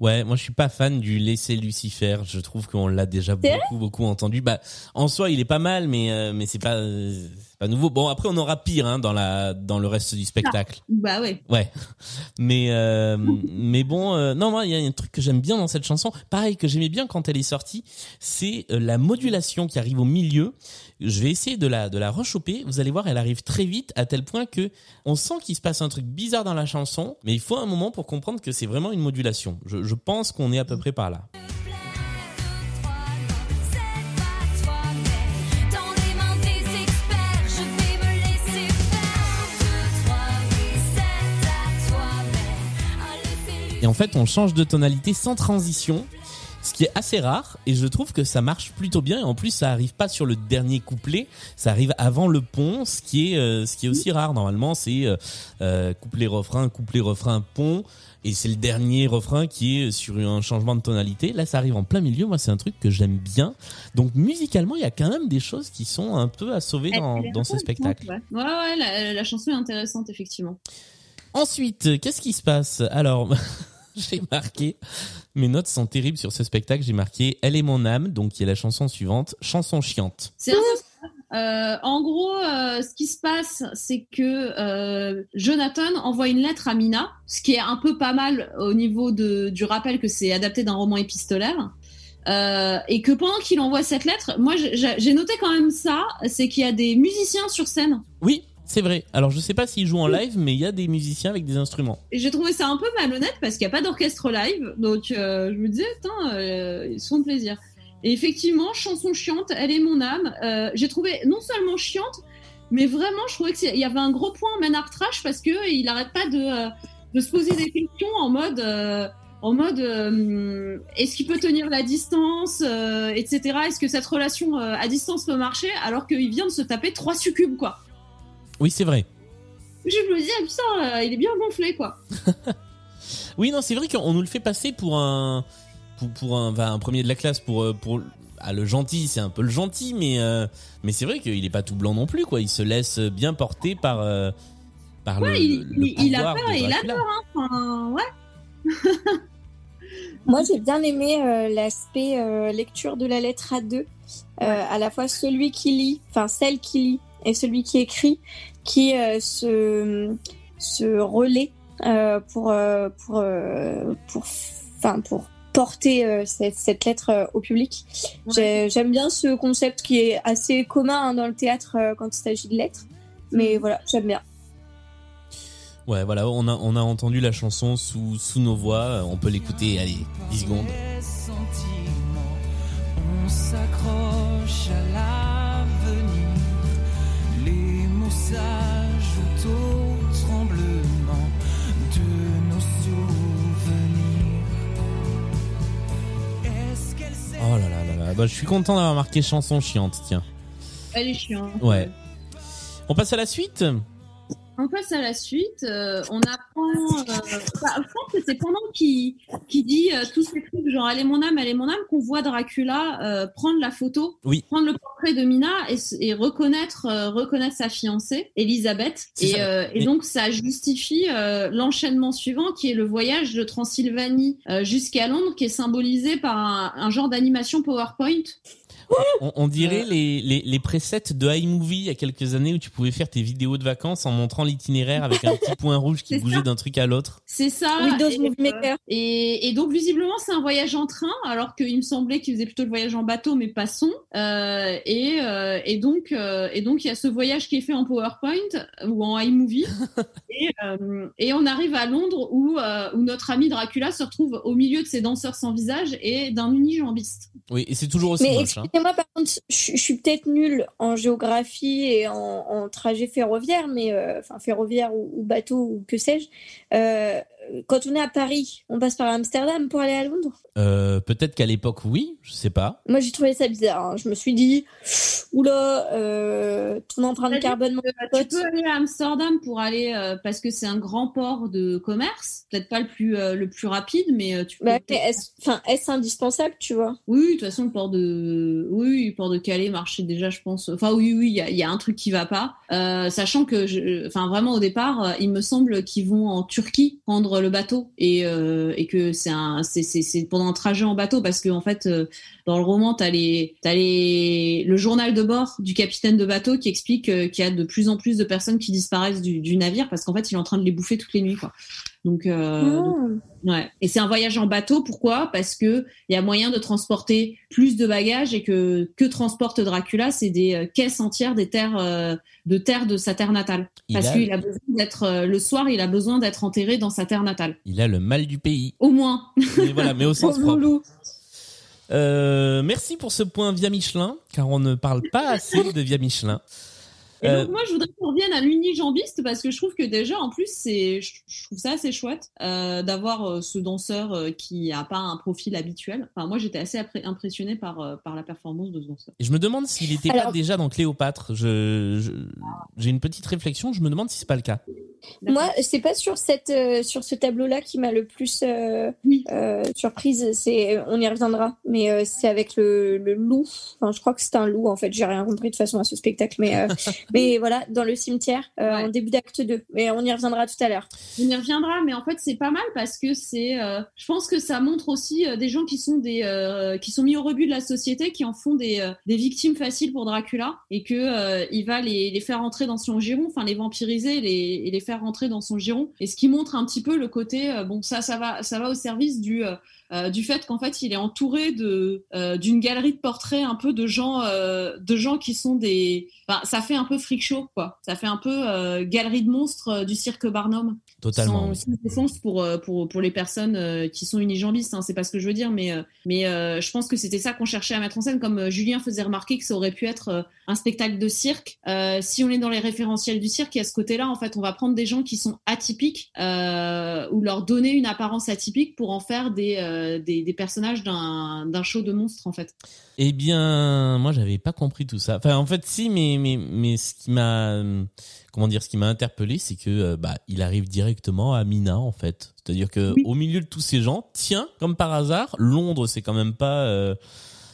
Ouais, moi je suis pas fan du laisser Lucifer. Je trouve qu'on l'a déjà beaucoup beaucoup entendu. Bah en soi il est pas mal, mais euh, mais c'est pas euh, c'est pas nouveau. Bon après on aura pire hein, dans la dans le reste du spectacle. bah ouais Ouais, mais euh, mais bon, euh, non moi il y a un truc que j'aime bien dans cette chanson, pareil que j'aimais bien quand elle est sortie, c'est euh, la modulation qui arrive au milieu. Je vais essayer de la de la rechoper. Vous allez voir, elle arrive très vite à tel point que on sent qu'il se passe un truc bizarre dans la chanson, mais il faut un moment pour comprendre que c'est vraiment une modulation. Je, pense qu'on est à peu près par là. Et en fait, on change de tonalité sans transition, ce qui est assez rare. Et je trouve que ça marche plutôt bien. Et en plus, ça arrive pas sur le dernier couplet, ça arrive avant le pont, ce qui est euh, ce qui est aussi rare. Normalement, c'est euh, euh, couplet refrain, couplet refrain pont. Et c'est le dernier refrain qui est sur un changement de tonalité. Là, ça arrive en plein milieu. Moi, c'est un truc que j'aime bien. Donc, musicalement, il y a quand même des choses qui sont un peu à sauver dans, Elle dans ce spectacle. ouais ouais, ouais, la, la chanson est intéressante effectivement Ensuite, qu'est-ce qui se passe? Alors, j'ai marqué, mes notes sont terribles sur ce spectacle, j'ai marqué Elle est mon âme, donc qui est la chanson suivante, chanson chiante. C'est un peu ça. Euh, en gros, euh, ce qui se passe, c'est que euh, Jonathan envoie une lettre à Mina, ce qui est un peu pas mal au niveau de, du rappel que c'est adapté d'un roman épistolaire. Euh, et que pendant qu'il envoie cette lettre, moi j'ai noté quand même ça, c'est qu'il y a des musiciens sur scène. Oui, c'est vrai. Alors, je sais pas s'ils jouent en live, mais il y a des musiciens avec des instruments. J'ai trouvé ça un peu malhonnête parce qu'il n'y a pas d'orchestre live, donc euh, je me disais, putain, euh, ils sont de plaisir. Et effectivement, chanson chiante, elle est mon âme. Euh, j'ai trouvé non seulement chiante, mais vraiment, je trouvais qu'il y avait un gros point en Trash parce que il arrête pas de, euh, de se poser des questions en mode, euh, en mode, euh, est-ce qu'il peut tenir la distance, euh, etc. Est-ce que cette relation euh, à distance peut marcher? Alors qu'il vient de se taper trois succubes, quoi. Oui, c'est vrai. Je me dis, ah, putain, euh, il est bien gonflé, quoi. Oui, non, c'est vrai qu'on nous le fait passer pour un, pour, pour un, enfin, un premier de la classe, pour, euh, pour ah, le gentil, c'est un peu le gentil, mais, euh, mais c'est vrai qu'il est pas tout blanc non plus, quoi. Il se laisse bien porter par, euh, par Ouais, le, il, le il- il a peur il a peur. Hein. Enfin, ouais. Moi, j'ai bien aimé euh, l'aspect euh, lecture de la lettre A2. Euh, à la fois celui qui lit, enfin celle qui lit, et celui qui écrit, qui euh, se, se relaie euh, pour, euh, pour, euh, pour, enfin, pour porter euh, cette, cette lettre euh, au public. J'ai- J'aime bien ce concept qui est assez commun hein, dans le théâtre euh, quand il s'agit de lettres. Mais voilà, j'aime bien. Ouais, voilà, on a, on a entendu la chanson sous, sous nos voix. On peut l'écouter, allez, 10 secondes. Les sentiments, on s'accroche à l'avenir. Les mots s'ajoutent au tremblement de nos souvenirs. Est-ce qu'elle sait Oh là là là là. Bah, je suis content d'avoir marqué chanson chiante, tiens. Elle est chiante. Ouais. On passe à la suite? On passe à la suite. euh, on apprend. euh, bah, je pense que c'est pendant qu'il dit euh, tous ces trucs, genre est mon âme, est mon âme, qu'on voit Dracula prendre la photo, Oui. prendre le portrait de Mina et, reconnaître, reconnaître sa fiancée, Elisabeth. Et, donc ça justifie l'enchaînement suivant qui est le voyage de Transylvanie jusqu'à Londres, qui est symbolisé par un, un genre d'animation PowerPoint. On, on dirait les, les, les presets de iMovie il y a quelques années où tu pouvais faire tes vidéos de vacances en montrant l'itinéraire avec un petit point rouge qui bougeait d'un truc à l'autre. C'est ça. Windows et, Movie euh, Maker. Et, et donc visiblement c'est un voyage en train, alors qu'il me semblait qu'il faisait plutôt le voyage en bateau, mais passons. Euh, et, euh, et donc euh, et donc il y a ce voyage qui est fait en PowerPoint ou en iMovie. et, euh, et on arrive à Londres où euh, où notre ami Dracula se retrouve au milieu de ces danseurs sans visage et d'un unijambiste. Oui, et c'est toujours aussi Mais moche. hein. Excusez-moi, par contre, je, suis peut-être nulle en géographie et en, trajet ferroviaire, mais euh, enfin ferroviaire ou, ou bateau ou que sais-je. Quand on est à Paris, on passe par Amsterdam pour aller à Londres. Euh, Peut-être qu'à l'époque, oui, je sais pas. Moi, j'ai trouvé ça bizarre. hein. Je me suis dit, oula, euh, ton empreinte carbone, mon Euh, pote. tu peux aller à Amsterdam pour aller euh, parce que c'est un grand port de commerce, peut-être pas le plus euh, le plus rapide, mais tu peux. Bah, est-ce, enfin, est-ce indispensable, tu vois? Oui, de toute façon, le port de, oui, le port de Calais marchait déjà, je pense. Enfin, oui, oui, il y a, il y a un truc qui va pas. Euh, sachant que, je... enfin, vraiment au départ, il me semble qu'ils vont en Turquie prendre le bateau et, euh, et que c'est un, c'est, pendant un trajet en bateau parce que en fait, euh, dans le roman, t'as les, t'as les, le journal de bord du capitaine de bateau qui explique euh, qu'il y a de plus en plus de personnes qui disparaissent du, du navire parce qu'en fait, il est en train de les bouffer toutes les nuits, quoi. Donc, euh, donc, Ah. Ouais. Et c'est un voyage en bateau. Pourquoi? Parce que il y a moyen de transporter plus de bagages et que que transporte Dracula, c'est des euh, caisses entières des terres euh, de terres de sa terre natale. Il Parce a- qu'il a besoin d'être euh, le soir, il a besoin d'être enterré dans sa terre natale. Il a le mal du pays. Au moins. Mais voilà, mais au sens propre. Euh, merci pour ce point via Michelin, car on ne parle pas assez de via Michelin. Et Euh, donc moi, je voudrais qu'on revienne à l'unijambiste parce que je trouve que déjà, en plus, c'est, je trouve ça assez chouette euh, d'avoir euh, ce danseur euh, qui a pas un profil habituel. Enfin, moi, j'étais assez appré- impressionnée par euh, par la performance de ce danseur. Et je me demande s'il n'était pas Alors- déjà dans Cléopâtre. Je, je- j'ai une petite réflexion. Je me demande si c'est pas le cas. Moi, c'est pas sur cette, euh, sur ce tableau-là qui m'a le plus euh, Oui. euh, surprise. C'est, on y reviendra, mais euh, c'est avec le, le loup. Enfin, je crois que c'est un loup en fait. J'ai rien compris de façon à ce spectacle, mais euh, mais voilà, dans le cimetière euh, Ouais. en début d'acte 2. Mais on y reviendra tout à l'heure. On y reviendra, mais en fait c'est pas mal parce que c'est, euh, je pense que ça montre aussi euh, des gens qui sont des, qui sont mis au rebut de la société, qui en font des, des victimes faciles pour Dracula et que euh, il va les, les faire rentrer dans son giron, enfin les vampiriser et les, et les faire rentrer dans son giron. Et ce qui montre un petit peu le côté, bon ça, ça va, ça va au service du, euh, du fait qu'en fait il est entouré de euh, d'une galerie de portraits un peu de gens euh, de gens qui sont des enfin, ça fait un peu freak show quoi ça fait un peu galerie de monstres du cirque Barnum Totalement. sans, sans défense pour, pour, pour les personnes qui sont unijambistes, hein, c'est pas ce que je veux dire, mais, mais je pense que c'était ça qu'on cherchait à mettre en scène, comme Julien faisait remarquer que ça aurait pu être un spectacle de cirque. Si on est dans les référentiels du cirque, il y a ce côté-là, en fait, on va prendre des gens qui sont atypiques ou leur donner une apparence atypique pour en faire des, euh, des, des personnages d'un d'un show de monstres en fait. Eh bien, moi, j'avais pas compris tout ça. Enfin, en fait, si, mais mais mais ce qui m'a comment dire, ce qui m'a interpellé, c'est que euh, bah il arrive directement à Mina en fait. C'est-à-dire que Oui. au milieu de tous ces gens, tiens, comme par hasard, Londres, c'est quand même pas euh,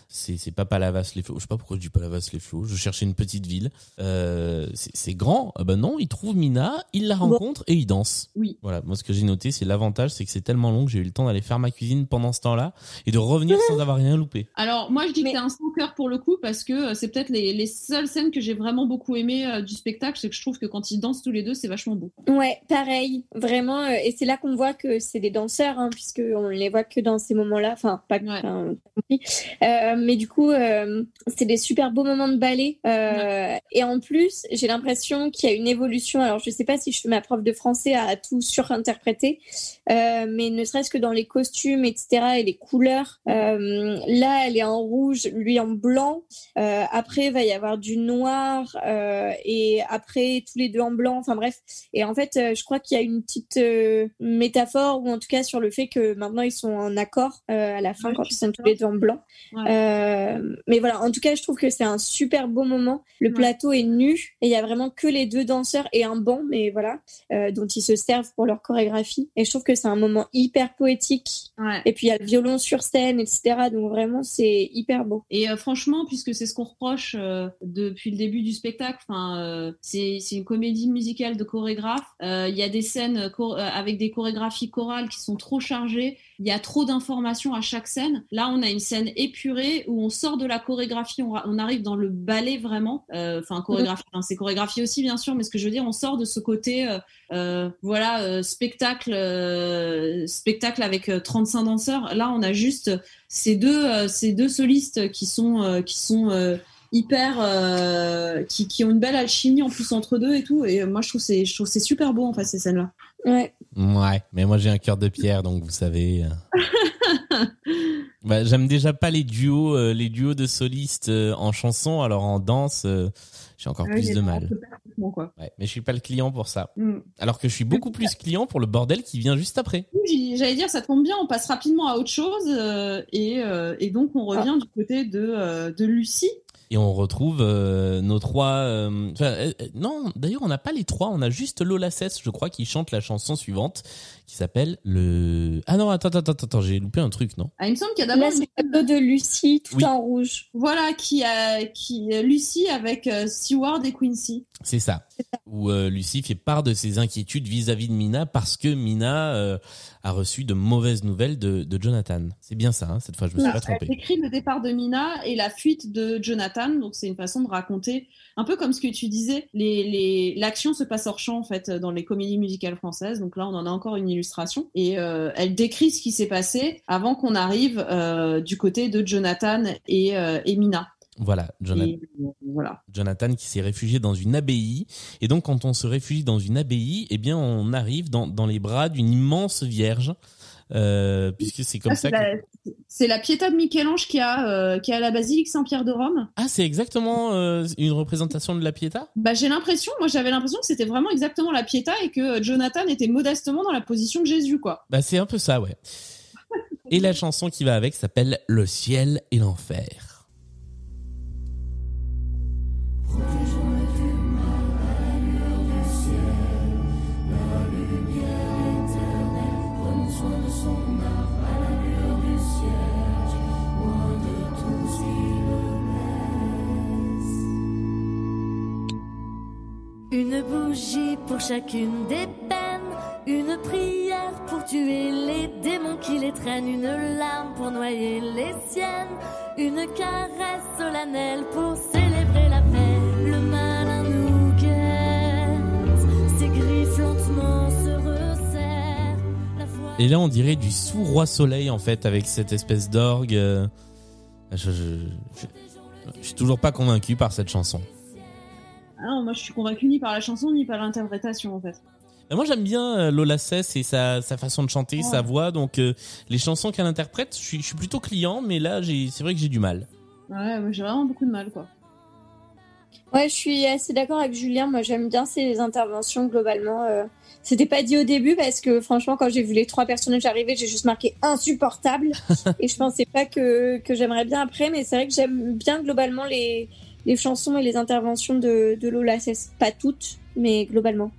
c'est c'est pas Palavas les flots. Je sais pas pourquoi je dis Palavas les flots. Je cherchais une petite ville. Euh, c'est grand. Ah ben non, il trouve Mina, il la rencontre et il danse. Oui. Voilà. Moi, ce que j'ai noté, c'est l'avantage, c'est que c'est tellement long que j'ai eu le temps d'aller faire ma cuisine pendant ce temps-là et de revenir sans avoir rien loupé. Alors moi je dis Mais- que c'est un sans cœur pour le coup parce que euh, c'est peut-être les, les seules scènes que j'ai vraiment beaucoup aimées euh, du spectacle, c'est que je trouve que quand ils dansent tous les deux c'est vachement beau. Ouais, pareil, vraiment. euh, et c'est là qu'on voit que c'est des danseurs, hein, puisque on les voit que dans ces moments-là. Enfin, pas Ouais. Mais du coup, euh, c'est des super beaux moments de ballet. Euh, Et en plus, j'ai l'impression qu'il y a une évolution. Alors, je sais pas si je fais ma prof de français à tout surinterpréter, euh, mais ne serait-ce que dans les costumes, etc., et les couleurs. là, elle est en rouge, lui en blanc. Après, il va y avoir du noir, et après, tous les deux en blanc. Enfin bref. Et en fait, je crois qu'il y a une petite métaphore, ou en tout cas sur le fait que maintenant ils sont en accord euh, à la fin Ouais, quand ils sont tous les deux en blanc. Ouais. Euh, mais voilà, en tout cas, je trouve que c'est un super beau moment. Le Ouais. plateau est nu et il y a vraiment que les deux danseurs et un banc, mais voilà, euh, dont ils se servent pour leur chorégraphie. Et je trouve que c'est un moment hyper poétique. Ouais. Et puis il y a le violon sur scène, etc. Donc vraiment, c'est hyper beau. Et euh, franchement, puisque c'est ce qu'on reproche euh, depuis le début du spectacle, enfin, euh, c'est une comédie musicale de chorégraphe. Euh, Il y a des scènes euh, euh, avec des chorégraphies chorales qui sont trop chargées. Il y a trop d'informations à chaque scène. Là, on a une scène épurée où on sort de la chorégraphie, on, arrive dans le ballet vraiment. Euh, Enfin, chorégraphie, hein, c'est chorégraphie aussi bien sûr, mais ce que je veux dire, on sort de ce côté, euh, euh, voilà, spectacle, spectacle avec euh, 35 danseurs. Là, on a juste ces deux, ces deux solistes qui sont, qui sont hyper, qui, qui ont une belle alchimie en plus entre deux et tout. Et moi, je trouve c'est, je trouve c'est super beau en fait ces scènes-là. Ouais. Ouais, mais moi j'ai un cœur de pierre, donc vous savez. euh. bah, J'aime déjà pas les duos, euh, les duos de solistes euh, en chanson, alors en danse, euh, j'ai encore plus de mal. quoi. Ouais, mais je suis pas le client pour ça. Mm. Alors que je suis beaucoup plus client pour le bordel qui vient juste après. J'allais dire, ça tombe bien, on passe rapidement à autre chose et, et donc on revient du côté de, de Lucie. Et on retrouve euh, nos trois. euh, euh, non, d'ailleurs, on n'a pas les trois. On a juste Lola Cess, je crois, qui chante la chanson suivante, qui s'appelle le. Ah non, attends, attends, attends, j'ai loupé un truc, non? Ah, il me semble qu'il y a d'abord le tableau de Lucie, tout Oui. en rouge. voilà qui a qui Lucie avec euh, Seward et Quincy. C'est ça. Où euh, Lucie fait part de ses inquiétudes vis-à-vis de Mina parce que Mina euh, a reçu de mauvaises nouvelles de, de Jonathan. C'est bien ça, hein, cette fois, je me suis pas Elle trompé. décrit le départ de Mina et la fuite de Jonathan. Donc c'est une façon de raconter un peu comme ce que tu disais. Les, les, l'action se passe hors champ en fait dans les comédies musicales françaises. Donc là on en a encore une illustration et euh, elle décrit ce qui s'est passé avant qu'on arrive euh, du côté de Jonathan et, euh, et Mina. Voilà, Jonathan. Et, euh, voilà. Jonathan qui s'est réfugié dans une abbaye. Et donc, quand on se réfugie dans une abbaye, eh bien, on arrive dans, dans les bras d'une immense vierge. Euh, puisque c'est comme Ah, ça c'est, que... la, c'est la Pietà de Michel-Ange qui a euh, qui a à la basilique Saint-Pierre de Rome. Ah, c'est exactement euh, une représentation de la Pietà? Bah, j'ai l'impression, moi j'avais l'impression que c'était vraiment exactement la Pietà et que Jonathan était modestement dans la position de Jésus, quoi. Bah, c'est un peu ça, ouais. Et la chanson qui va avec s'appelle Le ciel et l'enfer. Une bougie pour chacune des peines, une prière pour tuer les démons qui les traînent, une larme pour noyer les siennes, une caresse solennelle pour célébrer la paix. Le malin nous guette, ses griffes lentement se resserrent. Et là, on dirait du sous-roi soleil, en fait, avec cette espèce d'orgue. euh, je, je suis toujours pas convaincu par cette chanson. Ah non, moi je suis convaincue ni par la chanson ni par l'interprétation en fait. Mais moi, j'aime bien euh, Lola Cess et sa, sa façon de chanter, Ouais. sa voix. Donc, euh, les chansons qu'elle interprète, je suis, je suis plutôt client, mais là, j'ai, c'est vrai que j'ai du mal. Ouais, j'ai vraiment beaucoup de mal quoi. Ouais, je suis assez d'accord avec Julien. Moi, j'aime bien ces interventions globalement. euh. C'était pas dit au début parce que franchement, quand j'ai vu les trois personnages arriver, j'ai juste marqué insupportable. et je pensais pas que, que j'aimerais bien après, mais c'est vrai que j'aime bien globalement les, les chansons et les interventions de, de Lola. C'est pas toutes, mais globalement.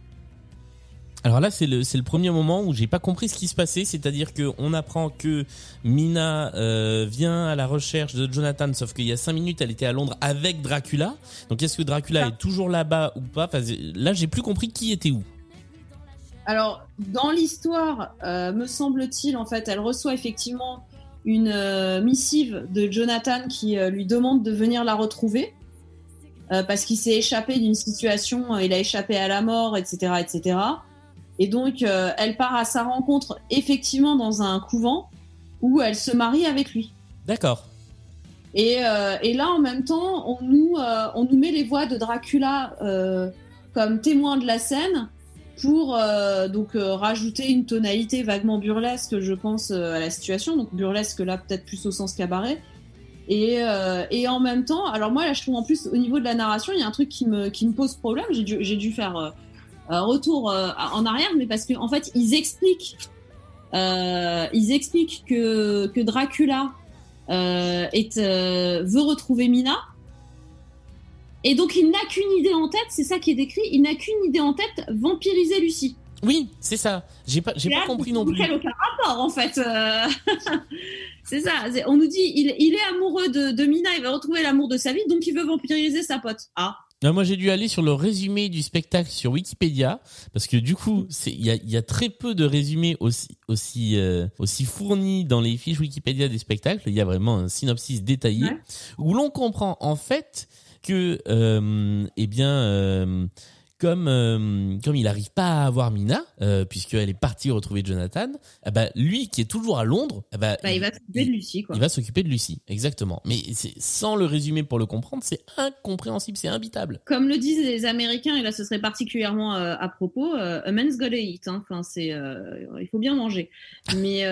Alors là, c'est le, c'est le premier moment où j'ai pas compris ce qui se passait, c'est-à-dire que on apprend que Mina euh, vient à la recherche de Jonathan, sauf qu'il y a cinq minutes, elle était à Londres avec Dracula. Donc est-ce que Dracula est toujours là-bas ou pas? Enfin, Là, j'ai plus compris qui était où. Alors, dans l'histoire, euh, me semble-t-il, en fait, elle reçoit effectivement une euh, missive de Jonathan qui euh, lui demande de venir la retrouver euh, parce qu'il s'est échappé d'une situation, euh, il a échappé à la mort, etc., etc. Et donc, euh, elle part à sa rencontre effectivement dans un couvent où elle se marie avec lui. D'accord. Et, et là, en même temps, on nous, on nous met les voix de Dracula comme témoins de la scène pour donc rajouter une tonalité vaguement burlesque, je pense, à la situation. Donc burlesque là, peut-être plus au sens cabaret. Et, euh, et en même temps, alors moi là, je trouve en plus au niveau de la narration, il y a un truc qui me, qui me pose problème. J'ai dû, dû faire euh, retour euh, en arrière, mais parce qu'en en fait, ils expliquent, euh, ils expliquent que, que Dracula veut retrouver Mina. Et donc il n'a qu'une idée en tête, c'est ça qui est décrit, il n'a qu'une idée en tête, vampiriser Lucie. Oui, c'est ça. J'ai pas, j'ai pas compris non plus. quel aucun rapport en fait. euh. c'est ça. On nous dit il, il est amoureux de, de Mina, il va retrouver l'amour de sa vie, donc il veut vampiriser sa pote. Ah. Non, moi, j'ai dû aller sur le résumé du spectacle sur Wikipédia parce que du coup, il y a, y a très peu de résumés aussi aussi euh, aussi fournis dans les fiches Wikipédia des spectacles. Il y a vraiment un synopsis détaillé Ouais. où l'on comprend en fait que euh, eh bien comme euh, comme il n'arrive pas à avoir Mina euh, puisqu'elle est partie retrouver Jonathan, eh ben lui qui est toujours à Londres, eh ben, Bah, il va s'occuper de Lucie quoi. il va s'occuper de Lucie, exactement. Mais sans le résumé pour le comprendre, c'est incompréhensible, c'est imbitable. Comme le disent les Américains, et là ce serait particulièrement euh, à propos, euh, a man's gotta eat. Hein. Enfin, c'est, il faut bien manger. Mais,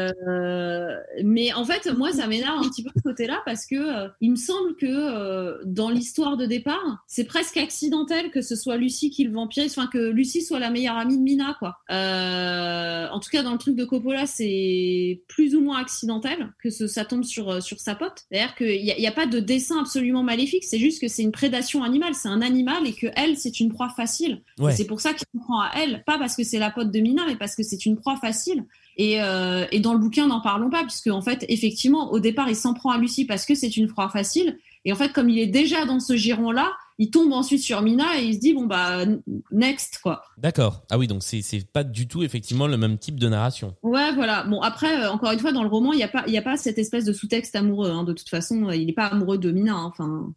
mais en fait, moi, ça m'énerve un petit peu ce côté-là parce que il me semble que dans l'histoire de départ, c'est presque accidentel que ce soit Lucie qui le vampirise, enfin que Lucie soit la meilleure amie de Mina, quoi. Euh, en tout cas, dans le truc de Coppola, c'est plus ou moins accidentel que ce, ça tombe sur euh, sur sa pote. C'est-à-dire qu'il n'y a, y a pas de dessin absolument maléfique, c'est juste que c'est une prédation animale, c'est un animal et que elle, c'est une proie facile. Ouais. C'est pour ça qu'il prend à elle, pas parce que c'est la pote de Mina, mais parce que c'est une proie facile. Et, euh, et dans le bouquin, n'en parlons pas, puisque en fait, effectivement, au départ, il s'en prend à Lucie parce que c'est une proie facile. Et en fait, comme il est déjà dans ce giron-là, il tombe ensuite sur Mina et il se dit bon bah next quoi. D'accord. Ah oui, donc c'est c'est pas du tout effectivement le même type de narration. Ouais, voilà. Bon, après, euh, encore une fois, dans le roman, il n'y a pas, il y a pas cette espèce de sous-texte amoureux. hein. De toute façon, euh, il n'est pas amoureux de Mina. hein. Enfin,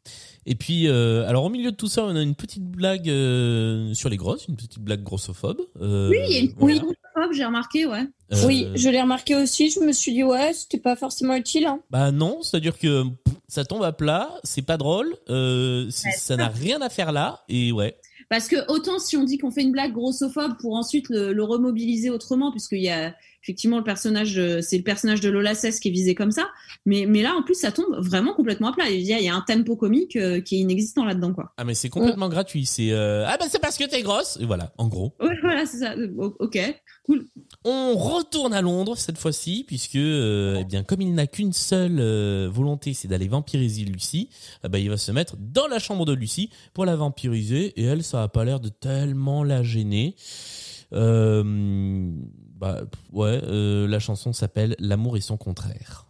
Et puis, euh, alors au milieu de tout ça, on a une petite blague euh, sur les grosses, une petite blague grossophobe. Euh, oui, il y a une voilà. grossophobe, j'ai remarqué, ouais. Euh, Oui, je l'ai remarqué aussi. Je me suis dit, ouais, c'était pas forcément utile. hein. Bah non, c'est-à-dire que pff, ça tombe à plat, c'est pas drôle, euh, Ouais, ça n'a rien à faire là, et ouais. Parce que autant si on dit qu'on fait une blague grossophobe pour ensuite le, le remobiliser autrement, puisqu'il y a effectivement le personnage, euh, c'est le personnage de Lola Cesse qui est visé comme ça, mais, mais là en plus ça tombe vraiment complètement à plat. Il y a, il y a un tempo comique euh, qui est inexistant là-dedans, quoi. Ah mais c'est complètement gratuit, c'est euh, ah bah c'est parce que t'es grosse, et voilà, en gros. Ouais, voilà, c'est ça. O- Ok, cool. On retourne à Londres cette fois-ci, puisque euh, eh bien comme il n'a qu'une seule euh, volonté, c'est d'aller vampiriser Lucie, eh ben, il va se mettre dans la chambre de Lucie pour la vampiriser, et elle, ça a pas l'air de tellement la gêner. Euh, bah ouais, euh, la chanson s'appelle L'amour et son contraire.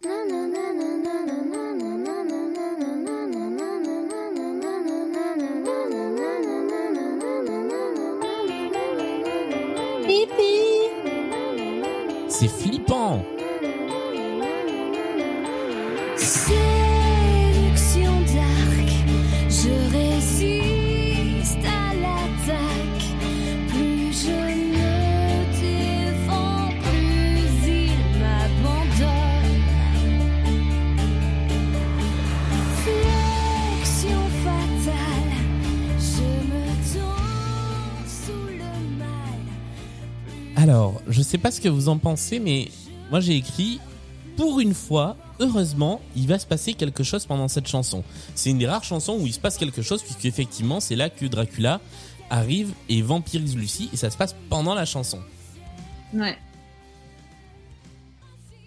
C'est flippant. Alors, je sais pas ce que vous en pensez, mais moi j'ai écrit pour une fois, heureusement, il va se passer quelque chose pendant cette chanson. C'est une des rares chansons où il se passe quelque chose, puisque effectivement, c'est là que Dracula arrive et vampirise Lucie, et ça se passe pendant la chanson. Ouais.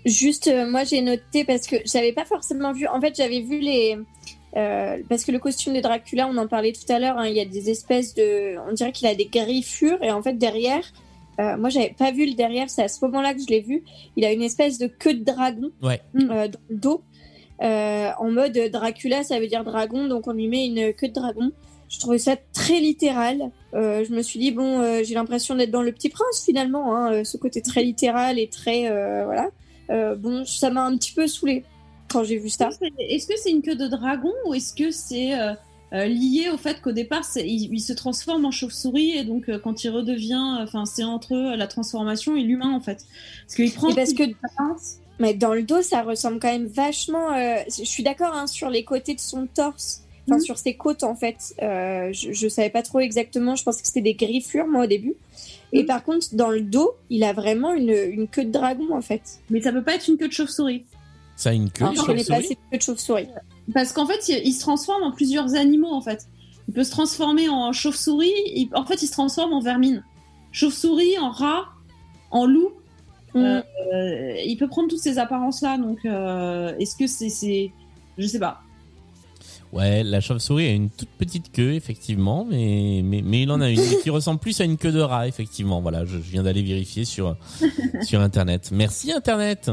Juste, euh, moi j'ai noté parce que j'avais pas forcément vu. En fait, j'avais vu les. euh, parce que le costume de Dracula, on en parlait tout à l'heure, hein, il y a des espèces de. On dirait qu'il a des griffures et en fait derrière, euh, moi j'avais pas vu le derrière, c'est à ce moment-là que je l'ai vu. Il a une espèce de queue de dragon Ouais. euh, dans le dos. Euh, en mode Dracula, ça veut dire dragon, donc on lui met une queue de dragon. Je trouvais ça très littéral. Euh, je me suis dit, bon, euh, j'ai l'impression d'être dans Le Petit Prince finalement, hein, ce côté très littéral et très. euh, voilà. Euh, bon, ça m'a un petit peu saoulé quand j'ai vu ça. Est-ce que c'est une queue de dragon ou est-ce que c'est euh, euh, lié au fait qu'au départ il, il se transforme en chauve-souris et donc euh, quand il redevient, enfin c'est entre eux, la transformation et l'humain en fait. Parce qu'il prend Et parce que. Mais dans le dos, ça ressemble quand même vachement. euh, je suis d'accord hein, sur les côtés de son torse, enfin Mhm. sur ses côtes en fait. Euh, je, je savais pas trop exactement. Je pensais que c'était des griffures moi au début. Et Mhm. par contre, dans le dos, il a vraiment une, une queue de dragon en fait. Mais ça peut pas être une queue de chauve-souris. Ça a une queue. Alors, de je connais pas chauve-souris? assez de queue de chauve-souris. Parce qu'en fait, il, il se transforme en plusieurs animaux en fait. Il peut se transformer en chauve-souris, il- en fait il se transforme en vermine. Chauve-souris, en rat, en loup. Euh, il peut prendre toutes ces apparences-là, donc euh, est-ce que c'est, c'est, je sais pas. Ouais, la chauve-souris a une toute petite queue, effectivement, mais, mais, mais il en a une qui ressemble plus à une queue de rat, effectivement. Voilà, je, je viens d'aller vérifier sur, sur Internet. Merci, Internet.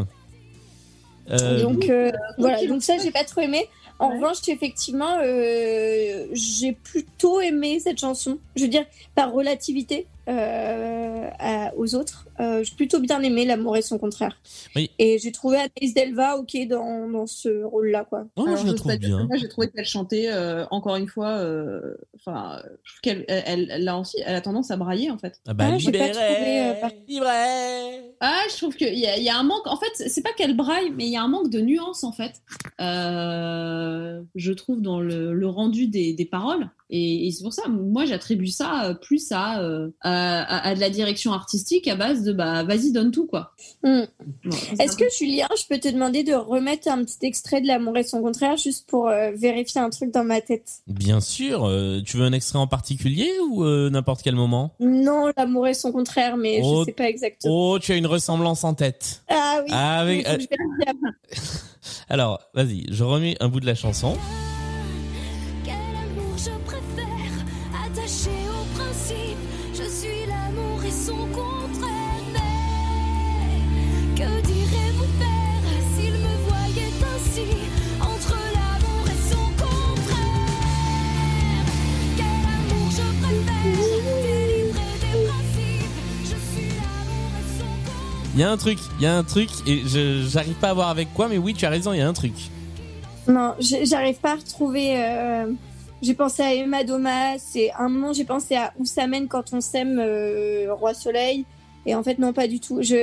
Euh, donc euh, voilà, donc ça j'ai pas trop aimé. En Ouais. revanche, effectivement, euh, j'ai plutôt aimé cette chanson. Je veux dire, par relativité euh, à- aux autres, euh, j'ai plutôt bien aimé L'amour et son contraire. Oui. Et j'ai trouvé Anaïs Delva ok dans, dans ce rôle-là, quoi. oh, Alors, je la j'ose trouve bien. j'ai trouvé qu'elle chantait euh, encore une fois. euh, Enfin, je trouve qu'elle, elle, elle, a aussi, elle a tendance à brailler en fait. Ah bah, Ah, j'ai pas libéré, trouvé, euh, par- libéré. Ah, je trouve qu'il y, a- il y a un manque. En fait, c'est pas qu'elle braille, mais il y a un manque de nuance en fait. Euh, je trouve dans le, le rendu des, des paroles. Et, et c'est pour ça, moi, j'attribue ça euh, plus à, euh, à, à- à de la direction artistique à base de bah vas-y donne tout quoi. Hmm. Bon, Est-ce que Julien, je peux te demander de remettre un petit extrait de L'amour et son contraire juste pour euh, vérifier un truc dans ma tête? Bien sûr. euh, tu veux un extrait en particulier ou euh, n'importe quel moment? Non, L'amour et son contraire, mais Oh. je sais pas exactement. Oh, tu as une ressemblance en tête. Ah oui. Ah, avec- donc, je vais le dire. Alors, vas-y, je remets un bout de la chanson. Il y a un truc, il y a un truc, et j'arrive pas à voir avec quoi, mais oui, tu as raison, il y a un truc. Non, j'arrive pas à retrouver. euh, J'ai pensé à Emma Domas, et un moment j'ai pensé à Où ça mène quand on s'aime, euh, Roi Soleil. Et en fait, non, pas du tout. Je...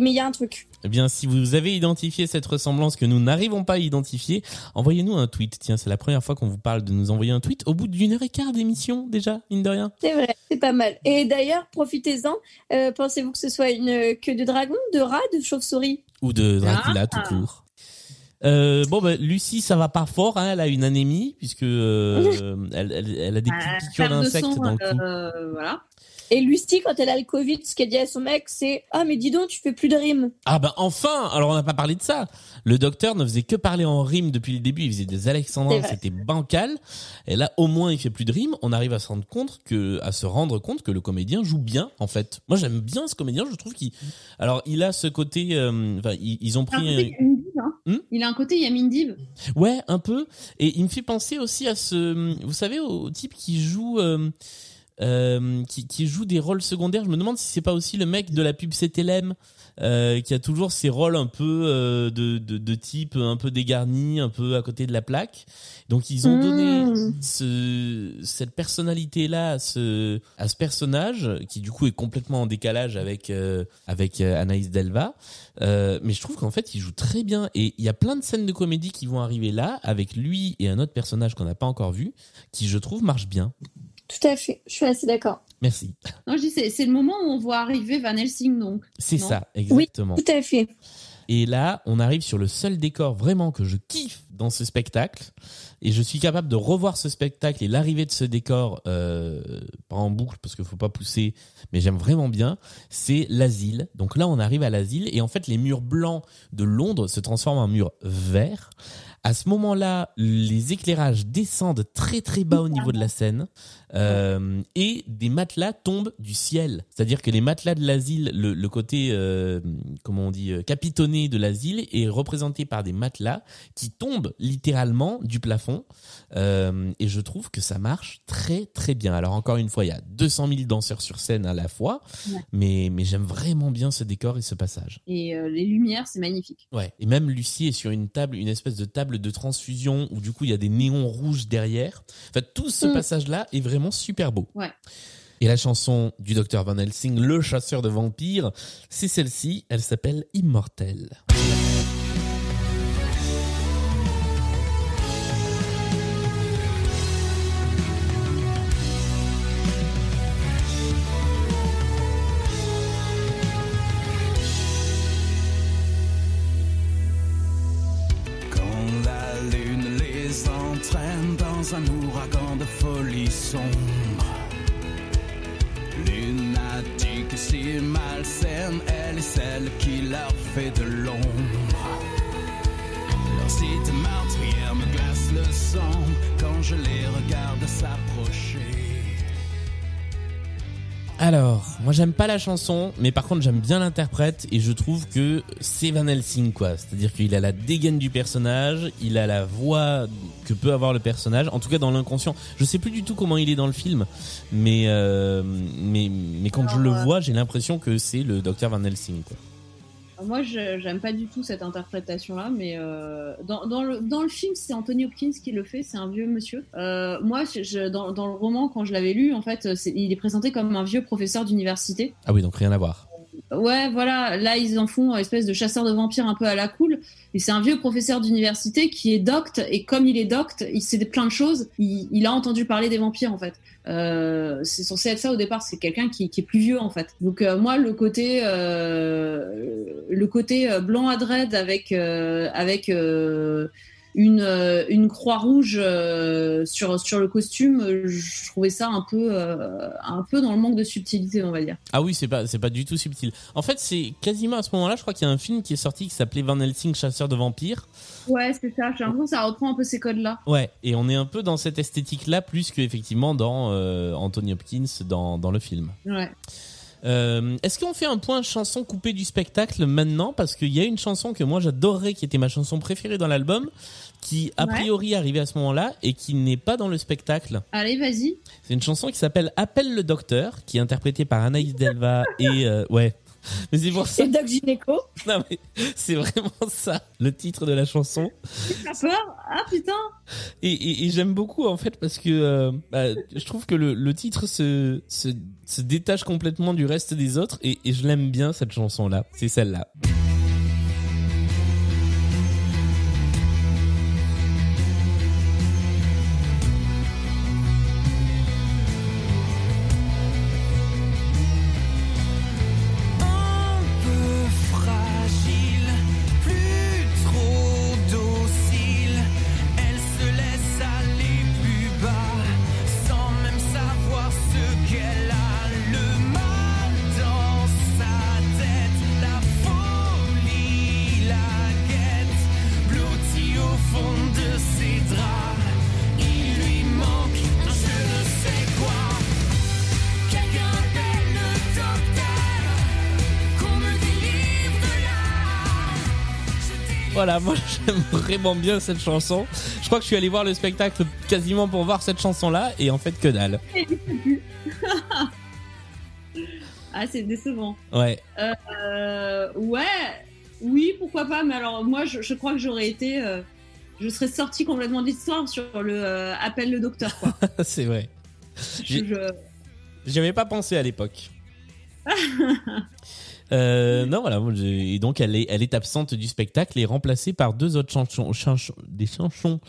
Mais il y a un truc. Eh bien, si vous avez identifié cette ressemblance que nous n'arrivons pas à identifier, envoyez-nous un tweet. Tiens, c'est la première fois qu'on vous parle de nous envoyer un tweet au bout d'une heure et quart d'émission, déjà, mine de rien. C'est vrai, c'est pas mal. Et d'ailleurs, profitez-en. Euh, Pensez-vous que ce soit une queue de dragon, de rat, de chauve-souris? Ou de Dracula, Ah. tout court. Euh, bon, bah, Lucie, ça va pas fort, hein, elle a une anémie, puisque euh, elle, elle, elle a des petites piqûres d'insectes dans le cou. euh, voilà. Et Lucie, quand elle a le Covid, ce qu'elle dit à son mec, c'est Ah, mais dis donc, tu fais plus de rimes. Ah bah enfin Alors on n'a pas parlé de ça. Le docteur ne faisait que parler en rime depuis le début. Il faisait des alexandrins, c'était bancal. Et là, au moins, il fait plus de rimes. On arrive à se rendre compte que, à se rendre compte que le comédien joue bien, en fait. Moi, j'aime bien ce comédien. Je trouve qu'il, alors, il a ce côté. euh, Enfin, ils, ils ont Il a un pris. Hmm? Il a un côté Yamin Dib. Ouais, un peu. Et il me fait penser aussi à ce, vous savez, au type qui joue, euh, euh, qui, qui joue des rôles secondaires. Je me demande si c'est pas aussi le mec de la pub CTLM, euh, qui a toujours ces rôles un peu euh, de, de, de type un peu dégarni, un peu à côté de la plaque. Donc ils ont donné ce, cette personnalité-là à ce, à ce personnage, qui du coup est complètement en décalage avec, avec Anaïs Delva. Mais je trouve qu'en fait, il joue très bien. Et il y a plein de scènes de comédie qui vont arriver là, avec lui et un autre personnage qu'on n'a pas encore vu, qui je trouve marche bien. Tout à fait, je suis assez d'accord. Merci. Non, je dis c'est c'est le moment où on voit arriver Van Helsing donc. C'est ça, exactement. Tout à fait. Et là, on arrive sur le seul décor vraiment que je kiffe dans ce spectacle. Et je suis capable de revoir ce spectacle et l'arrivée de ce décor, euh, pas en boucle parce qu'il faut pas pousser, mais j'aime vraiment bien. C'est l'asile. Donc là, on arrive à l'asile et en fait, les murs blancs de Londres se transforment en murs verts. À ce moment-là, les éclairages descendent très très bas au niveau de la scène euh, et des matelas tombent du ciel. C'est-à-dire que les matelas de l'asile, le, le côté euh, comment on dit euh, capitonné de l'asile est représenté par des matelas qui tombent littéralement du plafond. Euh, et je trouve que ça marche très très bien. Alors encore une fois, il y a 200 000 danseurs sur scène à la fois, Ouais. mais mais j'aime vraiment bien ce décor et ce passage. Et les lumières, c'est magnifique. Ouais. Et même Lucie est sur une table, une espèce de table de transfusion où du coup il y a des néons rouges derrière. En fait, tout ce Mm. passage-là est vraiment super beau. Ouais. Et la chanson du docteur Van Helsing, le chasseur de vampires, c'est celle-ci. Elle s'appelle Immortel. Un ouragan de folie sombre. Lunatique si malsaine, elle est celle qui leur fait de l'ombre. Leur cité meurtrière me glace le sang quand je les regarde s'approcher. Alors, moi j'aime pas la chanson, mais par contre j'aime bien l'interprète et je trouve que c'est Van Helsing quoi. C'est-à-dire qu'il a la dégaine du personnage, il a la voix que peut avoir le personnage, en tout cas dans l'inconscient. Je sais plus du tout comment il est dans le film, mais euh, mais mais quand je le euh, vois, j'ai l'impression que c'est le docteur Van Helsing quoi. Moi, j'aime pas du tout cette interprétation-là, mais euh, dans, le, dans le film, c'est Anthony Hopkins qui le fait, c'est un vieux monsieur. Euh, moi, je, dans, le roman, quand je l'avais lu, en fait, il est présenté comme un vieux professeur d'université. Ah oui, donc rien à voir. Ouais, voilà, là, ils en font une espèce de chasseur de vampires un peu à la cool. Et c'est un vieux professeur d'université qui est docte, et comme il est docte, il sait plein de choses, il, a entendu parler des vampires, en fait. Euh, c'est censé être ça au départ, c'est quelqu'un qui, est plus vieux, en fait. Donc, euh, moi, le côté, euh, le côté blanc à dread avec, avec une, euh, une croix rouge euh, sur, sur le costume, euh, je trouvais ça un peu, un peu dans le manque de subtilité, on va dire. Ah oui, c'est pas c'est pas du tout subtil. En fait, c'est quasiment à ce moment-là, je crois qu'il y a un film qui est sorti qui s'appelait Van Helsing chasseur de vampires. Ouais, c'est ça. J'ai l'impression que ça reprend un peu ces codes-là. Ouais, et on est un peu dans cette esthétique-là plus qu'effectivement dans euh, Anthony Hopkins dans dans le film. Ouais. Euh, Est-ce qu'on fait un point chanson coupée du spectacle maintenant? Parce qu'il y a une chanson que moi j'adorerais, qui était ma chanson préférée dans l'album, qui a Ouais. priori arrivait à ce moment-là et qui n'est pas dans le spectacle. Allez, vas-y. C'est une chanson qui s'appelle Appelle le docteur, qui est interprétée par Anaïs Delva et euh, ouais. Mais c'est pour ça. Et Doc Gynéco. Non mais c'est vraiment ça, le titre de la chanson. Peur Ah putain Et, et, et j'aime beaucoup en fait parce que euh, bah, je trouve que le, le titre se, se, se détache complètement du reste des autres et, et je l'aime bien cette chanson là. C'est celle-là. J'aime vraiment bien cette chanson. Je crois que je suis allé voir le spectacle quasiment pour voir cette chanson là et en fait que dalle. Ah, c'est décevant. Ouais. Euh, ouais, oui, pourquoi pas, mais alors moi, je, je crois que j'aurais été. euh, je serais sortie complètement de l'histoire sur le euh, appel le docteur, quoi. c'est vrai. J'y avais pas pensé à l'époque. Euh, non, voilà. Et donc, elle est, elle est absente du spectacle et remplacée par deux autres chansons, chansons des chansons,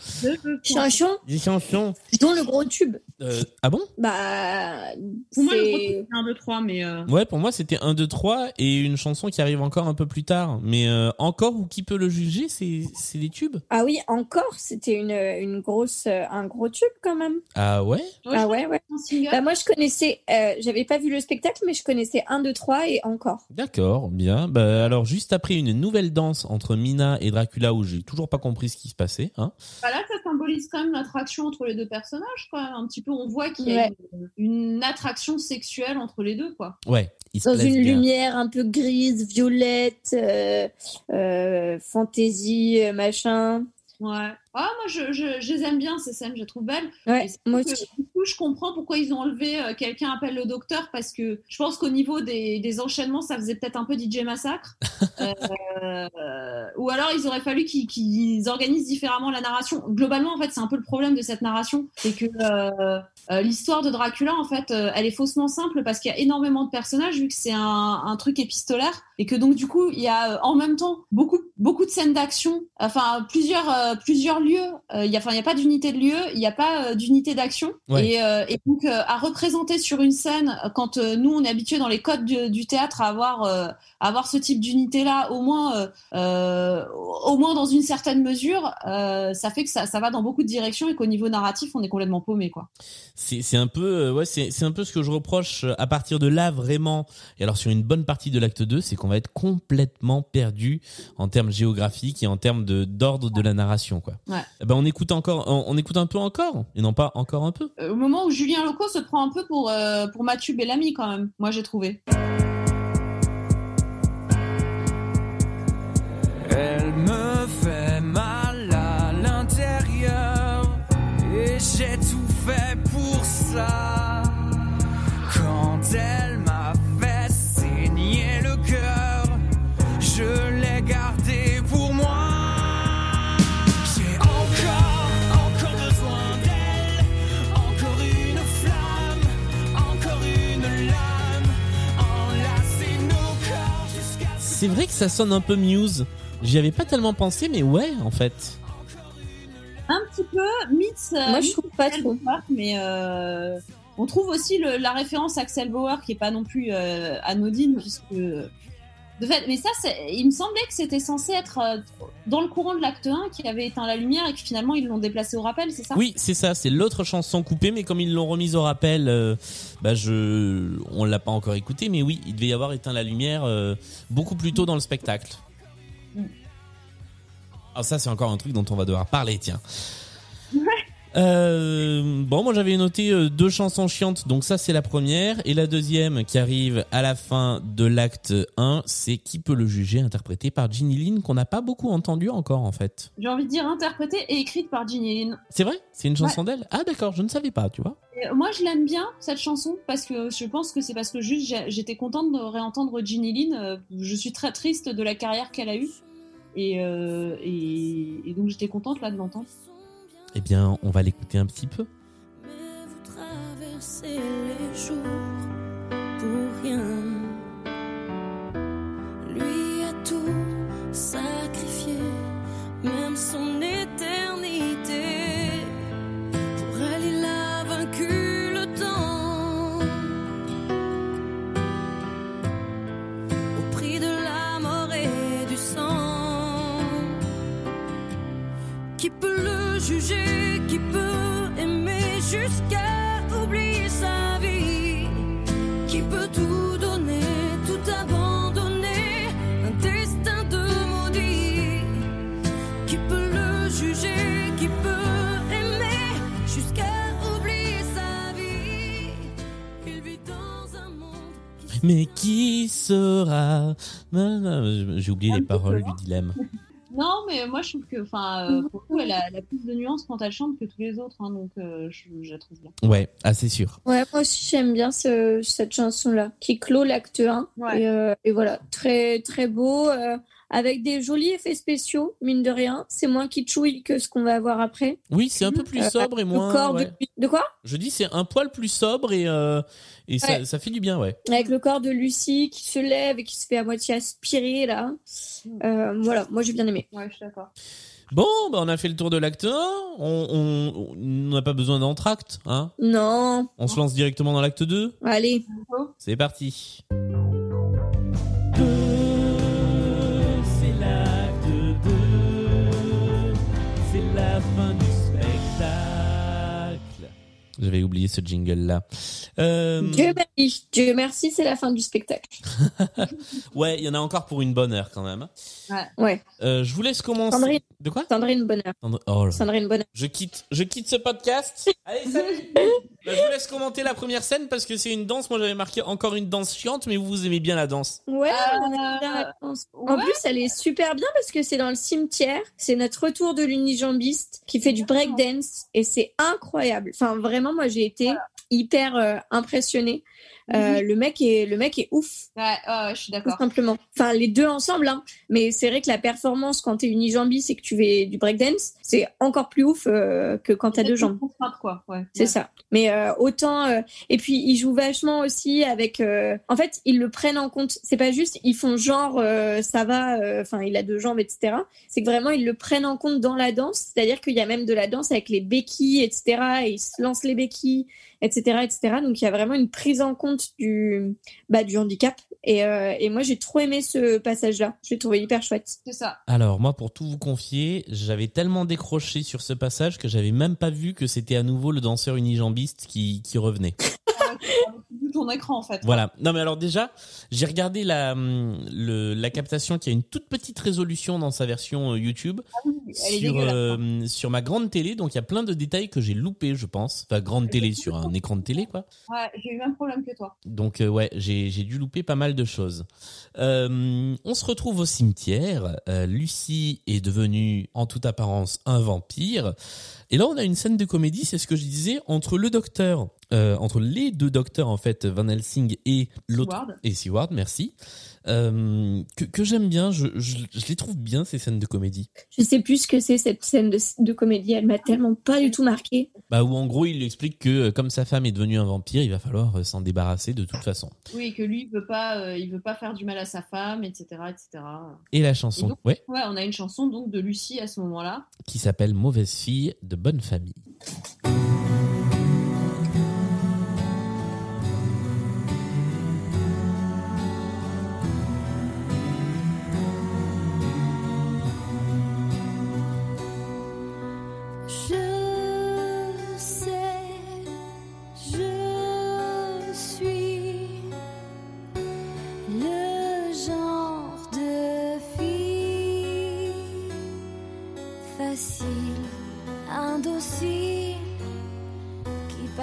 Chanchon, des chansons. dont le gros tube. Euh, ah bon? Bah, Pour moi, le gros truc, c'est un, deux, trois, mais. euh, Ouais, pour moi, c'était 1, 2, 3 et une chanson qui arrive encore un peu plus tard. Mais euh, encore, ou qui peut le juger, c'est c'est des tubes? Ah oui, encore, c'était une, une grosse, un gros tube quand même. Ah ouais? Ah ouais, ouais. Bah, moi, je connaissais, euh, j'avais pas vu le spectacle, mais je connaissais 1, 2, 3 et encore. D'accord, bien. Bah, alors, juste après une nouvelle danse entre Mina et Dracula où j'ai toujours pas compris ce qui se passait. Hein. Bah là, ça symbolise quand même l'attraction entre les deux personnages, même. Un petit peu, on voit qu'il y a Ouais. une, une attraction sexuelle entre les deux, quoi. Ouais, il se Dans une bien. lumière un peu grise, violette, euh, euh, fantaisie, euh, machin. Ouais. Ah, moi, je, je, je les aime bien, ces scènes, je les trouve belles. Ouais, Et c'est moi que, aussi. Du coup, je comprends pourquoi ils ont enlevé euh, quelqu'un appelle le docteur, parce que je pense qu'au niveau des, des enchaînements, ça faisait peut-être un peu DJ Massacre. Euh, ou alors, il aurait fallu qu'ils organisent différemment la narration. Globalement, en fait, c'est un peu le problème de cette narration. C'est que euh, l'histoire de Dracula, en fait, elle est faussement simple parce qu'il y a énormément de personnages, vu que c'est un, un truc épistolaire. Et que donc, du coup, il y a en même temps beaucoup, beaucoup de scènes d'action, enfin, plusieurs, plusieurs lieux. Euh, Il y a, n'y a pas d'unité de lieu, il n'y a pas euh, d'unité d'action. Ouais. Et, euh, et donc, à représenter sur une scène, quand nous, on est habitué dans les codes du, du théâtre à avoir, à avoir ce type d'unité-là, au moins, au moins dans une certaine mesure, ça fait que ça, ça va dans beaucoup de directions et qu'au niveau narratif, on est complètement paumé, quoi. C'est un peu, ouais, un peu ce que je reproche à partir de là vraiment. Et alors sur une bonne partie de l'acte 2, c'est qu'on va être complètement perdu en termes géographiques et en termes de d'ordre de la narration, quoi. Ouais. Eh ben on écoute encore, on, on écoute un peu encore et non pas encore un peu. Euh, au moment où Julien Loco se prend un peu pour, euh, pour Mathieu Bellamy, quand même, moi, j'ai trouvé. Elle me fait mal à l'intérieur et j'ai tout fait pour ça. C'est vrai que ça sonne un peu Muse. J'y avais pas tellement pensé, mais ouais, en fait. Un petit peu, Mitz. euh, Moi, je trouve pas Axel trop. Bauer, mais euh, on trouve aussi le- la référence Axel Bauer qui est pas non plus euh, anodine, puisque. De fait, mais ça, il me semblait que c'était censé être euh, dans le courant de l'acte 1 qui avait éteint la lumière et que finalement ils l'ont déplacé au rappel, c'est ça? Oui, c'est ça, c'est l'autre chanson coupée, mais comme ils l'ont remise au rappel, euh, bah je, on l'a pas encore écouté, mais oui, il devait y avoir éteint la lumière euh, beaucoup plus tôt dans le spectacle. Mm. Alors ça, c'est encore un truc dont on va devoir parler, tiens. Euh, bon, moi j'avais noté euh, deux chansons chiantes, donc ça c'est la première, et la deuxième qui arrive à la fin de l'acte 1, c'est Qui peut le juger, interprété par Ginny Lynn, qu'on n'a pas beaucoup entendu encore en fait. J'ai envie de dire interprétée et écrite par Ginny Lynn. C'est vrai? C'est une chanson d'elle? Ah d'accord, je ne savais pas, tu vois. Et, euh, moi, je l'aime bien cette chanson parce que je pense que c'est parce que juste j'étais contente de réentendre Ginny Lynn. Je suis très triste de la carrière qu'elle a eue. Et, euh, et, et donc j'étais contente là de l'entendre. Eh bien, on va l'écouter un petit peu. Mais vous traversez les jours pour rien. Lui a tout sacrifié, même son éternité. Mais qui sera? Non, non, J'ai oublié les paroles du dilemme. Non, mais moi je trouve que, enfin, euh, pour le coup, elle a, elle a plus de nuances quand elle chante que tous les autres, hein, donc euh, je, je la trouve bien. Ouais, ah, c'est sûr. Ouais, moi aussi j'aime bien ce- cette chanson-là qui clôt l'acte 1. Ouais. Et, euh, et voilà, très très beau, euh, avec des jolis effets spéciaux, mine de rien. C'est moins kitschouille que ce qu'on va avoir après. Oui, c'est un peu plus Euh, sobre et le moins. corps ouais. de... de quoi? Je dis c'est un poil plus sobre et euh, et ça, Ouais. ça fait du bien, ouais. Avec le corps de Lucie qui se lève et qui se fait à moitié aspirer là. Euh, voilà, moi j'ai bien aimé. Ouais, je suis d'accord. Bon, bah on a fait le tour de l'acte 1. On on- on n'a pas besoin d'entracte, hein? Non, On se lance directement dans l'acte 2. allez. C'est parti. J'avais oublié ce jingle là. Euh, Dieu merci, Dieu merci, c'est la fin du spectacle. ouais, il y en a encore pour une bonne heure quand même. Ouais, Euh, je vous laisse commencer. Sandrine. De quoi? Sandrine Bonheur. Sandrine- Oh. Sandrine Bonheur. Je quitte, je quitte ce podcast. Allez, salut. Bah, je vous laisse commenter la première scène parce que c'est une danse. Moi, j'avais marqué encore une danse chiante, mais vous, vous aimez bien la danse. Ouais, Euh, on a bien la réponse. En ouais. plus, elle est super bien parce que c'est dans le cimetière. C'est notre retour de l'unijambiste qui fait du breakdance et c'est incroyable. Enfin, vraiment, moi, j'ai été hyper euh, impressionnée. Euh, le mec est le mec est ouf Ouais, je suis d'accord. simplement enfin les deux ensemble hein. mais c'est vrai que la performance quand t'es unijambiste et que tu fais du breakdance c'est encore plus ouf euh, que quand t'as deux jambes quoi. Ouais. c'est ça. Mais euh, autant euh, et puis ils jouent vachement aussi avec. euh, En fait, ils le prennent en compte. C'est pas juste ils font genre euh, ça va. euh, Enfin, il a deux jambes, etc. C'est que vraiment ils le prennent en compte dans la danse. C'est-à-dire qu'il y a même de la danse avec les béquilles, etc. Et ils se lancent les béquilles, etc., etc. Donc il y a vraiment une prise en compte du bah du handicap. Et, euh, et moi j'ai trop aimé ce passage-là. Je l'ai trouvé hyper chouette. C'est ça. Alors, moi, pour tout vous confier, j'avais tellement décroché sur ce passage que j'avais même pas vu que c'était à nouveau le danseur unijambiste qui, qui revenait. Ton écran, en fait. Voilà. Non, mais alors déjà, j'ai regardé la, hum, le, la captation qui a une toute petite résolution dans sa version euh, YouTube. Est sur, dégueulasse. euh, sur ma grande télé, donc il y a plein de détails que j'ai loupés, je pense. Enfin, grande télé sur un écran de télé, quoi. Ouais, j'ai eu le même problème que toi. Donc euh, ouais, j'ai j'ai dû louper pas mal de choses. Euh, on se retrouve au cimetière. Lucie est devenue en toute apparence un vampire. Et là, on a une scène de comédie, c'est ce que je disais, entre le docteur, euh, entre les deux docteurs en fait, Van Helsing et l'autre et Seward, merci. Euh, que que j'aime bien, je, je, je les trouve bien ces scènes de comédie. Je sais plus ce que c'est cette scène de, de comédie. Elle m'a tellement pas du tout marqué. Bah où en gros il lui explique que euh, comme sa femme est devenue un vampire, il va falloir euh, s'en débarrasser de toute façon. Oui, que lui, il veut pas, euh, il veut pas faire du mal à sa femme, etc., etc. Et la chanson, Et donc- ouais, Ouais, on a une chanson donc de Lucie à ce moment-là. qui s'appelle Mauvaise fille de bonne famille.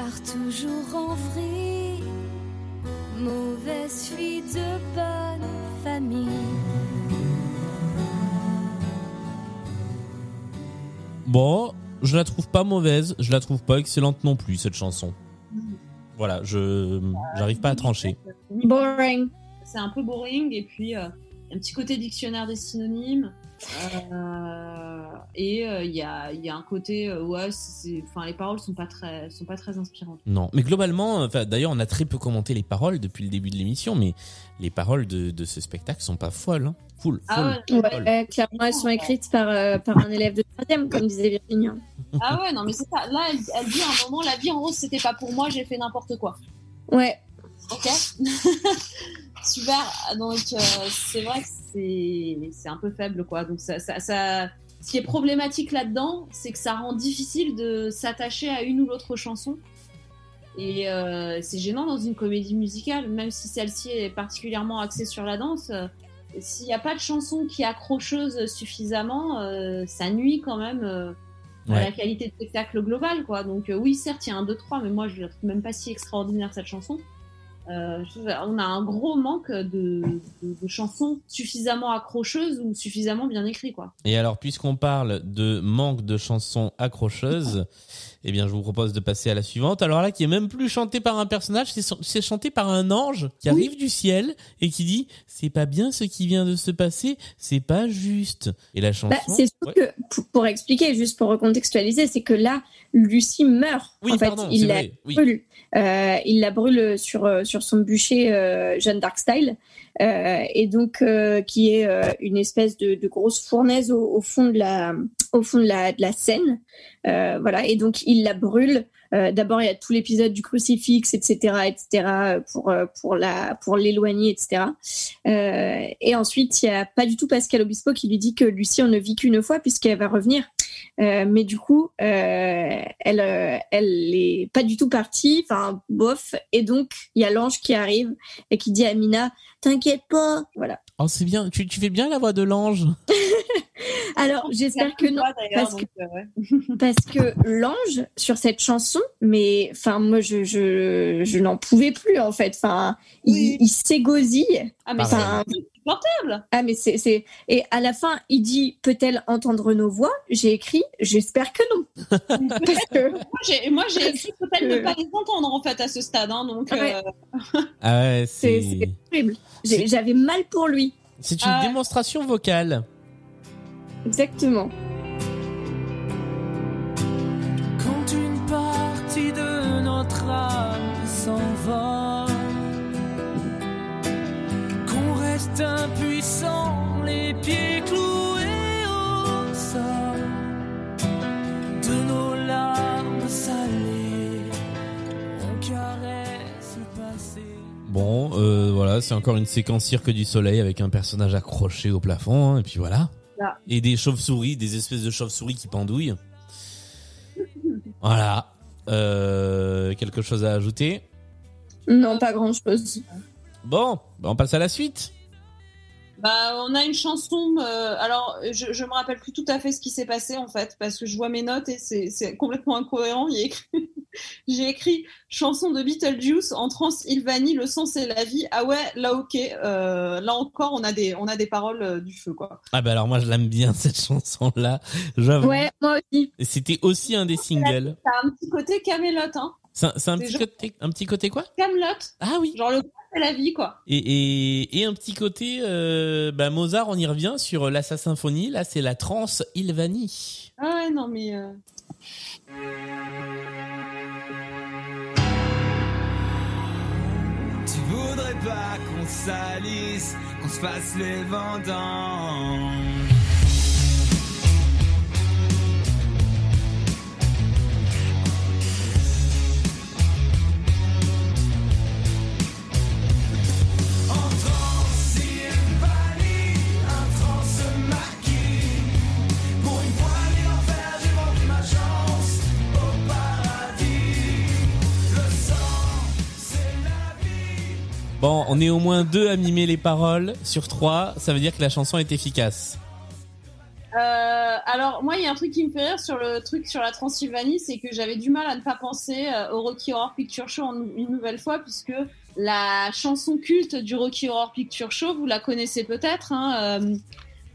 Part toujours en vrille, mauvaise fille de bonne famille. Bon, je la trouve pas mauvaise, je la trouve pas excellente non plus cette chanson. Voilà, je j'arrive pas à trancher. Boring. C'est un peu boring et puis euh, un petit côté dictionnaire des synonymes. Euh, et euh, il y, a, il y a un côté euh, ouais, enfin les paroles sont pas très sont pas très inspirantes. Non, mais globalement, enfin d'ailleurs on a très peu commenté les paroles depuis le début de l'émission, mais les paroles de, de ce spectacle sont pas folles, hein. Full, full. Ah ouais, Ouais, Folle. euh, clairement, elles sont écrites par, euh, par un élève de troisième, comme disait Virginie. hein. Ah ouais, non mais c'est ça. Là, elle, elle dit à un moment, la vie en rose, c'était pas pour moi, j'ai fait n'importe quoi. Ouais, Ok. Super. Donc euh, c'est vrai que c'est un peu faible quoi. Donc ça, ça, ça- ce qui est problématique là-dedans, c'est que ça rend difficile de s'attacher à une ou l'autre chanson. Et euh, c'est gênant dans une comédie musicale, même si celle-ci est particulièrement axée sur la danse. euh, S'il n'y a pas de chanson qui est accrocheuse suffisamment, euh, ça nuit quand même à la qualité de spectacle global. Quoi. Donc oui, certes, il y a un 2-3, mais moi je la trouve même pas si extraordinaire cette chanson. Euh, on a un gros manque de, de- de chansons suffisamment accrocheuses ou suffisamment bien écrites, quoi. Et alors, puisqu'on parle de manque de chansons accrocheuses, eh bien, je vous propose de passer à la suivante. Alors là, qui est même plus chantée par un personnage, c'est c'est chanté par un ange qui arrive du ciel et qui dit c'est pas bien ce qui vient de se passer, c'est pas juste. Et la chanson. Bah, c'est sûr Ouais. que, pour, pour expliquer, juste pour recontextualiser, c'est que là, Lucie meurt. Oui, en fait, pardon, il c'est la oui. brûle. Euh, il la brûle sur, euh, sur son bûcher euh, Jeanne d'Arc style. Euh, et donc, euh, qui est euh, une espèce de, de grosse fournaise au, au fond de la, au fond de la, de la Seine. Voilà. Et donc, il la brûle. Euh, D'abord, il y a tout l'épisode du crucifix, etc., etc., pour euh, pour la pour l'éloigner, etc. Euh, et ensuite, il y a pas du tout Pascal Obispo qui lui dit que Lucie, on ne vit qu'une fois puisqu'elle va revenir. Euh, mais du coup, euh, elle euh, elle est pas du tout partie, enfin bof. Et donc, il y a l'ange qui arrive et qui dit à Mina, t'inquiète pas, voilà. Oh, c'est bien. Tu, tu fais bien la voix de l'ange. Alors, j'espère que non, parce euh, ouais. parce que l'ange sur cette chanson, mais enfin moi je je, je n'en pouvais plus en fait. Enfin, Oui. il, il s'égosille. Ah, mais insupportable. ah mais c'est c'est et à la fin il dit peut-elle entendre nos voix? J'ai écrit j'espère que non parce que Moi, j'ai, écrit peut-être que- ne pas les entendre, en fait, à ce stade. Hein, donc, Ouais. euh, Ah ouais, c'est horrible. J'avais mal pour lui C'est une Ah. démonstration vocale. Exactement. Quand une partie de notre âme s'envole, qu'on reste impuissant, les pieds cloués au sol, de nos larmes salées, on caresse le passé. Bon, euh, voilà, c'est encore une séquence Cirque du Soleil avec un personnage accroché au plafond, hein, et puis voilà. Et des chauves-souris, des espèces de chauves-souris qui pendouillent. Voilà. Euh, quelque chose à ajouter? Non pas grand chose. Bon, on passe à la suite. Bah, on a une chanson. euh, alors, je, je me rappelle plus tout à fait ce qui s'est passé, en fait, parce que je vois mes notes et c'est, c'est complètement incohérent. Écrit- J'ai écrit chanson de Beetlejuice en Transylvanie, le sens et la vie. Ah ouais, là, ok. Euh, là encore, on a des, on a des paroles euh, du feu, quoi. Ah bah alors moi je l'aime bien cette chanson-là, j'avoue. Ouais moi aussi. C'était aussi un des singles. Ça a un petit côté Camelot, hein. C'est un, c'est un C'est petit genre- côté, un petit côté quoi? Camelot. Ah oui. Genre le c'est la vie, quoi. Et, et, et un petit côté, euh, bah Mozart, on y revient sur la sa symphonie. Là, c'est la Transylvanie. Ah ouais, non, mais. euh, Tu voudrais pas qu'on salisse, qu'on se fasse les vendanges. On est au moins deux à mimer les paroles sur trois. Ça veut dire que la chanson est efficace. Euh, alors moi il y a un truc qui me fait rire sur le truc sur la Transylvanie, c'est que j'avais du mal à ne pas penser euh, au Rocky Horror Picture Show une nouvelle fois puisque la chanson culte du Rocky Horror Picture Show, vous la connaissez peut-être, hein, euh,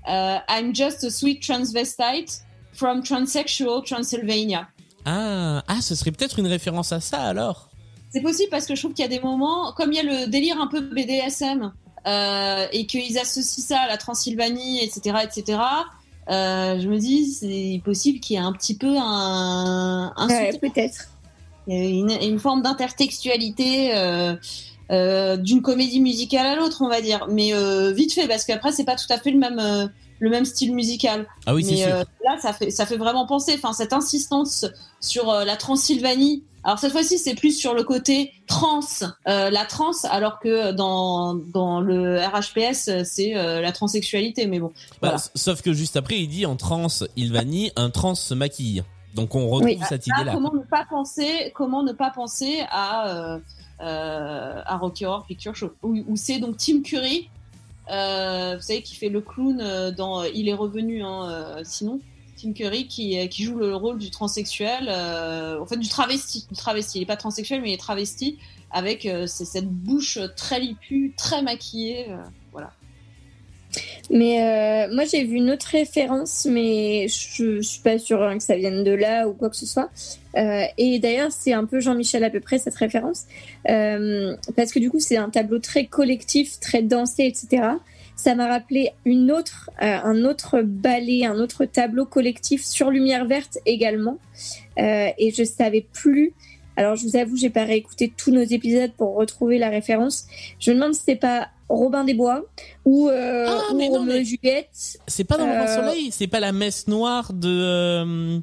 euh, I'm just a sweet transvestite from transsexual Transylvania. Ah, ah, ce serait peut-être une référence à ça alors. C'est possible parce que je trouve qu'il y a des moments, comme il y a le délire un peu BDSM, euh, et qu'ils associent ça à la Transylvanie, etc., etc., euh, je me dis, c'est possible qu'il y ait un petit peu un, un Ouais, peut-être. une, une forme d'intertextualité euh, d'une comédie musicale à l'autre, on va dire. Mais vite fait, parce qu'après, c'est pas tout à fait le même, le même style musical. Ah oui, c'est Mais sûr. euh, là, ça fait, ça fait vraiment penser, enfin, cette insistance sur euh, la Transylvanie. Alors cette fois-ci, c'est plus sur le côté trans, euh, la trans, alors que dans, dans le RHPS, c'est euh, la transsexualité. Mais bon, Bah, voilà. Sauf que juste après, il dit en Transylvanie, un trans se maquille. Donc on retrouve Oui. cette Là, idée-là. comment ne pas penser, comment ne pas penser à euh, euh, à Rocky Horror Picture Show, où, où c'est donc Tim Curry, euh, vous savez, qui fait le clown euh, dans Il est revenu, hein, euh, sinon. Tim Curry qui, euh, joue le rôle du transsexuel, euh, en fait du travesti, du travesti. Il est pas transsexuel, mais il est travesti avec euh, cette bouche très lipue, très maquillée. Mais euh, moi, j'ai vu une autre référence, mais je, je suis pas sûre hein, que ça vienne de là ou quoi que ce soit. Euh, et d'ailleurs, c'est un peu Jean-Michel à peu près cette référence, Euh, parce que du coup, c'est un tableau très collectif, très dansé, etc. Ça m'a rappelé une autre, euh, un autre ballet, un autre tableau collectif sur lumière verte également. Euh, et je savais plus. Alors, je vous avoue, j'ai pas réécouté tous nos épisodes pour retrouver la référence. Je me demande si c'était pas Robin des Bois ou, euh, Ah, ou mais non, Juliette. C'est pas dans le Euh, Soleil, c'est pas la messe noire de euh,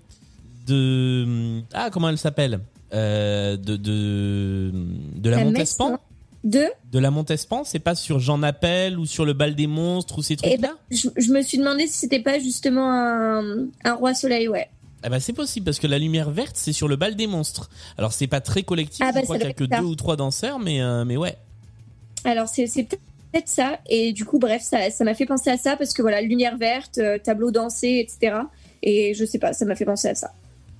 de ah comment elle s'appelle euh, de de de la, La messe Montespan. De de la Montespan, c'est pas sur Jean Appel ou sur le bal des monstres ou ces trucs Eh là ben, je, je me suis demandé si c'était pas justement un, un roi soleil, ouais. Eh ben c'est possible parce que la lumière verte c'est sur le bal des monstres. Alors c'est pas très collectif, Ah je bah, crois ça qu'il y a que ça. deux ou trois danseurs mais euh, mais ouais. Alors c'est c'est peut-être ça. Et du coup, bref, ça ça m'a fait penser à ça parce que voilà, lumière verte, euh, tableau dansé, etc. Et je sais pas, ça m'a fait penser à ça.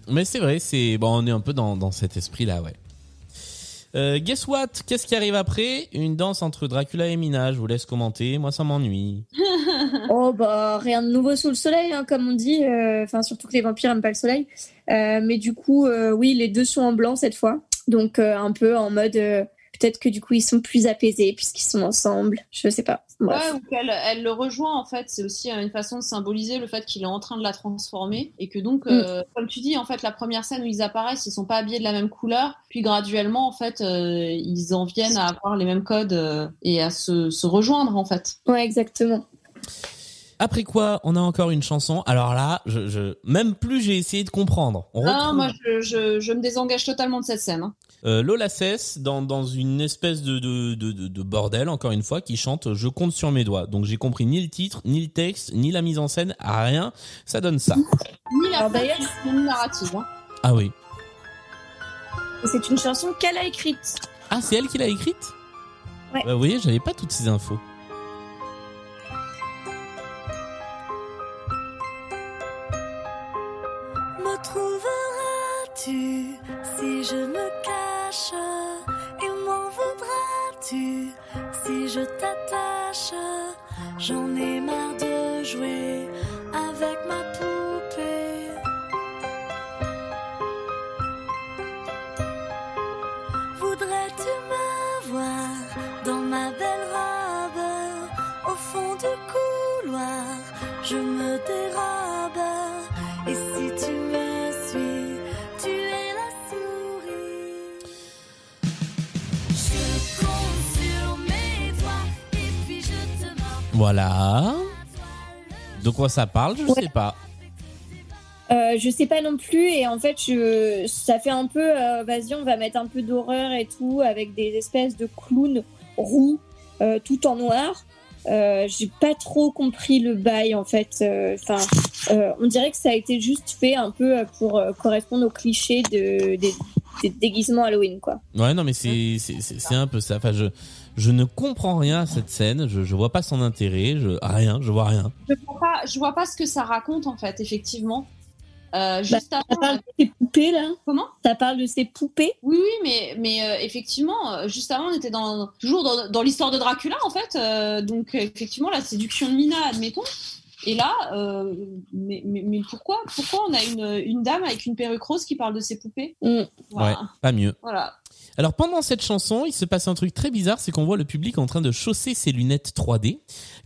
Mais c'est vrai, c'est bon, on est un peu dans, dans cet esprit-là, ouais. Euh, guess what? Qu'est-ce qui arrive après? Une danse entre Dracula et Mina. Je vous laisse commenter. Moi, ça m'ennuie. Oh bah rien de nouveau sous le soleil, hein, comme on dit. euh, Enfin surtout que les vampires aiment pas le soleil. Euh, mais du coup, euh, oui, les deux sont en blanc cette fois. Donc euh, un peu en mode euh, peut-être que du coup ils sont plus apaisés puisqu'ils sont ensemble. Je sais pas. Bref. Ouais, ou qu'elle elle le rejoint en fait. C'est aussi euh, une façon de symboliser le fait qu'il est en train de la transformer et que donc, euh, comme tu dis, en fait, la première scène où ils apparaissent, ils sont pas habillés de la même couleur. Puis graduellement, en fait, euh, ils en viennent à avoir les mêmes codes euh, et à se, se rejoindre en fait. Ouais, exactement. Après quoi, on a encore une chanson. Alors là, je, je même plus j'ai essayé de comprendre. On Ah, retrouve moi, je, je, je me désengage totalement de cette scène. hein. euh, Lola Cesse dans, dans une espèce de, de, de, de- de bordel, encore une fois, qui chante Je compte sur mes doigts. Donc j'ai compris ni le titre, ni le texte, ni la mise en scène, rien. Ça donne ça. Ni la d'ailleurs- ni la narrative. hein. Ah oui. Et C'est une chanson qu'elle a écrite. Ah, c'est elle qui l'a écrite? Ouais. Bah, vous voyez, j'avais pas toutes ces infos. Me trouveras-tu si je me cache? Et m'en voudras-tu si je t'attache? J'en ai marre de jouer Voilà. De quoi ça parle, je Ouais. sais pas. Euh, je sais pas non plus et en fait je ça fait un peu euh, vas-y on va mettre un peu d'horreur et tout avec des espèces de clowns roux euh, tout en noir. Euh, j'ai pas trop compris le bail en fait. euh, Enfin, on dirait que ça a été juste fait un peu pour correspondre aux clichés de, des, des déguisements Halloween quoi. Ouais, non, mais c'est un peu ça. Enfin, je je ne comprends rien à cette scène. Je je vois pas son intérêt. Je rien. Je vois rien. Je vois pas, je vois pas ce que ça raconte en fait, effectivement. Euh, juste Ça avant, parle de ces poupées là comment? Ça parle de ces poupées Oui, oui, mais, mais euh, effectivement, euh, juste avant, on était dans, toujours dans, dans l'histoire de Dracula, en fait. euh, donc, euh, effectivement, la séduction de Mina, admettons. Et là, euh, mais, mais, mais pourquoi, pourquoi on a une, une dame avec une perruque rose qui parle de ses poupées? Mm. Voilà. Ouais, pas mieux. Voilà. Alors pendant cette chanson, il se passe un truc très bizarre, c'est qu'on voit le public en train de chausser ses lunettes 3D.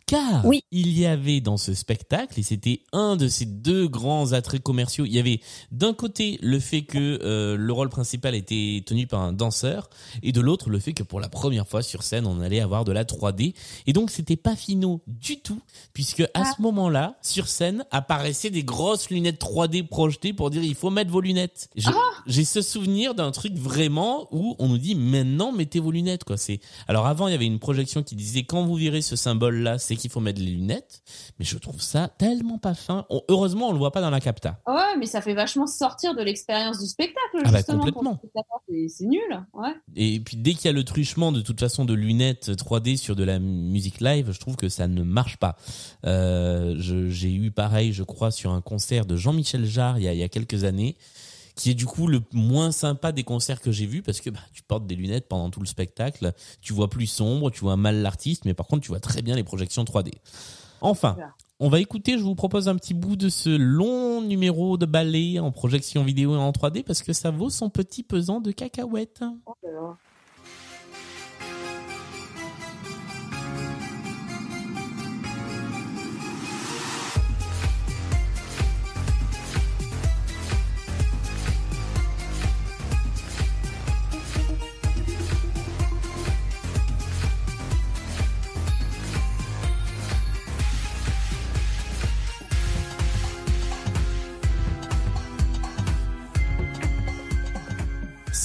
Car Oui. il y avait dans ce spectacle, et c'était un de ces deux grands attraits commerciaux, il y avait d'un côté le fait que euh, le rôle principal était tenu par un danseur, et de l'autre le fait que pour la première fois sur scène, on allait avoir de la 3D. Et donc c'était pas finaux du tout, puisque à ce moment-là, sur scène, apparaissaient des grosses lunettes 3D projetées pour dire il faut mettre vos lunettes. J'ai j'ai ce souvenir d'un truc vraiment où on nous dit maintenant mettez vos lunettes quoi. C'est alors avant il y avait une projection qui disait quand vous verrez ce symbole là, c'est qu'il faut mettre les lunettes. Mais je trouve ça tellement pas fin. On- heureusement, on le voit pas dans la capta. Ouais, mais ça fait vachement sortir de l'expérience du spectacle, Ah bah, justement. complètement. spectateur. C'est- nul, ouais. Et puis dès qu'il y a le truchement de toute façon de lunettes 3D sur de la musique live, je trouve que ça ne marche pas. Euh, J'ai eu pareil, je crois, sur un concert de Jean-Michel Jarre il y, a, il y a quelques années, qui est du coup le moins sympa des concerts que j'ai vus parce que bah, tu portes des lunettes pendant tout le spectacle, tu vois plus sombre, tu vois mal l'artiste, mais par contre tu vois très bien les projections 3D. Enfin, on va écouter, je vous propose un petit bout de ce long numéro de ballet en projection vidéo et en 3D parce que ça vaut son petit pesant de cacahuètes.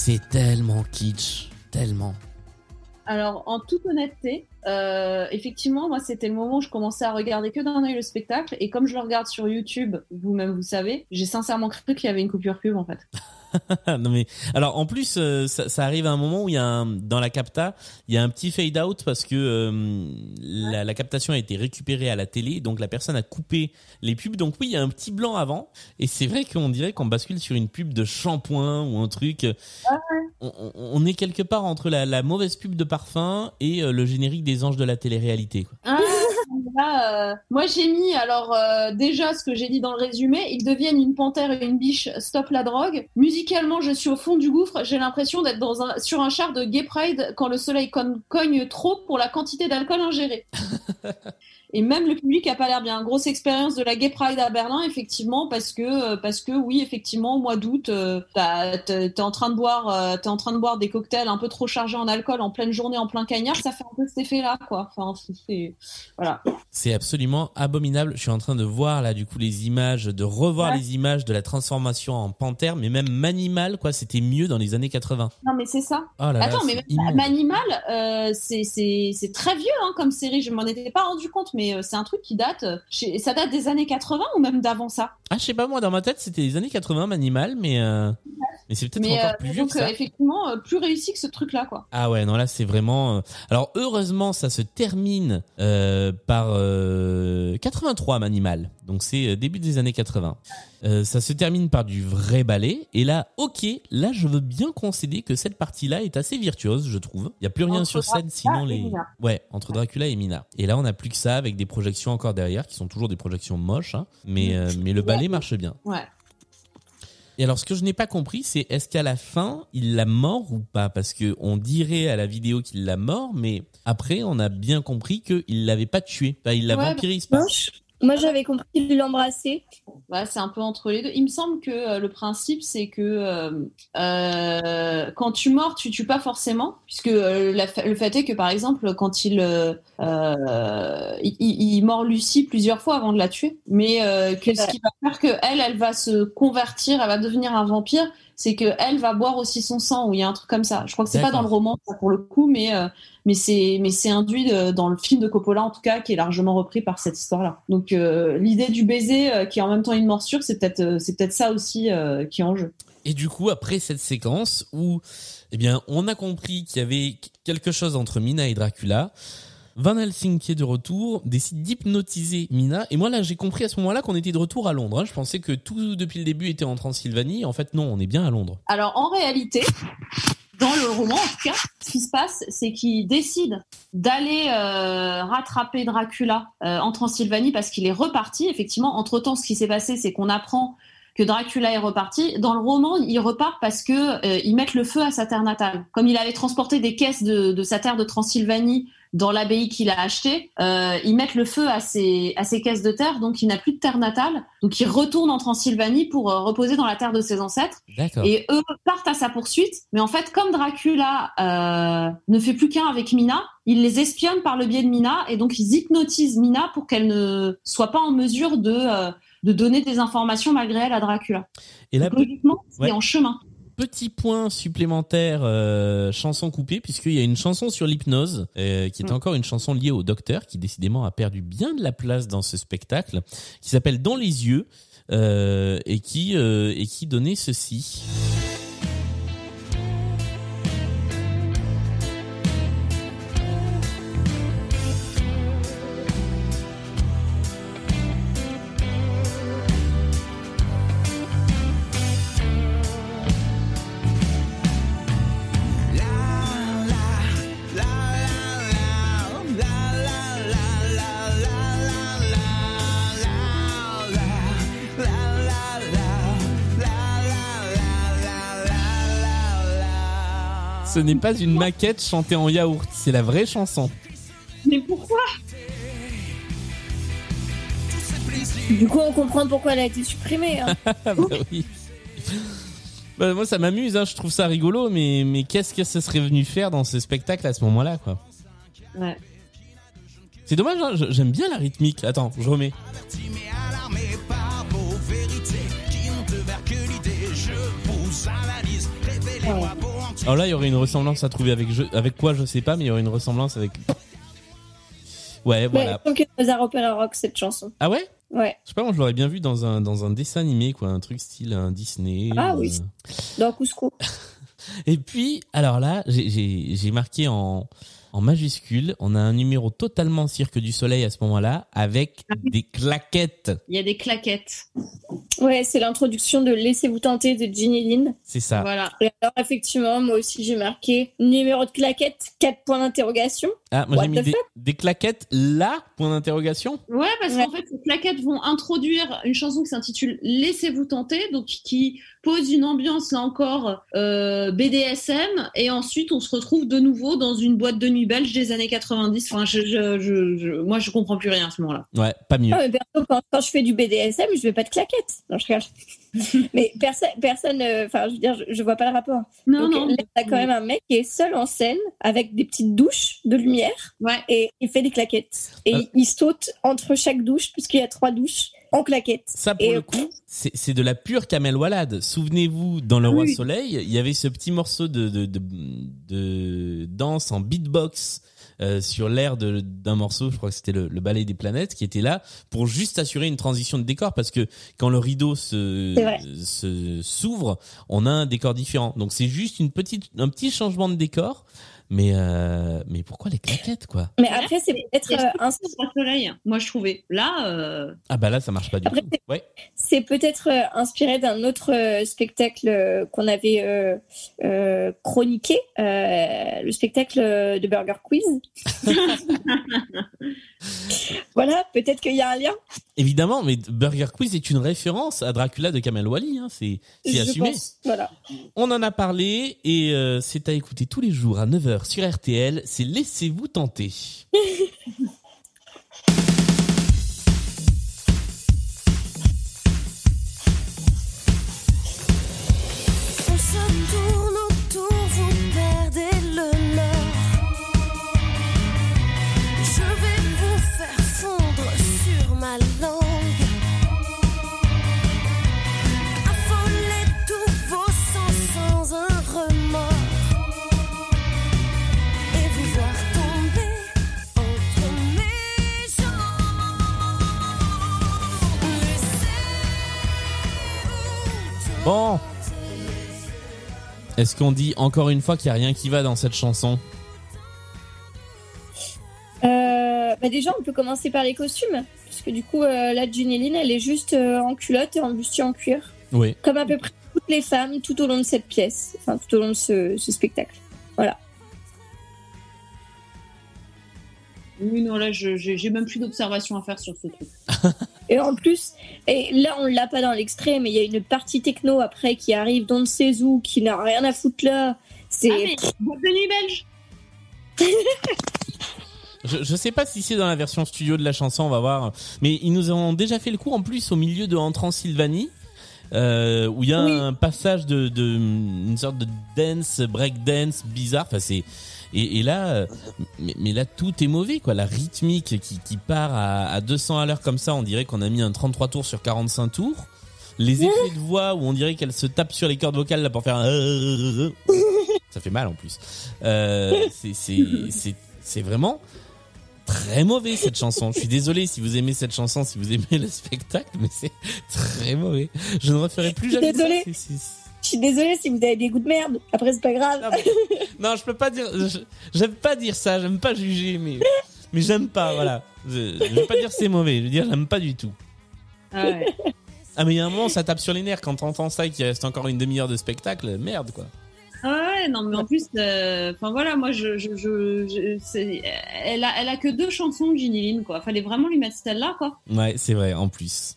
C'est tellement kitsch, tellement. Alors, en toute honnêteté, euh, effectivement, moi, c'était le moment où je commençais à regarder que d'un œil le spectacle. Et comme je le regarde sur YouTube, vous-même, vous savez, j'ai sincèrement cru qu'il y avait une coupure pub, en fait. non mais alors en plus euh, ça, ça arrive à un moment où il y a un, dans la capta il y a un petit fade out parce que euh, la, la captation a été récupérée à la télé. Donc la personne a coupé les pubs. Donc oui il y a un petit blanc avant. Et c'est vrai qu'on dirait qu'on bascule sur une pub de shampoing ou un truc. On, on- on est quelque part entre la, la mauvaise pub de parfum et le générique des anges de la télé-réalité quoi. Ah, là, euh, moi, j'ai mis, alors, euh, déjà, ce que j'ai dit dans le résumé, ils deviennent une panthère et une biche, stop la drogue. Musicalement, je suis au fond du gouffre, j'ai l'impression d'être dans un, sur un char de Gay Pride quand le soleil cogne trop pour la quantité d'alcool ingéré. Et même le public a pas l'air bien. Grosse expérience de la Gay Pride à Berlin, effectivement, parce que euh, parce que oui, effectivement, au mois d'août, euh, t'as- t'es en train de boire, euh, t'es en train de boire des cocktails un peu trop chargés en alcool en pleine journée, en plein cagnard, ça fait un peu cet effet-là, quoi. Enfin, c'est- voilà. C'est absolument abominable. Je suis en train de voir là du coup les images, de revoir Ouais. les images de la transformation en panthère, mais même Manimal quoi, c'était mieux dans les années 80. Non, mais c'est ça. Oh là là, Attends, mais. Manimal, euh, c'est très vieux hein, comme série. Je m'en étais pas rendu compte, mais euh, c'est un truc qui date. euh, chez- Ça date des années 80 ou même d'avant ça. Ah, je sais pas moi dans ma tête c'était les années 80 Manimal, mais euh, mais c'est peut-être encore euh, plus vieux donc que ça. effectivement plus réussi que ce truc-là, quoi. Ah ouais, non là c'est vraiment. Alors heureusement ça se termine par euh, 83 Manimal, donc c'est début des années 80. Euh, ça se termine par du vrai ballet et là, ok, là je veux bien concéder que cette partie-là est assez virtuose, je trouve. Il y a plus rien Entre sur scène, Dracula sinon les. Mina. Ouais, entre Dracula et Mina. Et là on a plus que ça avec des projections encore derrière qui sont toujours des projections moches, hein, mais euh, mais le ballet marche bien. Ouais. Et alors, ce que je n'ai pas compris, c'est est-ce qu'à la fin, il l'a mort ou pas? Parce que on dirait à la vidéo qu'il l'a mort, mais après, on a bien compris qu'il l'avait pas tué. Enfin, il l'a Ouais, pas. Je- Moi, j'avais compris l'embrassait. Ouais, c'est un peu entre les deux. Il me semble que euh, le principe, c'est que euh, euh, quand tu mords, tu tues pas forcément, puisque la le fait est que, par exemple, quand il, il, mord Lucie plusieurs fois avant de la tuer, mais que ce qui va faire que elle, elle va se convertir, elle va devenir un vampire, c'est que elle va boire aussi son sang, ou il y a un truc comme ça. Je crois que c'est pas dans le roman, ça, pour le coup, mais euh, mais c'est mais c'est induit de- dans le film de Coppola en tout cas qui est largement repris par cette histoire-là. Donc euh, l'idée du baiser euh, qui est en même temps une morsure, c'est peut-être c'est peut-être ça aussi qui est en jeu. Et du coup, après cette séquence où, eh bien, on a compris qu'il y avait quelque chose entre Mina et Dracula. Van Helsing qui est de retour décide d'hypnotiser Mina et moi là j'ai compris à ce moment-là qu'on était de retour à Londres. hein. Je pensais que tout depuis le début était en Transylvanie. En fait non, on est bien à Londres. Alors en réalité, dans le roman en tout cas, ce qui se passe, c'est qu'il décide d'aller euh, rattraper Dracula euh, en Transylvanie parce qu'il est reparti. Effectivement, entre temps, ce qui s'est passé, c'est qu'on apprend que Dracula est reparti. Dans le roman, il repart parce que euh, ils mettent le feu à sa terre natale. Comme il allait transporter des caisses de sa terre de Transylvanie dans l'abbaye qu'il a achetée, euh, ils mettent le feu à ses, à ses caisses de terre, donc il n'a plus de terre natale. Donc il retourne en Transylvanie pour euh, reposer dans la terre de ses ancêtres. Et eux partent à sa poursuite. Mais en fait, comme Dracula euh, ne fait plus qu'un avec Mina, il les espionne par le biais de Mina et donc ils hypnotisent Mina pour qu'elle ne soit pas en mesure de, euh, de donner des informations malgré elle à Dracula. Et là, logiquement, c'est Ouais. en chemin. Petit point supplémentaire euh, chanson coupée puisqu'il y a une chanson sur l'hypnose euh, qui est Mm. encore une chanson liée au docteur qui décidément a perdu bien de la place dans ce spectacle qui s'appelle Dans les yeux euh, et qui euh, et qui donnait ceci. Ce n'est pas une maquette chantée en yaourt, c'est la vraie chanson. Mais pourquoi? Du coup, on comprend pourquoi elle a été supprimée. hein. Ah bah oui. Bah, moi ça m'amuse, hein, je trouve ça rigolo, mais mais qu'est-ce que ce serait venu faire dans ce spectacle à ce moment-là, quoi? Ouais. C'est dommage, hein, j'aime bien la rythmique. Attends, je remets. Alors là, il y aurait une ressemblance à trouver avec je, avec quoi, je sais pas, mais il y aurait une ressemblance avec. Ouais, voilà. Mais donc, Mozart Opera Rock, cette chanson. Ah ouais? Ouais. Je sais pas, moi je l'aurais bien vu dans un dans un dessin animé, quoi, un truc style un Disney. Ah ou, oui. euh, Dans Cusco. Et puis, alors là, j'ai marqué en, en majuscule, on a un numéro totalement Cirque du Soleil à ce moment-là, avec des claquettes. Il y a des claquettes. Ouais, c'est l'introduction de Laissez-vous tenter de Ginny Lynn. C'est ça. Voilà. Et alors, effectivement, moi aussi, j'ai marqué numéro de claquette, 4 points d'interrogation. Ah, moi j'ai mis the des, claquettes là, point d'interrogation. Ouais, parce Ouais. qu'en fait, ces claquettes vont introduire une chanson qui s'intitule Laissez-vous tenter, donc qui pose une ambiance, là encore, euh, BDSM, et ensuite on se retrouve de nouveau dans une boîte de nuit belge des années 90. Enfin, je, je, je, je- moi, je comprends plus rien à ce moment-là. Ouais, pas mieux. Ah, mais perso, quand, quand je fais du BDSM, je vais pas de claquettes. Non, je rigole. mais personne, personne, euh, enfin, je veux dire, je, je vois pas le rapport. Non, Donc, non. là, t'as quand même un mec qui est seul en scène avec des petites douches de lumière Ouais. et il fait des claquettes. Et il, il saute entre chaque douche, puisqu'il y a trois douches, en claquettes. Ça, pour Et- le coup, c'est de la pure Kamel Walad. Souvenez-vous, dans Le Roi Oui. Soleil, il y avait ce petit morceau de, de, de, de danse en beatbox euh, sur l'air d'un morceau, je crois que c'était le, le ballet des planètes, qui était là pour juste assurer une transition de décor, parce que quand le rideau se- s'ouvre, on a un décor différent. Donc c'est juste une petite, un petit changement de décor. Mais euh, mais pourquoi les claquettes quoi? Mais après, c'est peut-être un- Soleil, moi, je trouvais. Là, euh, Ah bah là ça marche pas du Après, tout. Ouais. c'est peut-être euh, inspiré d'un autre spectacle qu'on avait euh, euh, chroniqué, euh, le spectacle de Burger Quiz. voilà, peut-être qu'il y a un lien. Évidemment, mais Burger Quiz est une référence à Dracula de Kamel Wally. Hein, c'est assumé. pense. Voilà. On en a parlé et euh, c'est à écouter tous les jours à 9h sur RTL. C'est Laissez-vous tenter. Bon, est-ce qu'on dit encore une fois qu'il n'y a rien qui va dans cette chanson Euh, bah déjà, on peut commencer par les costumes, puisque du coup, euh, la Lynn, elle est juste euh, en culotte et en bustier en cuir, Oui. comme à peu près toutes les femmes tout au long de cette pièce, enfin tout au long de ce, ce spectacle. Voilà. Oui, non, là, j'ai même plus d'observation à faire sur ce truc. Et en plus, et là on l'a pas dans l'extrait, mais il y a une partie techno après qui arrive ne sait où, qui n'a rien à foutre là. C'est Ah, mais boîte de nuit belge Je, je sais pas si c'est dans la version studio de la chanson, on va voir. Mais ils nous ont déjà fait le coup en plus au milieu de En Transylvanie. Euh, où il y a Oui. un passage de, de une sorte de dance break dance bizarre enfin c'est et, et là euh, mais, mais là tout est mauvais quoi la rythmique qui, qui part à, à 200 à l'heure comme ça on dirait qu'on a mis un 33 tours sur 45 tours Les effets de voix où on dirait qu'elle se tape sur les cordes vocales là pour faire un... Ça fait mal en plus. Euh, c'est- vraiment très mauvais cette chanson. Je suis désolé si vous aimez cette chanson, si vous aimez le spectacle, mais c'est très mauvais. Je ne referai plus jamais ça. C'est- Je suis désolée si vous avez des goûts de merde. Après, c'est pas grave. Non, mais- non, je peux pas dire. J'aime pas dire ça. J'aime pas juger, mais mais j'aime pas. Voilà. Je, je vais pas dire c'est mauvais. Je veux dire j'aime pas du tout. Ah ouais. Ah mais il y a un moment ça tape sur les nerfs quand t'entends ça et qu'il reste encore une demi-heure de spectacle. Merde quoi. Ah ouais, non, mais en plus, euh, enfin voilà, moi, je, je, je, je- c'est- elle a, elle a que deux chansons, Ginny Lynn, quoi. Fallait vraiment lui mettre celle-là, quoi. Ouais, c'est vrai, en plus.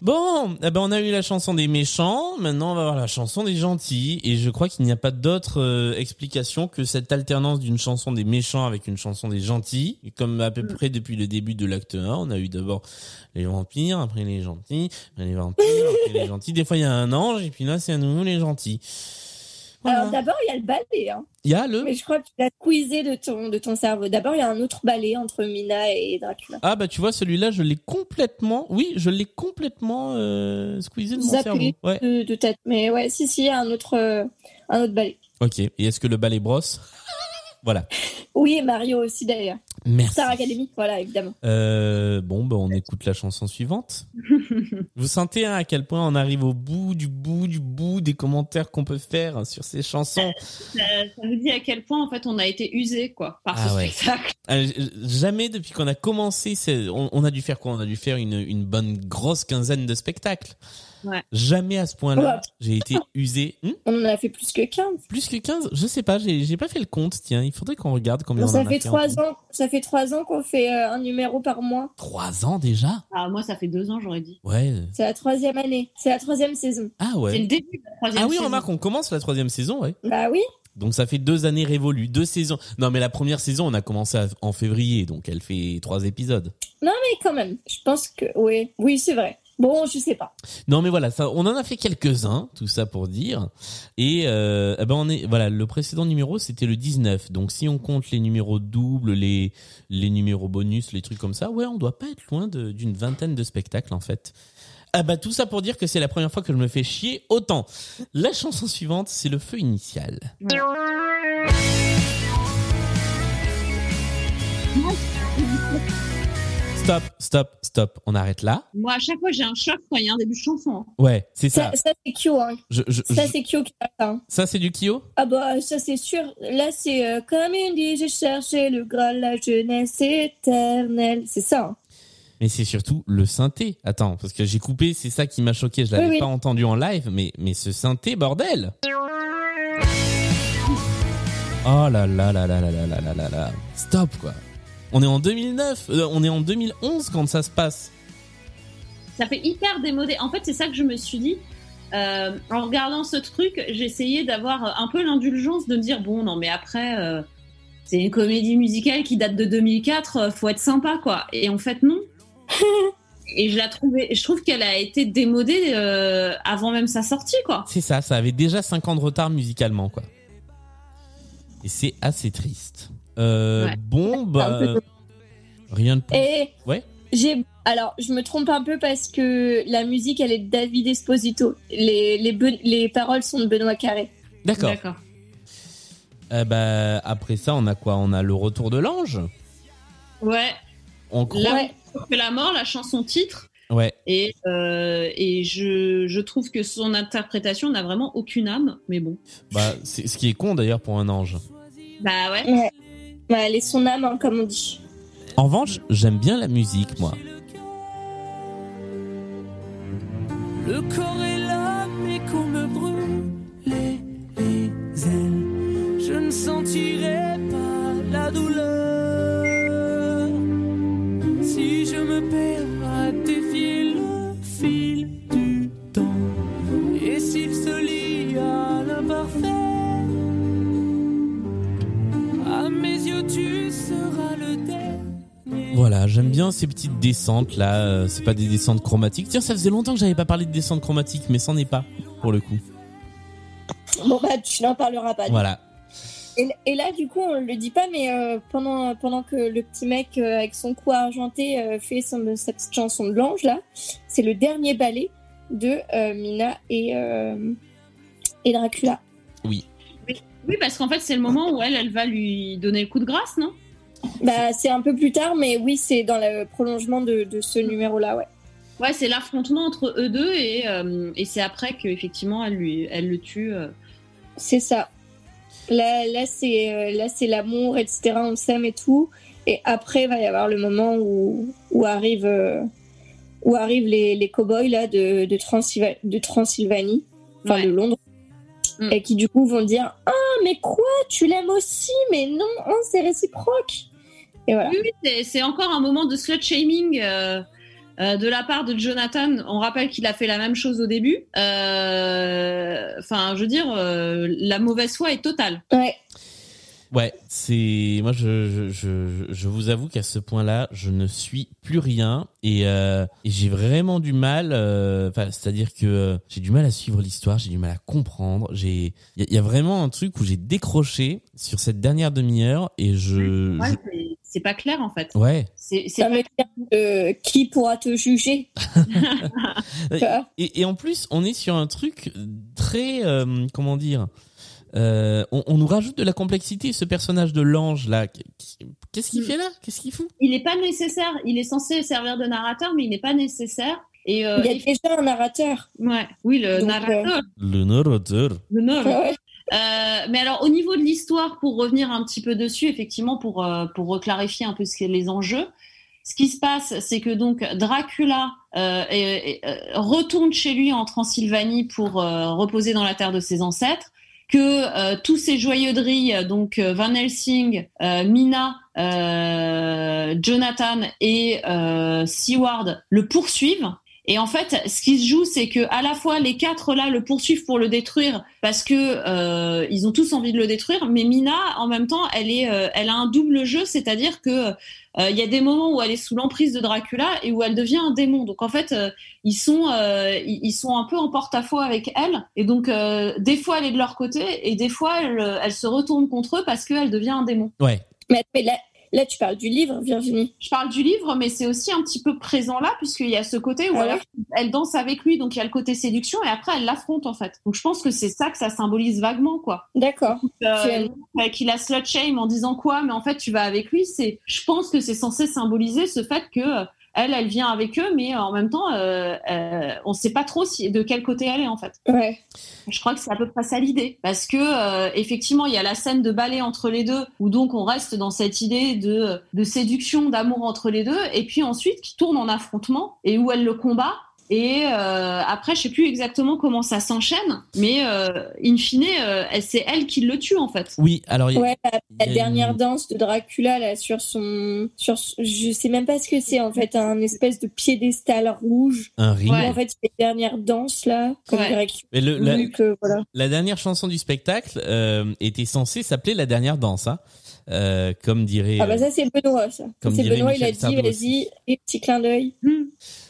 Bon, eh ben on a eu la chanson des méchants, maintenant on va voir la chanson des gentils, et je crois qu'il n'y a pas d'autre euh, explication que cette alternance d'une chanson des méchants avec une chanson des gentils, comme à peu près depuis le début de l'acte 1, on a eu d'abord les vampires, après les gentils, après les vampires, après les gentils, des fois il y a un ange, et puis là c'est à nouveau les gentils. Voilà. Alors d'abord, il y a le ballet. Hein. Il y a le... Mais je crois que tu l'as squeezé de ton, de ton cerveau. D'abord, il y a un autre ballet entre Mina et Dracula. Ah bah tu vois celui-là je l'ai complètement, oui je l'ai complètement euh, squeezé de mon Zappé cerveau. Ouais. de, de tête. Mais ouais, si, si, il y a un autre, euh, un autre ballet. Ok. Et est-ce que le ballet brosse? Voilà. Oui, et Mario aussi d'ailleurs. Merci. Star Academy, voilà, évidemment. Euh, bon, bah, on écoute la chanson suivante. Vous sentez hein, à quel point on arrive au bout du bout du bout des commentaires qu'on peut faire sur ces chansons. Ça, ça vous dit à quel point, en fait, on a été usé, quoi, par Ah ce ouais. spectacle. Euh, jamais depuis qu'on a commencé, on, on a dû faire quoi? On a dû faire une, une bonne grosse quinzaine de spectacles. Ouais. Jamais à ce point-là, Ouais. j'ai été usé. Hmm? On en a fait plus que 15. plus que 15 Je sais pas, j'ai pas fait le compte. Tiens, il faudrait qu'on regarde combien Non, on en ça a fait fait en trois tout. ans, ça fait trois ans qu'on fait euh, un numéro par mois. Trois ans déjà? Ah, moi, ça fait deux ans, j'aurais dit. Ouais. C'est la troisième année, c'est la troisième saison. Ah C'est le ouais. début de la troisième Ah oui, saison. remarque, on commence la troisième saison, ouais. Bah oui. Donc ça fait deux années révolues, deux saisons. Non mais la première saison, on a commencé à- en février, donc elle fait trois épisodes. Mais quand même, je pense que oui, oui, c'est vrai. Bon, je sais pas. Non mais voilà, ça, on en a fait quelques-uns, tout ça pour dire. Et euh, eh ben on est, voilà, le précédent numéro c'était le 19. Donc si on compte les numéros doubles, les les numéros bonus, les trucs comme ça, ouais, on doit pas être loin d'une vingtaine de spectacles en fait. Ah bah tout ça pour dire que c'est la première fois que je me fais chier autant. La chanson suivante, c'est le feu initial. Stop, stop, stop. On arrête là. Moi, à chaque fois, j'ai un choc quand il y a un début de chanson. hein. Ouais, c'est ça. Ça, ça c'est Kyo. Hein. Je- je- Ça, je- c'est Kyo qui a ça. hein. ça c'est du Kyo? Ah bah, ça, c'est sûr. Là, c'est euh, comme il dit, j'ai cherché le Graal, la jeunesse éternelle. C'est ça. hein. Mais c'est surtout le synthé. Attends, parce que j'ai coupé, c'est ça qui m'a choqué. Je l'avais Oui, oui. pas entendu en live, mais, mais ce synthé, bordel Oh là là là là là là là là là là. Stop, quoi. On est en 2009, euh, on est en 2011 quand ça se passe. Ça fait hyper démodé. En fait, c'est ça que je me suis dit. Euh, en regardant ce truc, j'ai essayé d'avoir un peu l'indulgence de me dire bon, non, mais après, euh, c'est une comédie musicale qui date de 2004, euh, faut être sympa, quoi. Et en fait, non. Et je la trouvais, je trouve qu'elle a été démodée euh, avant même sa sortie, quoi. C'est ça, ça avait déjà 5 ans de retard musicalement, quoi. Et c'est assez triste. Euh, Ouais. Bon, bah... Rien de plus. Et Ouais. j'ai. Alors, je me trompe un peu parce que la musique, elle est de David Esposito. Les, les, Ben- les paroles sont de Benoît Carré. D'accord. D'accord. Euh, bah, après ça, on a quoi? On a le retour de l'ange Ouais. On croit... Là, Ouais. la mort, la chanson titre. Ouais. Et, euh, et je, je trouve que son interprétation n'a vraiment aucune âme, mais bon. Bah, c'est ce qui est con d'ailleurs pour un ange. Bah ouais. Ouais. Ouais, elle est son âme, hein, comme on dit. En revanche, j'aime bien la musique, moi. Le corps est là, mais qu'on me brûle les, les ailes. Je ne sentirai pas la douleur. Si je me perds Voilà, j'aime bien ces petites descentes là. euh, C'est pas des descentes chromatiques. Tiens, ça faisait longtemps que j'avais pas parlé de descentes chromatiques, mais c'en est pas pour le coup. Bon, bah, tu n'en parleras pas. Voilà. Et, et là, du coup, on le dit pas, mais euh, pendant, pendant que le petit mec euh, avec son cou argenté euh, fait son, sa petite chanson de l'ange, là, c'est le dernier ballet. de euh, Mina et, euh, et Dracula. Oui. Oui, parce qu'en fait, c'est le moment où elle, elle va lui donner le coup de grâce, non? Bah, c'est un peu plus tard, mais oui, c'est dans le prolongement de, de ce numéro-là, ouais. Ouais, c'est l'affrontement entre eux deux et, euh, et c'est après qu'effectivement, elle, lui, elle le tue. euh. C'est ça. Là, là c'est euh, là, c'est l'amour, etc. On s'aime et tout. Et après, il va y avoir le moment où, où arrivent euh, où arrivent les, les cow-boys là de, de, Transylva- de Transylvanie, enfin Ouais. de Londres, Mm. et qui du coup vont dire ah mais quoi, tu l'aimes aussi, mais non, hein, c'est réciproque. Et voilà. Oui, oui, c'est- encore un moment de slut shaming euh, euh, de la part de Jonathan. On rappelle qu'il a fait la même chose au début. Euh, Enfin, je veux dire, euh, la mauvaise foi est totale. Ouais. Ouais, c'est moi je je, je je vous avoue qu'à ce point-là, je ne suis plus rien et, euh, et j'ai vraiment du mal. euh, Enfin, c'est-à-dire que euh, j'ai du mal à suivre l'histoire, j'ai du mal à comprendre. J'ai il y, a- il y a vraiment un truc où j'ai décroché sur cette dernière demi-heure et je, Ouais, je- c'est- pas clair en fait. ouais. C'est c'est Ça veut dire que qui pourra te juger? Et, et en plus, on est sur un truc très euh, comment dire. Euh, on, on nous rajoute de la complexité. Ce personnage de l'ange là, qu'est-ce qu'il Mm. fait là? Qu'est-ce qu'il fout? Il n'est pas nécessaire. Il est censé servir de narrateur, mais il n'est pas nécessaire. Et euh, Il y a il- déjà un narrateur. ouais, oui, le Donc, narrateur. Le narrateur. Le narrateur. Euh, mais alors au niveau de l'histoire, pour revenir un petit peu dessus, effectivement, pour euh, pour reclarifier un peu ce les enjeux, ce qui se passe, c'est que donc Dracula euh, euh, retourne chez lui en Transylvanie pour euh, reposer dans la terre de ses ancêtres, que tous ces joyeuderies, euh, donc Van Helsing, Mina, Jonathan et Seward le poursuivent. Et en fait, ce qui se joue, c'est que à la fois les quatre là le poursuivent pour le détruire parce que euh, ils ont tous envie de le détruire, mais Mina, en même temps, elle est, euh, elle a un double jeu, c'est-à-dire que euh, il y a des moments où elle est sous l'emprise de Dracula et où elle devient un démon. Donc en fait, euh, ils sont, euh, ils ils sont un peu en porte-à-faux avec elle. Et donc euh, des fois elle est de leur côté et des fois elle, elle se retourne contre eux parce qu'elle devient un démon. Ouais. Mais, mais là, là, tu parles du livre, Virginie. Je parle du livre, mais c'est aussi un petit peu présent là, puisqu'il y a ce côté où Ah elle, ouais elle danse avec lui, donc il y a le côté séduction, et après elle l'affronte en fait. Donc je pense que c'est ça que ça symbolise vaguement, quoi. D'accord. Euh, euh, qu'il a slut shame en disant quoi, mais en fait tu vas avec lui, c'est, je pense que c'est censé symboliser ce fait que euh, elle, elle vient avec eux, mais en même temps, euh, euh, on sait pas trop si, de quel côté elle est en fait. Ouais. Je crois que c'est à peu près ça l'idée, parce que euh, effectivement, il y a la scène de ballet entre les deux, où donc on reste dans cette idée de, de séduction, d'amour entre les deux, et puis ensuite qui tourne en affrontement et où elle le combat. Et euh, après, je sais plus exactement comment ça s'enchaîne, mais euh, in fine, euh, c'est elle qui le tue en fait. Oui, alors il y a- Ouais, la, la il y a dernière une- danse de Dracula là sur son, sur, je sais même pas ce que c'est en fait, un espèce de piédestal rouge. un ring. En fait, c'est les dernières danses là, comme Ouais. Mais le, la, que, voilà. la dernière chanson du spectacle euh, était censée s'appeler la dernière danse, hein. Euh, comme dirait. Ah bah ça c'est Benoît ça. Comme C'est dirait Benoît, il a Michel dit vas-y, et petit clin d'œil. Hmm.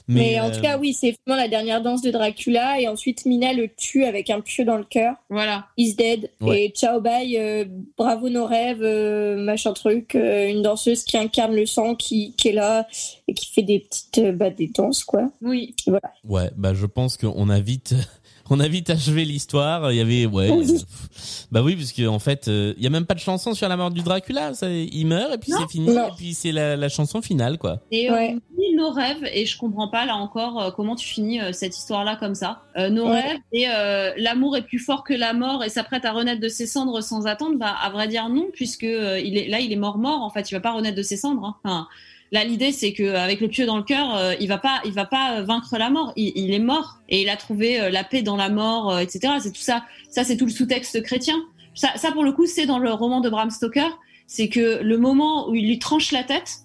Mais, en euh, tout cas oui, c'est vraiment la dernière danse de Dracula et ensuite Mina le tue avec un pieu dans le cœur. Voilà. He's dead. Ouais. Et ciao bye, euh, bravo nos rêves, euh, machin truc. euh, une danseuse qui incarne le sang, qui, qui est là et qui fait des petites euh, bah, des danses quoi. Oui. Voilà. Ouais, bah je pense qu'on a vite, on a vite achevé l'histoire. Il y avait, ouais, Oui. pff, bah oui, parce que en fait, euh, il y a même pas de chanson sur la mort du Dracula. Ça, il meurt et puis c'est fini. Non. Et puis c'est la, la chanson finale, quoi. Et Ouais. on dit nos rêves, et je comprends pas là encore euh, comment tu finis euh, cette histoire-là comme ça. Euh, nos Ouais. rêves et euh, l'amour est plus fort que la mort et s'apprête à renaître de ses cendres sans attendre. Bah, à vrai dire non, puisque euh, il est là, il est mort mort. En fait, il va pas renaître de ses cendres. hein. Enfin, là, l'idée c'est que avec le pieu dans le cœur, euh, il va pas, il va pas euh, vaincre la mort. Il, est mort et il a trouvé euh, la paix dans la mort, euh, etc. C'est tout ça. Ça, c'est tout le sous-texte chrétien. Ça, pour le coup, c'est dans le roman de Bram Stoker. C'est que le moment où il lui tranche la tête.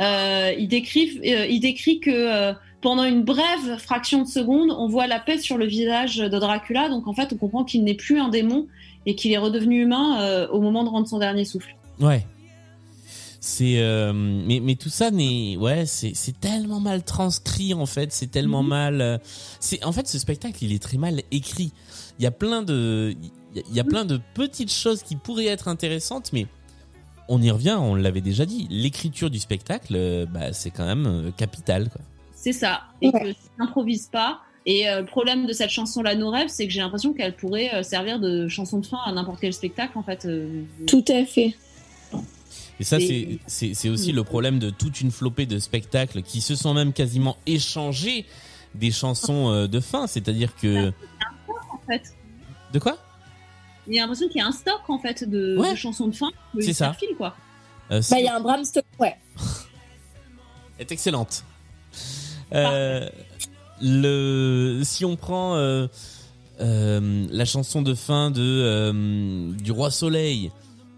Euh, il, décrit, euh, il décrit que euh, pendant une brève fraction de seconde, on voit la paix sur le visage de Dracula. Donc en fait, on comprend qu'il n'est plus un démon et qu'il est redevenu humain euh, au moment de rendre son dernier souffle. Ouais. C'est euh, mais mais tout ça n'est ouais c'est c'est tellement mal transcrit en fait c'est tellement Mhm. mal euh, c'est en fait ce spectacle il est très mal écrit il y a plein de il y a- a plein de petites choses qui pourraient être intéressantes mais on y revient on l'avait déjà dit l'écriture du spectacle euh, bah c'est quand même capital quoi C'est ça. Et Ouais. que tu n'improvises pas. Et euh, le problème de cette chanson-là, Nos rêves, c'est que j'ai l'impression qu'elle pourrait servir de chanson de fin à n'importe quel spectacle, en fait. Tout à fait. Et ça, Et- c'est- aussi le problème de toute une flopée de spectacles qui se sont même quasiment échangés des chansons euh, de fin. C'est-à-dire que. En fait, De quoi? Il y a l'impression qu'il y a un stock, en fait, de, Ouais. de chansons de fin. C'est ça. perfilent, quoi. Euh, Bah, il y a un Bram Stoker. Ouais. est excellente. Euh, le si on prend euh, euh, la chanson de fin de euh, du roi soleil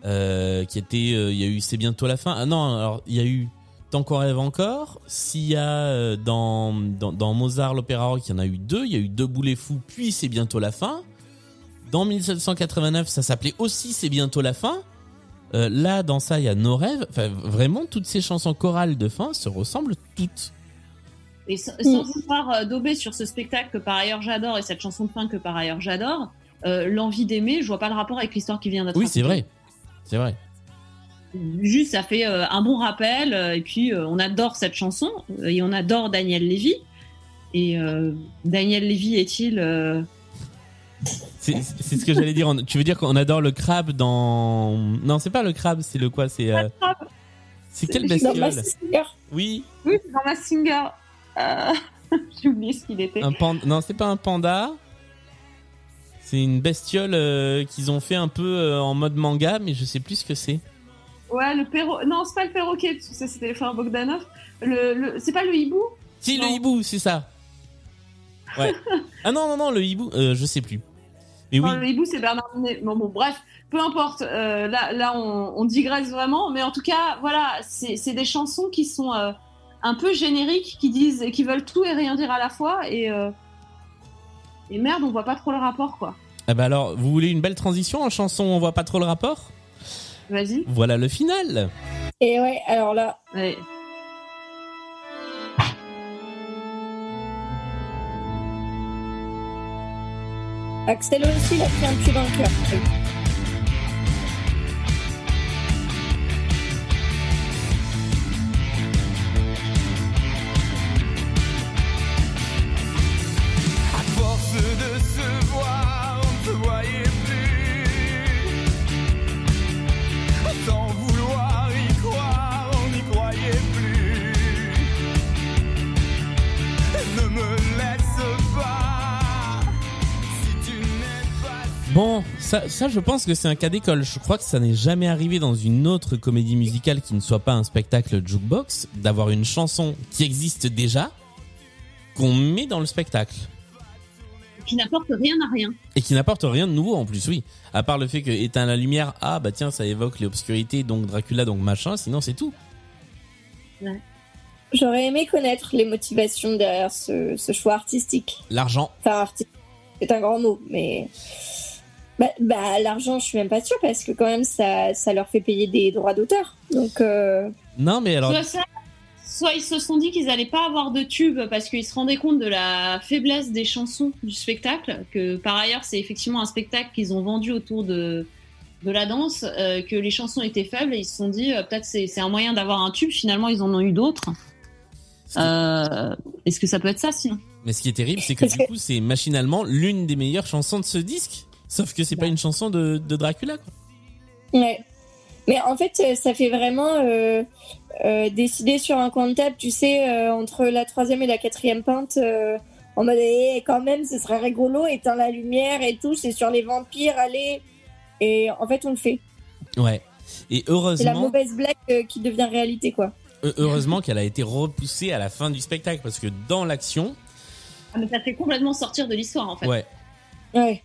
euh, qui était euh, il y a eu c'est bientôt la fin. Ah non alors il y a eu tant qu'on rêve encore. S'il y a euh, dans, dans dans Mozart l'opéra rock il y en a eu deux. Il y a eu deux boulets fous puis c'est bientôt la fin. Dans 1789 ça s'appelait aussi c'est bientôt la fin. Euh, là, dans ça, il y a nos rêves. Enfin, vraiment, toutes ces chansons chorales de fin se ressemblent toutes. Et sans, sans vouloir euh, dauber sur ce spectacle que par ailleurs j'adore et cette chanson de fin que par ailleurs j'adore, euh, l'envie d'aimer, je vois pas le rapport avec l'histoire qui vient d'être Oui, c'est vrai. C'est vrai. Juste, ça fait euh, un bon rappel, euh, et puis euh, on adore cette chanson, et on adore Daniel Lévy. Et euh, Daniel Lévy est-il. euh, C'est ce que j'allais dire. Tu veux dire qu'on adore le crabe dans... Non, c'est pas le crabe, c'est le quoi C'est euh, c'est quelle Dans bestiole Mask Singer. Oui, Oui, c'est dans ma singer. Euh, J'ai oublié ce qu'il était. un panda. Non, c'est pas un panda. C'est une bestiole euh, qu'ils ont fait un peu euh, en mode manga, mais je sais plus ce que c'est. Ouais, le perro. Non, c'est pas le perroquet, parce que ça c'était le frère Bogdanov. Le, le... C'est pas le hibou? Si, le hibou, c'est ça. Ouais. ah non, non, non, le hibou, euh, je sais plus. Mais oui, le hibou, c'est Bernard Minet. Bon, bon, bref, peu importe. là, là on, on digresse vraiment. Mais en tout cas, voilà, c'est c'est des chansons qui sont un peu génériques, qui disent, qui veulent tout et rien dire à la fois. Et, et merde, on voit pas trop le rapport, quoi. Ah bah alors, vous voulez une belle transition en chanson On voit pas trop le rapport? Vas-y. Voilà le final. Et ouais, alors là, Ouais. Axel aussi, il a pris un pied dans le cœur. Bon, ça, ça, je pense que c'est un cas d'école. Je crois que ça n'est jamais arrivé dans une autre comédie musicale qui ne soit pas un spectacle jukebox d'avoir une chanson qui existe déjà qu'on met dans le spectacle Qui n'apporte rien à rien. et qui n'apporte rien de nouveau en plus. Oui, à part le fait que éteint la lumière, ah bah tiens, ça évoque l'obscurité, donc Dracula, donc machin. Sinon, c'est tout. J'aurais aimé connaître les motivations derrière ce, ce choix artistique. L'argent. Enfin, artistique, c'est un grand mot, mais. Bah, bah, l'argent, je suis même pas sûre parce que quand même, ça, ça leur fait payer des droits d'auteur. Donc, euh, Non, mais alors, Soit ça, soit ils se sont dit qu'ils allaient pas avoir de tube parce qu'ils se rendaient compte de la faiblesse des chansons du spectacle, que par ailleurs c'est effectivement un spectacle qu'ils ont vendu autour de, de la danse, euh, que les chansons étaient faibles et ils se sont dit euh, peut-être c'est c'est un moyen d'avoir un tube, finalement ils en ont eu d'autres. Euh, Est-ce que ça peut être ça sinon? Mais ce qui est terrible, c'est que du coup, c'est machinalement l'une des meilleures chansons de ce disque. Sauf que c'est pas une chanson de, de Dracula, quoi. ouais. Mais en fait, euh, ça fait vraiment euh, euh, décider sur un coin de table, tu sais, euh, entre la troisième et la quatrième pinte, euh, en mode, eh, quand même, ce serait rigolo, éteins la lumière et tout, c'est sur les vampires, allez. Et en fait, on le fait. Ouais. Et C'est la heureusement, mauvaise blague euh, qui devient réalité, quoi. heu- heureusement qu'elle a été repoussée à la fin du spectacle parce que dans l'action, ah, mais Ça fait complètement sortir de l'histoire en fait. ouais. Ouais.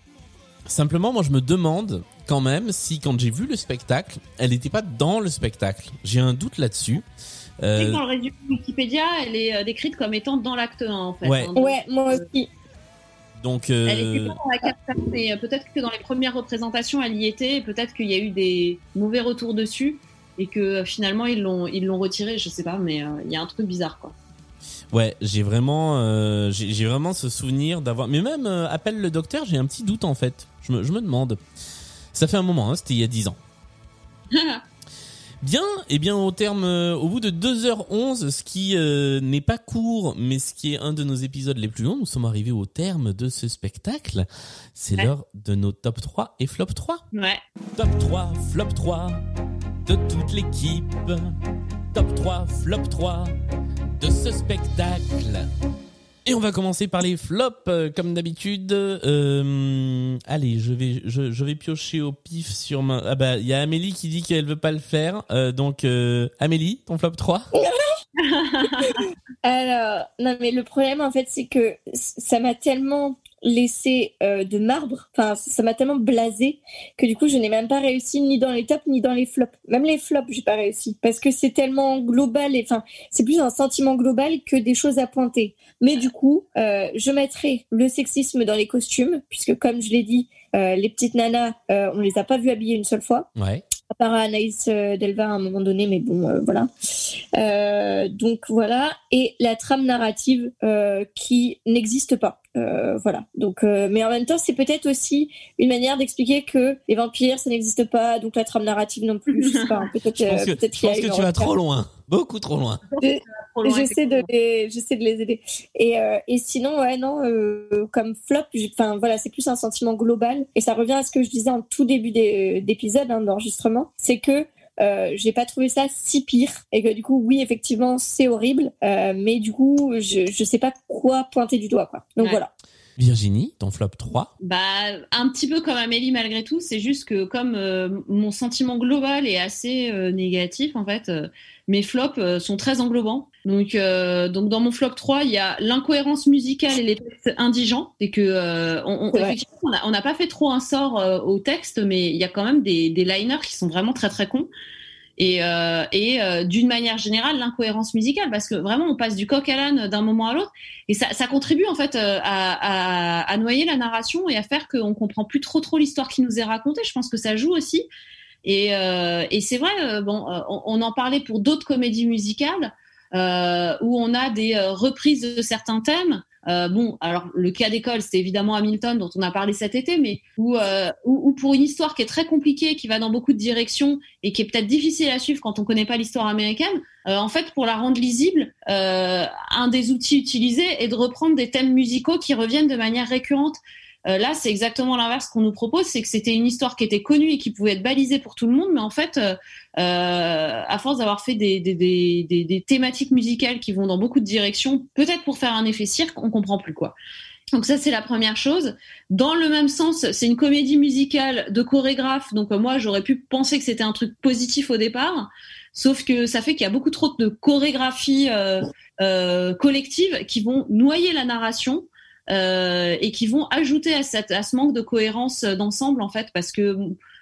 Simplement, moi, je me demande quand même si, quand j'ai vu le spectacle, elle n'était pas dans le spectacle. J'ai un doute là-dessus. Euh, dans le résumé Wikipédia, elle est euh, décrite comme étant dans l'acte 1 en fait. Ouais. hein. Donc, Ouais, moi aussi. donc, Elle euh, était pas dans la captation, mais euh, peut-être que dans les premières représentations, elle y était. et Peut-être qu'il y a eu des mauvais retours dessus et que euh, finalement ils l'ont ils l'ont retiré. Je sais pas, mais euh, il y a un truc bizarre quoi. Ouais, j'ai vraiment, euh, j'ai vraiment ce souvenir d'avoir. Mais même euh, appelle le docteur, j'ai un petit doute en fait. Je me, je me demande. Ça fait un moment, hein, c'était il y a 10 ans. Bien, et bien au terme, euh, au bout de 2h11, ce qui euh, n'est pas court, mais ce qui est un de nos épisodes les plus longs, nous sommes arrivés au terme de ce spectacle. C'est Ouais. l'heure de nos top 3 et flop 3. Ouais. Top 3, flop 3 de toute l'équipe. Top 3, flop 3 de ce spectacle. Et on va commencer par les flops, euh, comme d'habitude. Euh, allez, je vais, je, je vais piocher au pif sur ma... Ah bah, il y a Amélie qui dit qu'elle veut pas le faire. Euh, donc, euh, Amélie, ton flop 3 Alors, non, mais le problème, en fait, c'est que ça m'a tellement laissé euh, de marbre, enfin, ça m'a tellement blasé que du coup, je n'ai même pas réussi ni dans les tops ni dans les flops. Même les flops, j'ai pas réussi parce que c'est tellement global et enfin, c'est plus un sentiment global que des choses à pointer. Mais du coup, euh, je mettrai le sexisme dans les costumes puisque, comme je l'ai dit, euh, les petites nanas, euh, on les a pas vues habillées une seule fois Ouais. à part Anaïs Delva à un moment donné, mais bon, euh, voilà. Euh, donc voilà, et la trame narrative euh, qui n'existe pas. Euh, voilà. Donc, euh, mais en même temps, c'est peut-être aussi une manière d'expliquer que les vampires, ça n'existe pas, donc la trame narrative non plus. Je sais pas. Peut-être, Je pense euh, que, peut-être je qu'il y a pense que tu vas trop loin. Beaucoup trop loin. J'essaie de les, j'essaie de les aider. Et, euh, et sinon, ouais, non, euh, comme flop, enfin voilà, c'est plus un sentiment global. Et ça revient à ce que je disais en tout début des- d'épisode hein, d'enregistrement, c'est que euh, j'ai pas trouvé ça si pire et que du coup, oui, effectivement, c'est horrible, euh, mais du coup, je je sais pas quoi pointer du doigt, quoi. Donc Ouais. voilà. Virginie, ton flop 3 Bah, un petit peu comme Amélie malgré tout, c'est juste que comme euh, mon sentiment global est assez euh, négatif, en fait, euh, mes flops euh, sont très englobants. Donc, euh, donc dans mon flop 3, il y a l'incohérence musicale et les textes indigents. Et que, euh, on, on- C'est effectivement, on n'a pas fait trop un sort euh, au texte, mais il y a quand même des, des liners qui sont vraiment très très cons. Et, euh, et euh, d'une manière générale, l'incohérence musicale, parce que vraiment, on passe du coq à l'âne d'un moment à l'autre, et ça, ça contribue en fait euh, à, à, à noyer la narration et à faire qu'on comprend plus trop trop l'histoire qui nous est racontée. Je pense que ça joue aussi. Et, euh, et c'est vrai, bon, on, on en parlait pour d'autres comédies musicales euh, où on a des euh, reprises de certains thèmes. Euh, bon, alors le cas d'école, c'est évidemment Hamilton dont on a parlé cet été, mais où, euh, où, où pour une histoire qui est très compliquée, qui va dans beaucoup de directions et qui est peut-être difficile à suivre quand on connaît pas l'histoire américaine, euh, en fait, pour la rendre lisible, euh, un des outils utilisés est de reprendre des thèmes musicaux qui reviennent de manière récurrente. Euh, là, c'est exactement l'inverse qu'on nous propose, c'est que c'était une histoire qui était connue et qui pouvait être balisée pour tout le monde, mais en fait, euh, euh, à force d'avoir fait des, thématiques musicales qui vont dans beaucoup de directions, peut-être pour faire un effet cirque, on comprend plus quoi. Donc ça, c'est la première chose. Dans le même sens, c'est une comédie musicale de chorégraphe, donc euh, moi, j'aurais pu penser que c'était un truc positif au départ, sauf que ça fait qu'il y a beaucoup trop de chorégraphies collectives qui vont noyer la narration euh, et qui vont ajouter à, cette, à ce manque de cohérence euh, d'ensemble en fait parce que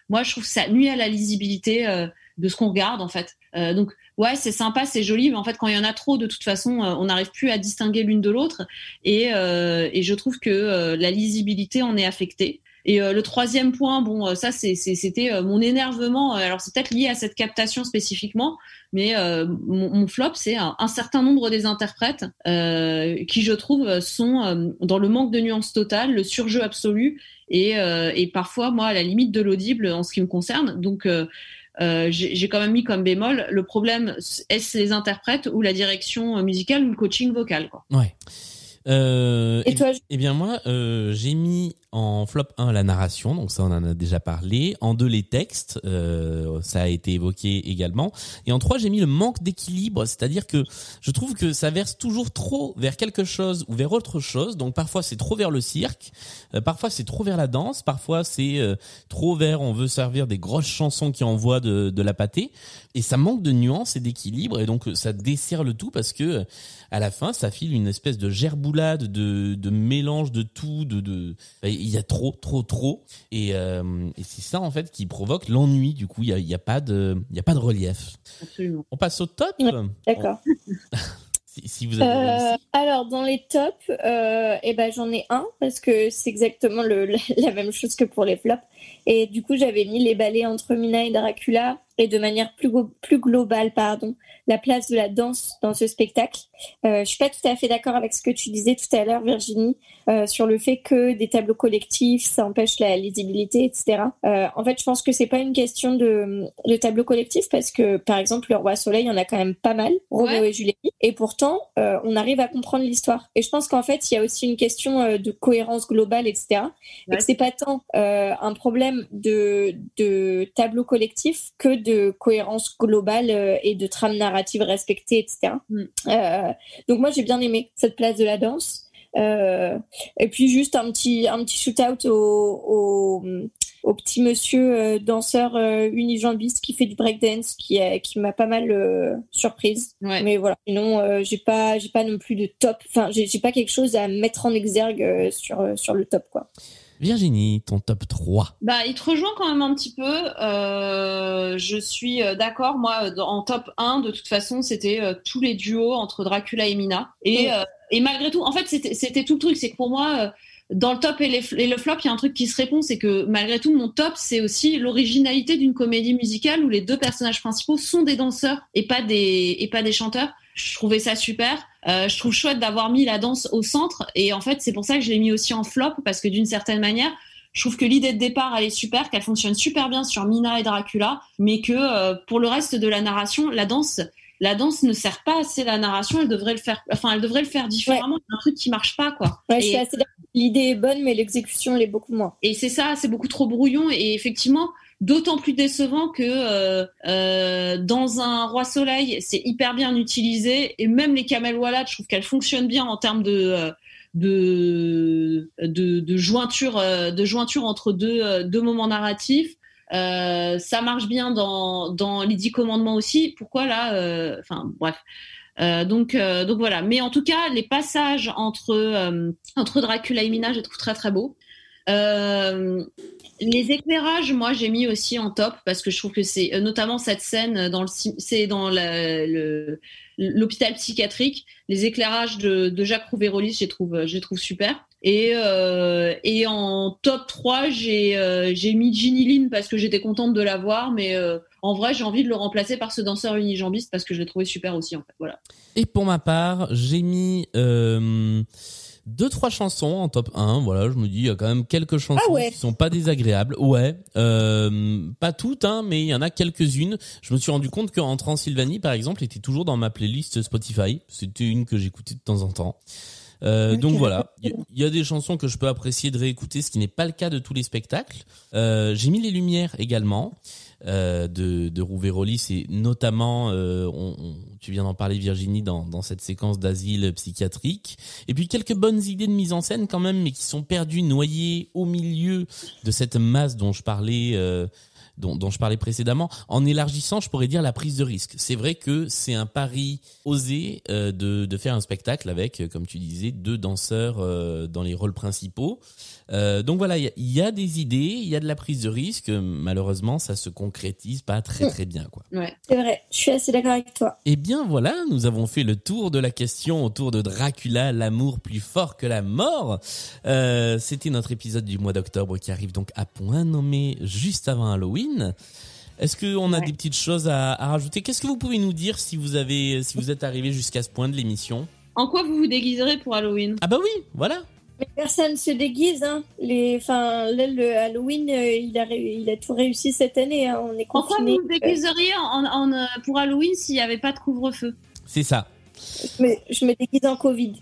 moi je trouve que ça nuit à la lisibilité euh, de ce qu'on regarde en fait. Euh, donc ouais c'est sympa c'est joli mais en fait quand il y en a trop de toute façon euh, on n'arrive plus à distinguer l'une de l'autre. Et, euh, et je trouve que la lisibilité en est affectée. Et le troisième point, bon, ça c'était mon énervement. Alors c'est peut-être lié à cette captation spécifiquement, mais euh, mon, mon flop, c'est un, un certain nombre des interprètes euh, qui, je trouve, sont euh, dans le manque de nuance totale, le surjeu absolu, et, euh, et parfois, moi, à la limite de l'audible en ce qui me concerne. Donc, euh, euh, j'ai j'ai quand même mis comme bémol le problème, est-ce les interprètes ou la direction musicale ou le coaching vocal, quoi. Ouais. Euh, Et toi, Eh bien moi, euh, j'ai mis en flop 1 la narration, donc ça on en a déjà parlé. En 2 les textes, euh, ça a été évoqué également. Et en 3 j'ai mis le manque d'équilibre, c'est-à-dire que je trouve que ça verse toujours trop vers quelque chose ou vers autre chose. Donc parfois c'est trop vers le cirque, parfois c'est trop vers la danse, parfois c'est trop vers on veut servir des grosses chansons qui envoient de, de la pâtée. Et ça manque de nuance et d'équilibre et donc ça dessert le tout parce que à la fin ça file une espèce de de, de mélange de tout de, de il y a trop trop trop et, euh, et c'est ça en fait qui provoque l'ennui du coup il y a, il y a pas de il y a pas de relief Absolument. on passe au top D'accord. si, si vous avez Euh, alors dans les tops, euh, eh ben j'en ai un parce que c'est exactement le, la, la même chose que pour les flops. Et du coup j'avais mis les ballets entre Mina et Dracula et de manière plus, plus globale, pardon, la place de la danse dans ce spectacle. Euh, je suis pas tout à fait d'accord avec ce que tu disais tout à l'heure, Virginie, euh, sur le fait que des tableaux collectifs, ça empêche la lisibilité, etc. Euh, en fait, je pense que c'est pas une question de, de tableaux collectifs parce que, par exemple, le Roi Soleil, il y en a quand même pas mal, Roméo et Juliette, et pourtant, euh, on arrive à comprendre l'histoire. Et je pense qu'en fait, il y a aussi une question de cohérence globale, etc. Et que c'est pas tant un problème de, de tableau collectif que de cohérence globale euh, et de trame narrative respectée, etc. Euh, donc moi, j'ai bien aimé cette place de la danse. Euh, et puis juste un petit un petit shoot out au, au, au petit monsieur euh, danseur unijambiste qui fait du breakdance qui qui m'a pas mal surprise. Mais voilà. Sinon j'ai pas j'ai pas non plus de top. Enfin j'ai pas quelque chose à mettre en exergue sur sur le top quoi Virginie, ton top 3. Bah, il te rejoint quand même un petit peu. Euh, je suis euh, d'accord. Moi, en top 1, de toute façon, c'était euh, tous les duos entre Dracula et Mina. Et, euh, et malgré tout, en fait, c'était c'était tout le truc. C'est que pour moi, euh, dans le top et, les, et le flop, il y a un truc qui se répond. C'est que malgré tout, mon top, c'est aussi l'originalité d'une comédie musicale où les deux personnages principaux sont des danseurs et pas des, et pas des chanteurs. Je trouvais ça super. Euh, je trouve chouette d'avoir mis la danse au centre. Et en fait, c'est pour ça que je l'ai mis aussi en flop parce que d'une certaine manière, je trouve que l'idée de départ, elle est super, qu'elle fonctionne super bien sur Mina et Dracula, mais que euh, pour le reste de la narration, la danse, la danse ne sert pas assez la narration. Elle devrait le faire, enfin, elle devrait le faire différemment. Il y a un truc qui marche pas, quoi. ouais, Et- l'idée est bonne mais l'exécution l'est beaucoup moins et c'est ça, c'est beaucoup trop brouillon et effectivement d'autant plus décevant que euh, euh, dans un roi soleil c'est hyper bien utilisé et même les camel wallet je trouve qu'elles fonctionnent bien en termes de euh, de, de, jointure de jointure entre deux, deux moments narratifs Euh, ça marche bien dans, dans les dix commandements aussi. Pourquoi là Enfin bref. Donc, donc voilà. Mais en tout cas, les passages entre, entre Dracula et Mina, je trouve très très beaux. Euh, les éclairages, moi, j'ai mis aussi en top parce que je trouve que c'est euh, notamment cette scène dans l'hôpital psychiatrique. Les éclairages de, Jacques Rouvérolis, je les trouve, super. Et, euh, en top 3, j'ai mis Ginny Lynn parce que j'étais contente de la voir, mais en vrai, j'ai envie de le remplacer par ce danseur unijambiste parce que je l'ai trouvé super aussi. Et pour ma part, j'ai mis deux trois chansons en top 1. Voilà, je me dis il y a quand même quelques chansons Ah ouais. qui sont pas désagréables. Ouais, euh, pas toutes, hein, mais il y en a quelques-unes. Je me suis rendu compte qu'en Transylvanie, par exemple, était toujours dans ma playlist Spotify. C'était une que j'écoutais de temps en temps. Euh, donc voilà, il y, il y a des chansons que je peux apprécier de réécouter, ce qui n'est pas le cas de tous les spectacles. Euh, j'ai mis les lumières également euh, de, de Rouvérolis et notamment, euh, on, on- tu viens d'en parler Virginie dans, dans cette séquence d'asile psychiatrique. Et puis quelques bonnes idées de mise en scène quand même, mais qui sont perdues, noyées au milieu de cette masse dont je parlais. euh, dont, dont je parlais précédemment, en élargissant, je pourrais dire la prise de risque. C'est vrai que c'est un pari osé euh, de, de faire un spectacle avec, euh, comme tu disais, deux danseurs euh, dans les rôles principaux. Euh, donc voilà, il y a- il y, a des idées, il y a de la prise de risque. Malheureusement, ça se concrétise pas très très bien, quoi. Ouais. c'est vrai je suis assez d'accord avec toi Eh bien voilà, nous avons fait le tour de la question autour de Dracula, l'amour plus fort que la mort. Euh, C'était notre épisode du mois d'octobre qui arrive donc à point nommé juste avant Halloween. Est-ce qu'on a des petites choses à, à rajouter? Qu'est-ce que vous pouvez nous dire si vous avez, si vous êtes arrivé jusqu'à ce point de l'émission? En quoi vous vous déguiserez pour Halloween? Ah bah oui, voilà. Mais personne se déguise hein. les enfin là le Halloween euh, il a il a tout réussi cette année hein. on est En quoi confiné vous vous déguiseriez en, en, euh, pour Halloween s'il n'y avait pas de couvre-feu? C'est ça. je me, je me déguise en Covid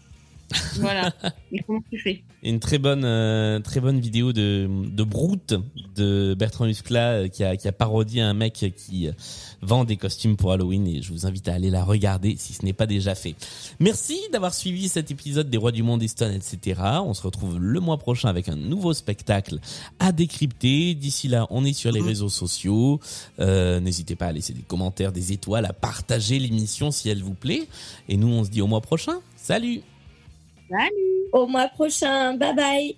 Voilà. Et comment tu fais? Une très bonne, euh, très bonne vidéo de, de Brute de Bertrand euh, qui a, qui a parodié un mec qui euh, vend des costumes pour Halloween et je vous invite à aller la regarder si ce n'est pas déjà fait. Merci d'avoir suivi cet épisode des Rois du Monde, Stone, etc. On se retrouve le mois prochain avec un nouveau spectacle à décrypter. D'ici là, on est sur les réseaux sociaux. Euh, N'hésitez pas à laisser des commentaires, des étoiles, à partager l'émission si elle vous plaît. Et nous, on se dit au mois prochain. Salut au mois prochain bye bye